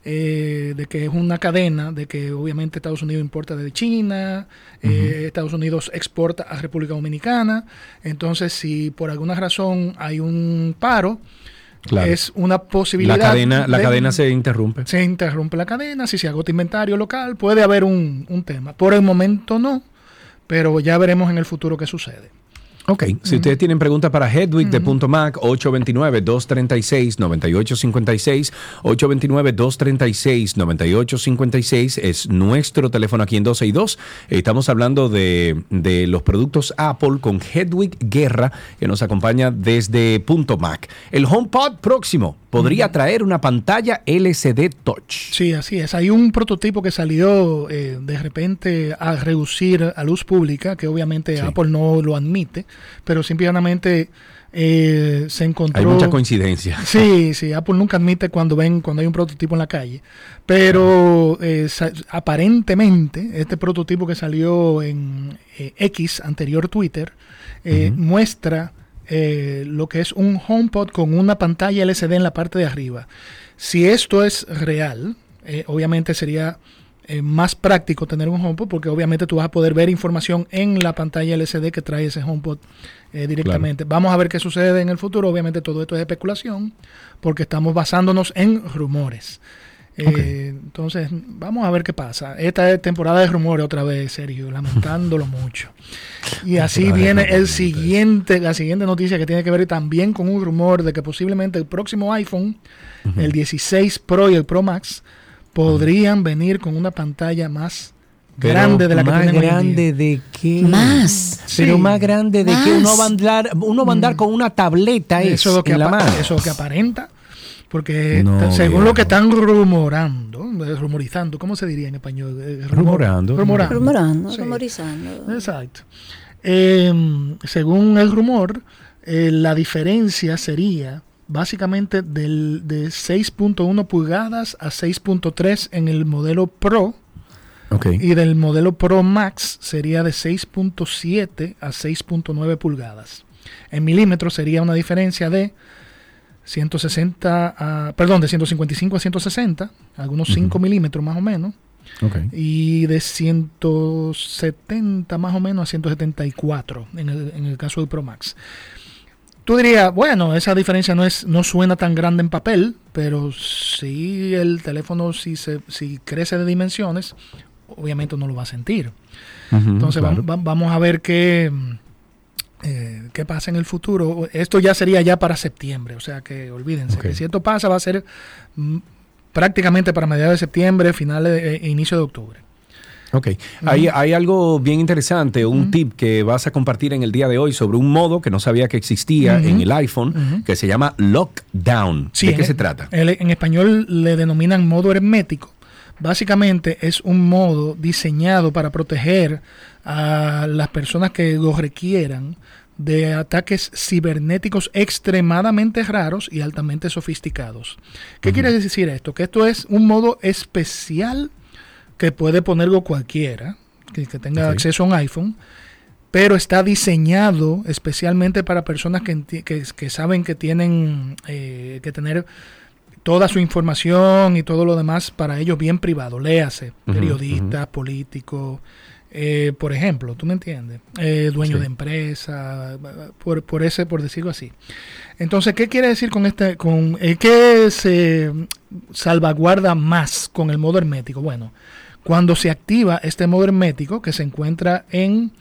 eh, de que es una cadena, de que obviamente Estados Unidos importa de China, eh, Estados Unidos exporta a República Dominicana. Entonces, si por alguna razón hay un paro, Claro. es una posibilidad. La cadena, la de- cadena se interrumpe. se interrumpe la cadena, si se agota inventario local, puede haber un, un tema. Por el momento no, pero ya veremos en el futuro qué sucede. Ok, si ustedes tienen preguntas para Hedwig de Punto Mac, 829-236-9856, 829-236-9856 es nuestro teléfono aquí en 12 y 2. Estamos hablando de, de los productos Apple con Hedwig Guerra, que nos acompaña desde Punto Mac. El HomePod próximo podría traer una pantalla LCD Touch. Sí, así es. Hay un prototipo que salió eh, de repente a reducir a luz pública, que obviamente Apple no lo admite, pero simplemente eh, se encontró... Hay mucha coincidencia. Sí, sí, Apple nunca admite cuando ven, cuando hay un prototipo en la calle. Pero eh, aparentemente, este prototipo que salió en eh, X, anterior Twitter, muestra eh, lo que es un HomePod con una pantalla LCD en la parte de arriba. Si esto es real, eh, obviamente sería eh, más práctico tener un HomePod porque obviamente tú vas a poder ver información en la pantalla LCD que trae ese HomePod eh, directamente. Vamos a ver qué sucede en el futuro. Obviamente todo esto es especulación porque estamos basándonos en rumores. Eh, Entonces, vamos a ver qué pasa. Esta es temporada de rumores otra vez, Sergio, lamentándolo mucho. Y así viene el siguiente, la siguiente noticia que tiene que ver también con un rumor de que posiblemente el próximo iPhone, el 16 Pro y el Pro Max, podrían venir con una pantalla más Pero grande de la que más tienen hoy en grande día. de qué? Más. Pero Sí. más grande de que uno va a andar, uno va a andar con una tableta Eso es lo que en la apa- mano. eso es lo que aparenta. Porque No, según viejo. lo que están rumorando, eh, rumorizando, ¿cómo se diría en español? Eh, rumor- Rumorando. Rumorando. Rumorando, Sí. rumorizando. Exacto. Eh, según el rumor, eh, la diferencia sería básicamente del, de 6.1 pulgadas a 6.3 en el modelo Pro. Ok. Y del modelo Pro Max sería de 6.7 a 6.9 pulgadas. En milímetros sería una diferencia de 160 a, perdón, de 155 a 160, algunos 5 milímetros más o menos. Ok. Y de 170 más o menos a 174 en el, en el caso del Pro Max. Tú dirías, bueno, esa diferencia no es no suena tan grande en papel, pero si el teléfono si se si crece de dimensiones, obviamente uno lo va a sentir. Entonces claro. vamos, va- vamos a ver qué, eh, qué pasa en el futuro. Esto ya sería ya para septiembre, o sea que olvídense que si esto pasa va a ser mm, prácticamente para mediados de septiembre, finales e e inicio de octubre. Ok. Hay, hay algo bien interesante, un tip que vas a compartir en el día de hoy sobre un modo que no sabía que existía en el iPhone, que se llama Lockdown. Sí, ¿De qué e- se trata? el- en español le denominan modo hermético. Básicamente es un modo diseñado para proteger a las personas que lo requieran de ataques cibernéticos extremadamente raros y altamente sofisticados. ¿Qué quiere decir esto? Que esto es un modo especial que puede ponerlo cualquiera que, que tenga acceso a un iPhone, pero está diseñado especialmente para personas que, enti- que, que saben que tienen eh, que tener toda su información y todo lo demás para ellos bien privado. Léase, periodistas, políticos, eh, por ejemplo, ¿tú me entiendes? Eh, dueño Sí. de empresa, por, por ese, por decirlo así. Entonces, ¿qué quiere decir con este, con eh, qué se salvaguarda más con el modo hermético? Bueno, cuando se activa este modo hermético que se encuentra en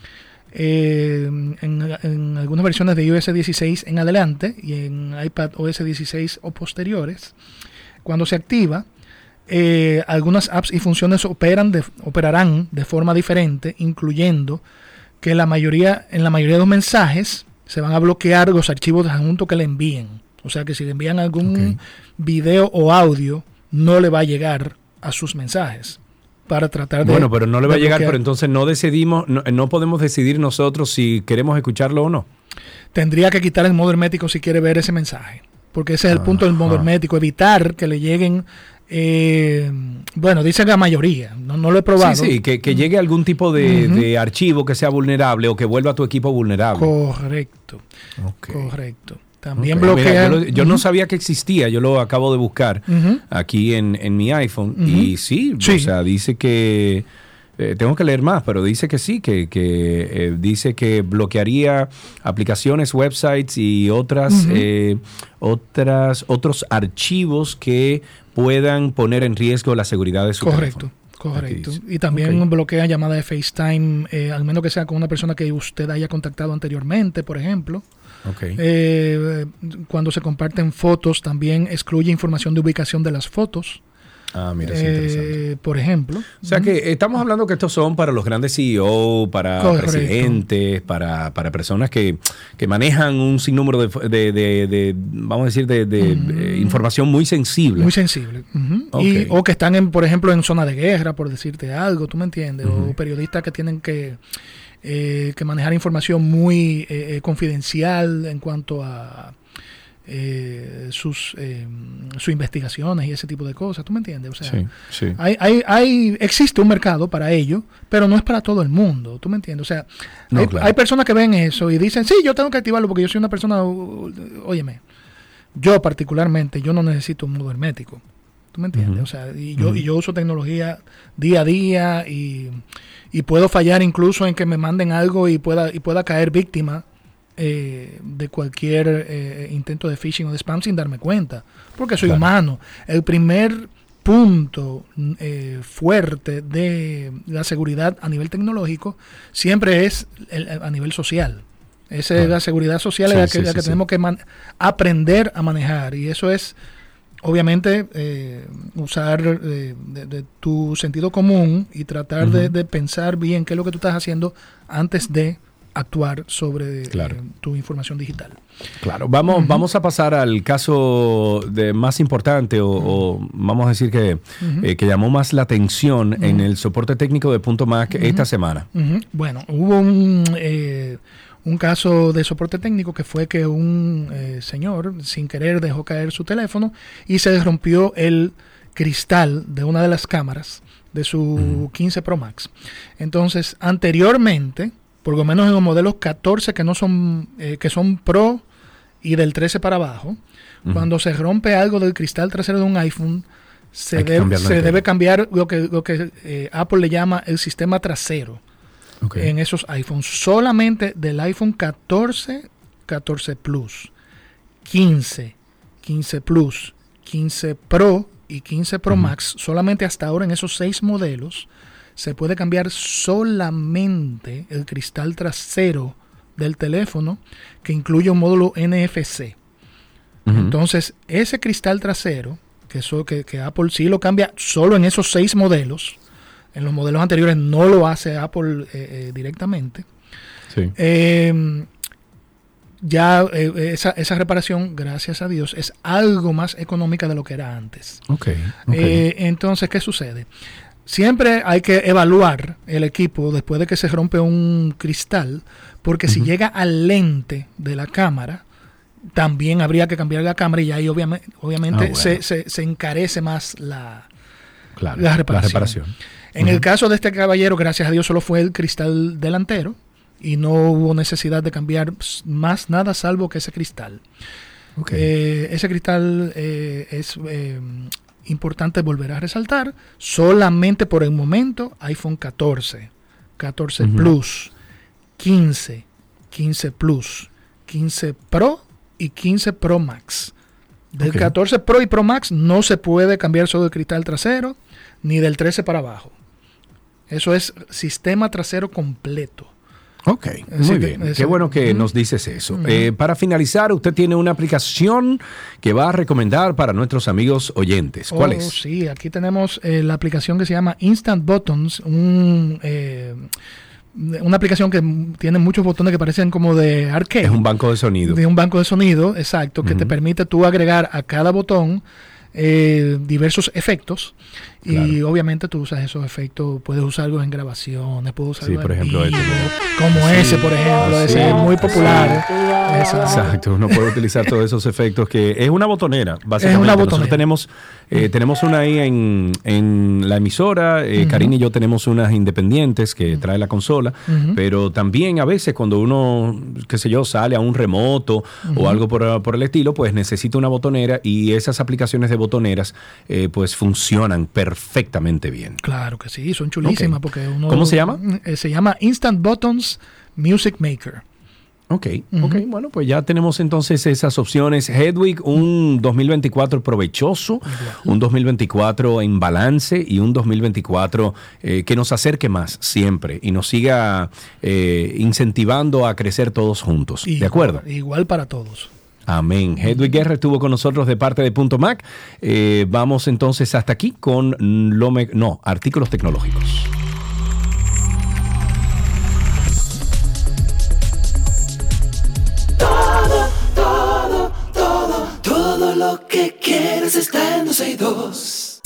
en, en algunas versiones de iOS 16 en adelante y en iPad OS 16 o posteriores, cuando se activa, eh, algunas apps y funciones operan de, operarán de forma diferente, incluyendo que la mayoría, en la mayoría de los mensajes se van a bloquear los archivos adjuntos que le envíen. O sea que si le envían algún video o audio, no le va a llegar a sus mensajes para tratar de. Bueno, pero no le va a de llegar, bloquear. pero entonces no decidimos, no, no podemos decidir nosotros si queremos escucharlo o no. tendría que quitar el modo hermético si quiere ver ese mensaje. Porque ese es el punto del modo hermético, evitar que le lleguen, eh, bueno, dicen la mayoría, no, no lo he probado. Sí, sí, que, que llegue algún tipo de, archivo que sea vulnerable o que vuelva a tu equipo vulnerable. Correcto, correcto. También mira, bloquea. yo, no sabía que existía, yo lo acabo de buscar aquí en, en mi iPhone y sí, o sea, dice que, eh, tengo que leer más, pero dice que sí, que, que, eh, dice que bloquearía aplicaciones, websites y otras, eh, otras, otros archivos que puedan poner en riesgo la seguridad de su Correcto, teléfono. correcto. Y también Ok. bloquea llamada de FaceTime, eh, al menos que sea con una persona que usted haya contactado anteriormente, por ejemplo. Ok. Eh, cuando se comparten fotos, también excluye información de ubicación de las fotos. Ah, mira, es Eh, interesante. por ejemplo. O sea que estamos hablando que estos son para los grandes CEO, para Correcto. presidentes, para, para personas que, que manejan un sinnúmero de, de- de- de, vamos a decir, de, información muy sensible. Muy sensible. Y- o que están, en, por ejemplo, en zona de guerra, por decirte algo, ¿tú me entiendes? O periodistas que tienen que, eh, que manejar información muy eh, eh, confidencial en cuanto a eh, sus, eh, sus investigaciones y ese tipo de cosas, ¿tú me entiendes? O sea, Sí, sí. Hay, hay, hay, existe un mercado para ello, pero no es para todo el mundo, ¿tú me entiendes? O sea, No, hay, claro. hay personas que ven eso y dicen, sí, yo tengo que activarlo porque yo soy una persona, óyeme, yo particularmente, yo no necesito un modo hermético, ¿tú me entiendes? O sea, y yo, y yo uso tecnología día a día y, y puedo fallar incluso en que me manden algo y pueda, y pueda caer víctima eh, de cualquier eh, intento de phishing o de spam sin darme cuenta, porque soy Claro. humano. El primer punto eh, fuerte de la seguridad a nivel tecnológico siempre es el- a nivel social. Esa es la seguridad social Sí, es la que, sí, la que sí. tenemos que aprender a manejar y eso es obviamente eh, usar eh, de, de tu sentido común y tratar de, de pensar bien qué es lo que tú estás haciendo antes de actuar sobre eh, tu información digital. Claro, vamos, vamos a pasar al caso de más importante o, o vamos a decir que, eh, que llamó más la atención en el soporte técnico de Punto Mac esta semana. Bueno, hubo un, eh, un caso de soporte técnico que fue que un eh, señor sin querer dejó caer su teléfono y se rompió el cristal de una de las cámaras de su 15 Pro Max. Entonces, anteriormente, por lo menos en los modelos 14 que no son eh, que son Pro y del 13 para abajo, cuando se rompe algo del cristal trasero de un iPhone, se, debe, se debe cambiar lo que, lo que eh, Apple le llama el sistema trasero en esos iPhones. Solamente del iPhone 14, 14 Plus, 15, 15 Plus, 15 Pro y 15 Pro Max, solamente hasta ahora en esos seis modelos, se puede cambiar solamente el cristal trasero del teléfono que incluye un módulo NFC. Entonces, ese cristal trasero, que, eso, que, que Apple sí lo cambia solo en esos seis modelos, en los modelos anteriores no lo hace Apple eh, eh, directamente. Sí. Eh, ya eh, esa, esa reparación, gracias a Dios, es algo más económica de lo que era antes. Entonces, ¿qué sucede? Siempre hay que evaluar el equipo después de que se rompe un cristal, porque si llega al lente de la cámara, también habría que cambiar la cámara y ahí obviamente, obviamente Ah, bueno. se, se- se encarece más la, Claro, la la reparación. En el caso de este caballero, gracias a Dios, solo fue el cristal delantero y no hubo necesidad de cambiar más nada salvo que ese cristal. Eh, ese cristal eh, es eh, importante volver a resaltar. Solamente por el momento, iPhone 14, 14 Ujú. Plus, 15, 15 Plus, 15 Pro y 15 Pro Max. Del Ok. 14 Pro y Pro Max no se puede cambiar solo el cristal trasero, ni del 13 para abajo. Eso es sistema trasero completo. Ok, Así muy bien. Qué bueno que nos dices eso. Eh, para finalizar, usted tiene una aplicación que va a recomendar para nuestros amigos oyentes. ¿Cuál Oh, es? Sí, aquí tenemos eh, la aplicación que se llama Instant Buttons, un, eh, una aplicación que tiene muchos botones que parecen como de arcade. Es un banco de sonido. De un banco de sonido, exacto, que te permite tú agregar a cada botón eh, diversos efectos y obviamente tú usas esos efectos, puedes usarlos en grabaciones, puedes usarlos Sí, por en ejemplo, este- como Sí, ese, por ejemplo, sí, ese es muy popular. Exacto, uno puede utilizar todos esos efectos que es una botonera, básicamente. una Nosotros tenemos, eh, tenemos una ahí en, en la emisora, eh. Karina y yo tenemos unas independientes que trae la consola, pero también a veces cuando uno, qué sé yo, sale a un remoto o algo por, por el estilo, pues necesita una botonera y esas aplicaciones de botoneras eh, pues funcionan perfectamente bien. Claro que sí, son chulísimas Ok. porque uno... ¿Cómo se llama? Eh, se llama Instant Buttons Music Maker. Ok, ok, bueno, pues ya tenemos entonces esas opciones. Hedwig, un 2024 provechoso, un 2024 en balance y un 2024 eh, que nos acerque más siempre y nos siga eh, incentivando a crecer todos juntos. ¿De Igual- acuerdo? Igual para todos. Amén. Hedwig Guerra estuvo con nosotros de parte de Punto Mac. Eh, vamos entonces hasta aquí con lo me- no, artículos tecnológicos. Todo, todo, todo, todo lo que quieres está en 12 y 2.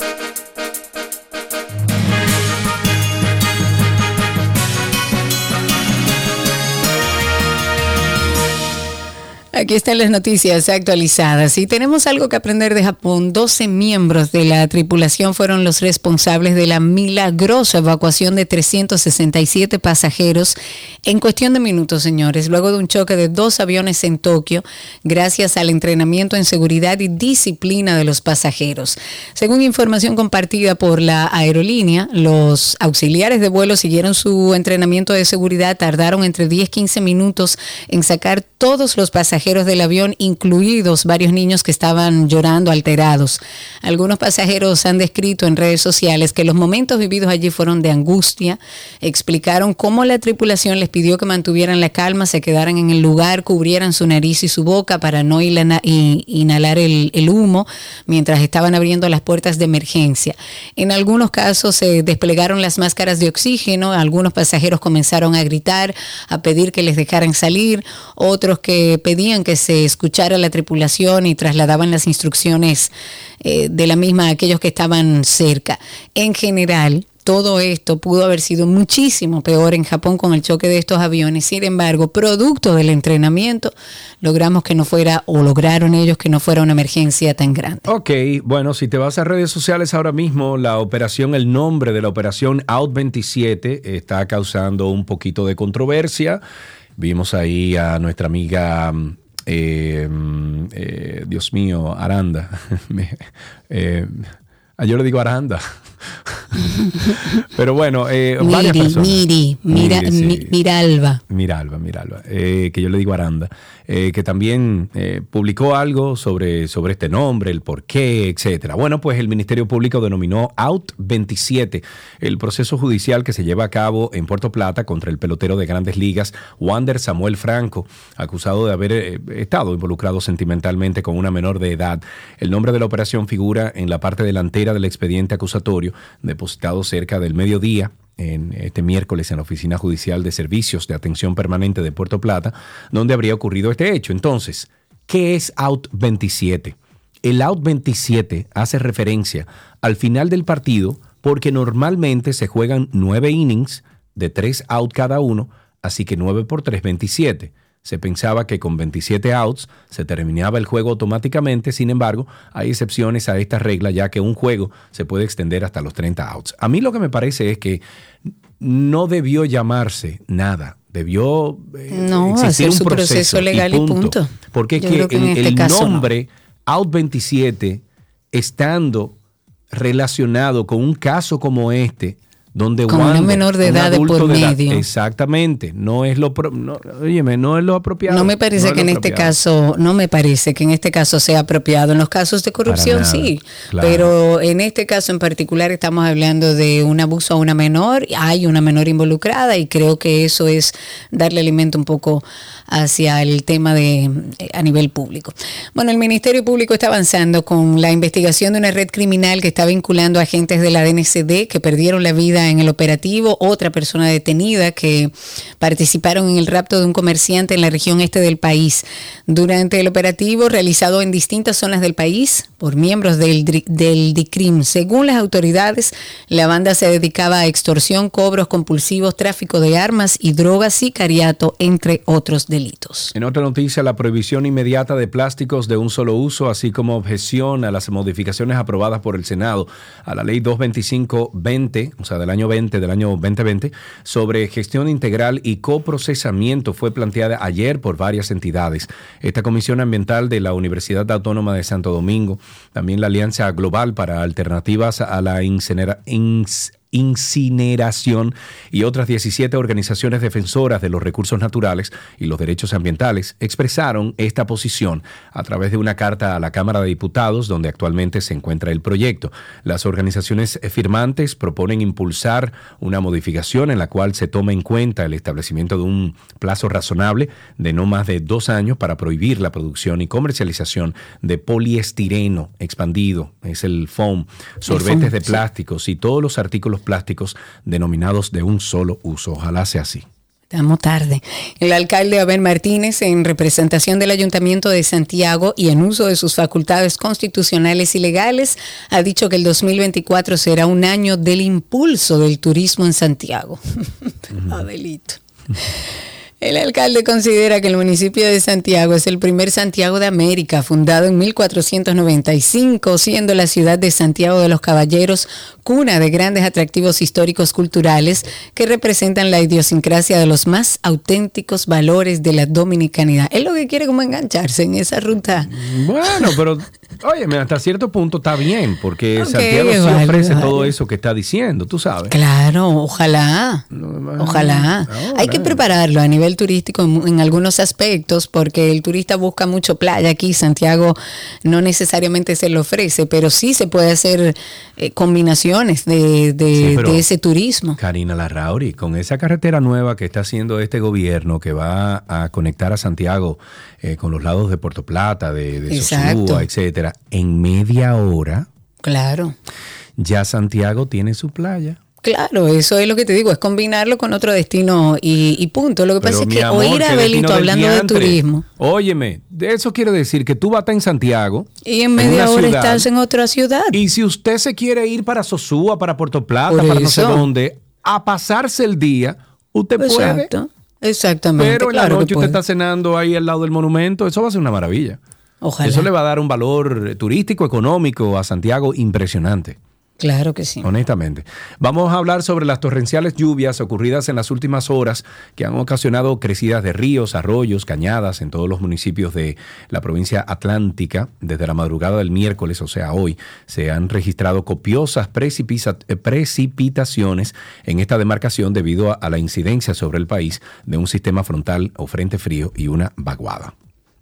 Aquí están las noticias actualizadas. Y tenemos algo que aprender de Japón. 12 miembros de la tripulación fueron los responsables de la milagrosa evacuación de 367 pasajeros en cuestión de minutos, señores, luego de un choque de dos aviones en Tokio, gracias al entrenamiento en seguridad y disciplina de los pasajeros. Según información compartida por la aerolínea, los auxiliares de vuelo siguieron su entrenamiento de seguridad, tardaron entre 10 y 15 minutos en sacar todos los pasajeros del avión, incluidos varios niños que estaban llorando alterados. Algunos pasajeros han descrito en redes sociales que los momentos vividos allí fueron de angustia. Explicaron cómo la tripulación les pidió que mantuvieran la calma, se quedaran en el lugar, cubrieran su nariz y su boca para no inhalar el humo mientras estaban abriendo las puertas de emergencia. En algunos casos se desplegaron las máscaras de oxígeno, algunos pasajeros comenzaron a gritar, a pedir que les dejaran salir, otros que pedían que se escuchara la tripulación y trasladaban las instrucciones eh, de la misma a aquellos que estaban cerca. En general, todo esto pudo haber sido muchísimo peor en Japón con el choque de estos aviones. Sin embargo, producto del entrenamiento, logramos que no fuera, o lograron ellos que no fuera una emergencia tan grande. Ok, bueno, si te vas a redes sociales ahora mismo, la operación, el nombre de la operación Out 27 está causando un poquito de controversia. Vimos ahí a nuestra amiga, mm, mm, eh, Dios mío, Aranda. Eh, ah, yo le digo Aranda. Pero bueno, eh, varias Miri, personas. Miri, mira, Miri, sí. mi- Miralba. Miralba, Miralba, eh, que yo le digo Aranda, eh, que también eh, publicó algo sobre, sobre este nombre, el por qué, etcétera. Bueno, pues el Ministerio Público denominó Out 27 el proceso judicial que se lleva a cabo en Puerto Plata contra el pelotero de grandes ligas, Wander Samuel Franco, acusado de haber eh, estado involucrado sentimentalmente con una menor de edad. El nombre de la operación figura en la parte delantera del expediente acusatorio, depositado cerca del mediodía en este miércoles en la Oficina Judicial de Servicios de Atención Permanente de Puerto Plata, donde habría ocurrido este hecho. Entonces, ¿qué es Out 27? El Out 27 hace referencia al final del partido porque normalmente se juegan nueve innings de tres out cada uno, así que 9 por 3, 27. Se pensaba que con 27 outs se terminaba el juego automáticamente, sin embargo, hay excepciones a esta regla ya que un juego se puede extender hasta los 30 outs. A mí lo que me parece es que no debió llamarse nada, debió eh, No, existir hacer un su proceso legal y punto. Porque es Yo que el, este el caso no. nombre Out 27 estando relacionado con un caso como este, donde Con una menor de edad de por medio. exactamente, no es lo no, óyeme, no es lo apropiado. No me parece que en este caso, no me parece que en este caso sea apropiado. En los casos de corrupción nada, sí, claro. pero en este caso en particular estamos hablando de un abuso a una menor, hay una menor involucrada y creo que eso es darle alimento un poco hacia el tema de eh, a nivel público. Bueno, el Ministerio Público está avanzando con la investigación de una red criminal que está vinculando a agentes de la DNCD que perdieron la vida en el operativo, otra persona detenida que participaron en el rapto de un comerciante en la región este del país. Durante el operativo realizado en distintas zonas del país por miembros del, del DICRIM, según las autoridades, la banda se dedicaba a extorsión, cobros compulsivos, tráfico de armas y drogas, sicariato, entre otros delitos. En otra noticia, la prohibición inmediata de plásticos de un solo uso, así como objeción a las modificaciones aprobadas por el Senado a la ley 225-20, o sea, del año 20, del año 2020, sobre gestión integral y coprocesamiento fue planteada ayer por varias entidades. Esta Comisión Ambiental de la Universidad Autónoma de Santo Domingo, también la Alianza Global para Alternativas a la Incinera- incineración y otras 17 organizaciones defensoras de los recursos naturales y los derechos ambientales expresaron esta posición a través de una carta a la Cámara de Diputados donde actualmente se encuentra el proyecto. Las organizaciones firmantes proponen impulsar una modificación en la cual se tome en cuenta el establecimiento de un plazo razonable de no más de dos años para prohibir la producción y comercialización de poliestireno expandido, es el foam, sorbetes foam, de sí. plásticos y todos los artículos plásticos denominados de un solo uso. Ojalá sea así. Estamos tarde. El alcalde Abel Martínez, en representación del Ayuntamiento de Santiago y en uso de sus facultades constitucionales y legales, ha dicho que el 2024 será un año del impulso del turismo en Santiago. Abelito. El alcalde considera que el municipio de Santiago es el primer Santiago de América, fundado en 1495, siendo la ciudad de Santiago de los Caballeros cuna de grandes atractivos históricos culturales que representan la idiosincrasia de los más auténticos valores de la dominicanidad. Es lo que quiere como engancharse en esa ruta. Bueno, pero Óyeme, hasta cierto punto está bien, porque Santiago sí vale, ofrece vale. todo eso que está diciendo, tú sabes. Claro, ojalá. Ojalá. Hay que prepararlo a nivel turístico en, en algunos aspectos porque el turista busca mucho playa aquí. Santiago no necesariamente se lo ofrece, pero sí se puede hacer eh, combinaciones de, de- Sí, de ese turismo. Karina Larrauri, con esa carretera nueva que está haciendo este gobierno que va a conectar a Santiago eh, con los lados de Puerto Plata, de, de Exacto. Sosúa, etcétera, en media hora Claro. ya Santiago tiene su playa. Claro, eso es lo que te digo, es combinarlo con otro destino y, y punto. Lo que pasa es que amor, oír a Belito hablando de turismo Óyeme, de eso quiere decir que tú vas a estar en Santiago. y en media hora ciudad, estás en otra ciudad. Y si usted se quiere ir para Sosúa, para Puerto Plata, Por para no sé dónde, a pasarse el día, usted puede. Exactamente. Pero en claro la noche usted está cenando ahí al lado del monumento, eso va a ser una maravilla. Ojalá. Eso le va a dar un valor turístico, económico a Santiago impresionante. Claro que sí. Honestamente. Vamos a hablar sobre las torrenciales lluvias ocurridas en las últimas horas que han ocasionado crecidas de ríos, arroyos, cañadas en todos los municipios de la provincia atlántica. Desde la madrugada del miércoles, o sea, hoy, se han registrado copiosas eh, precipitaciones en esta demarcación debido a la incidencia sobre el país de un sistema frontal o frente frío y una vaguada.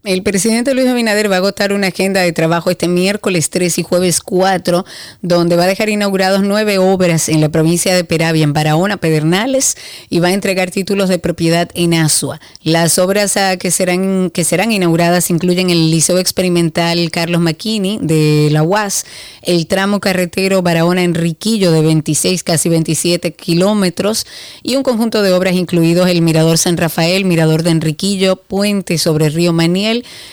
El presidente Luis Abinader va a agotar una agenda de trabajo este miércoles 3 y jueves 4, donde va a dejar inaugurados nueve obras en la provincia de Peravia, en Barahona, Pedernales, y va a entregar títulos de propiedad en Asua. Las obras que serán, que serán inauguradas incluyen el Liceo Experimental Carlos Maquini de la UAS, el tramo carretero Barahona-Enriquillo de 26, casi 27 kilómetros, y un conjunto de obras incluidos el Mirador San Rafael, Mirador de Enriquillo, puente sobre río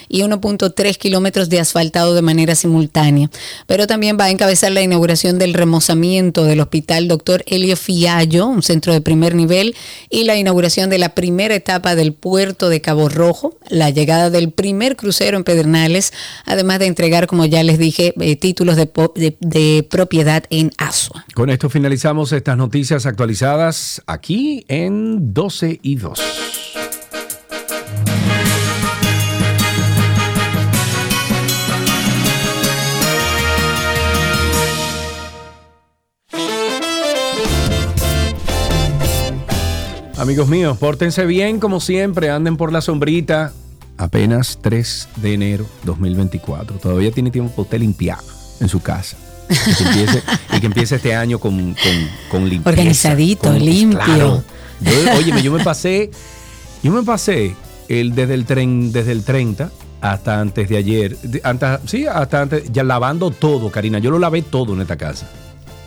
Y 1.3 kilómetros de asfaltado de manera simultánea. Pero también va a encabezar la inauguración del remozamiento del Hospital Dr. Helio Fiallo, un centro de primer nivel, y la inauguración de la primera etapa del puerto de Cabo Rojo, la llegada del primer crucero en Pedernales, además de entregar, como ya les dije, eh, títulos de- de propiedad en Asua. Con esto finalizamos estas noticias actualizadas aquí en 12 y 2. Amigos míos, pórtense bien como siempre, anden por la sombrita. Apenas 3 de enero 2024. Todavía tiene tiempo para usted limpiar en su casa. Y que empiece, y que empiece este año con, con, con limpieza. Organizadito, con- limpio. claro. Yo, óyeme, yo me pasé, yo me pasé el, desde, el tren, desde el 30 hasta antes de ayer. antes- sí, hasta antes, ya lavando todo, Karina. Yo lo lavé todo en esta casa.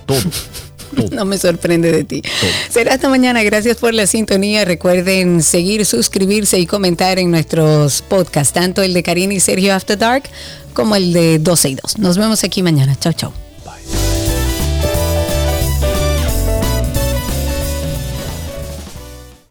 Todo. No me sorprende de ti. Será hasta mañana. Gracias por la sintonía. Recuerden seguir, suscribirse y comentar en nuestros podcasts, tanto el de Karina y Sergio After Dark como el de 12 y 2. Nos vemos aquí mañana. Chao, chao.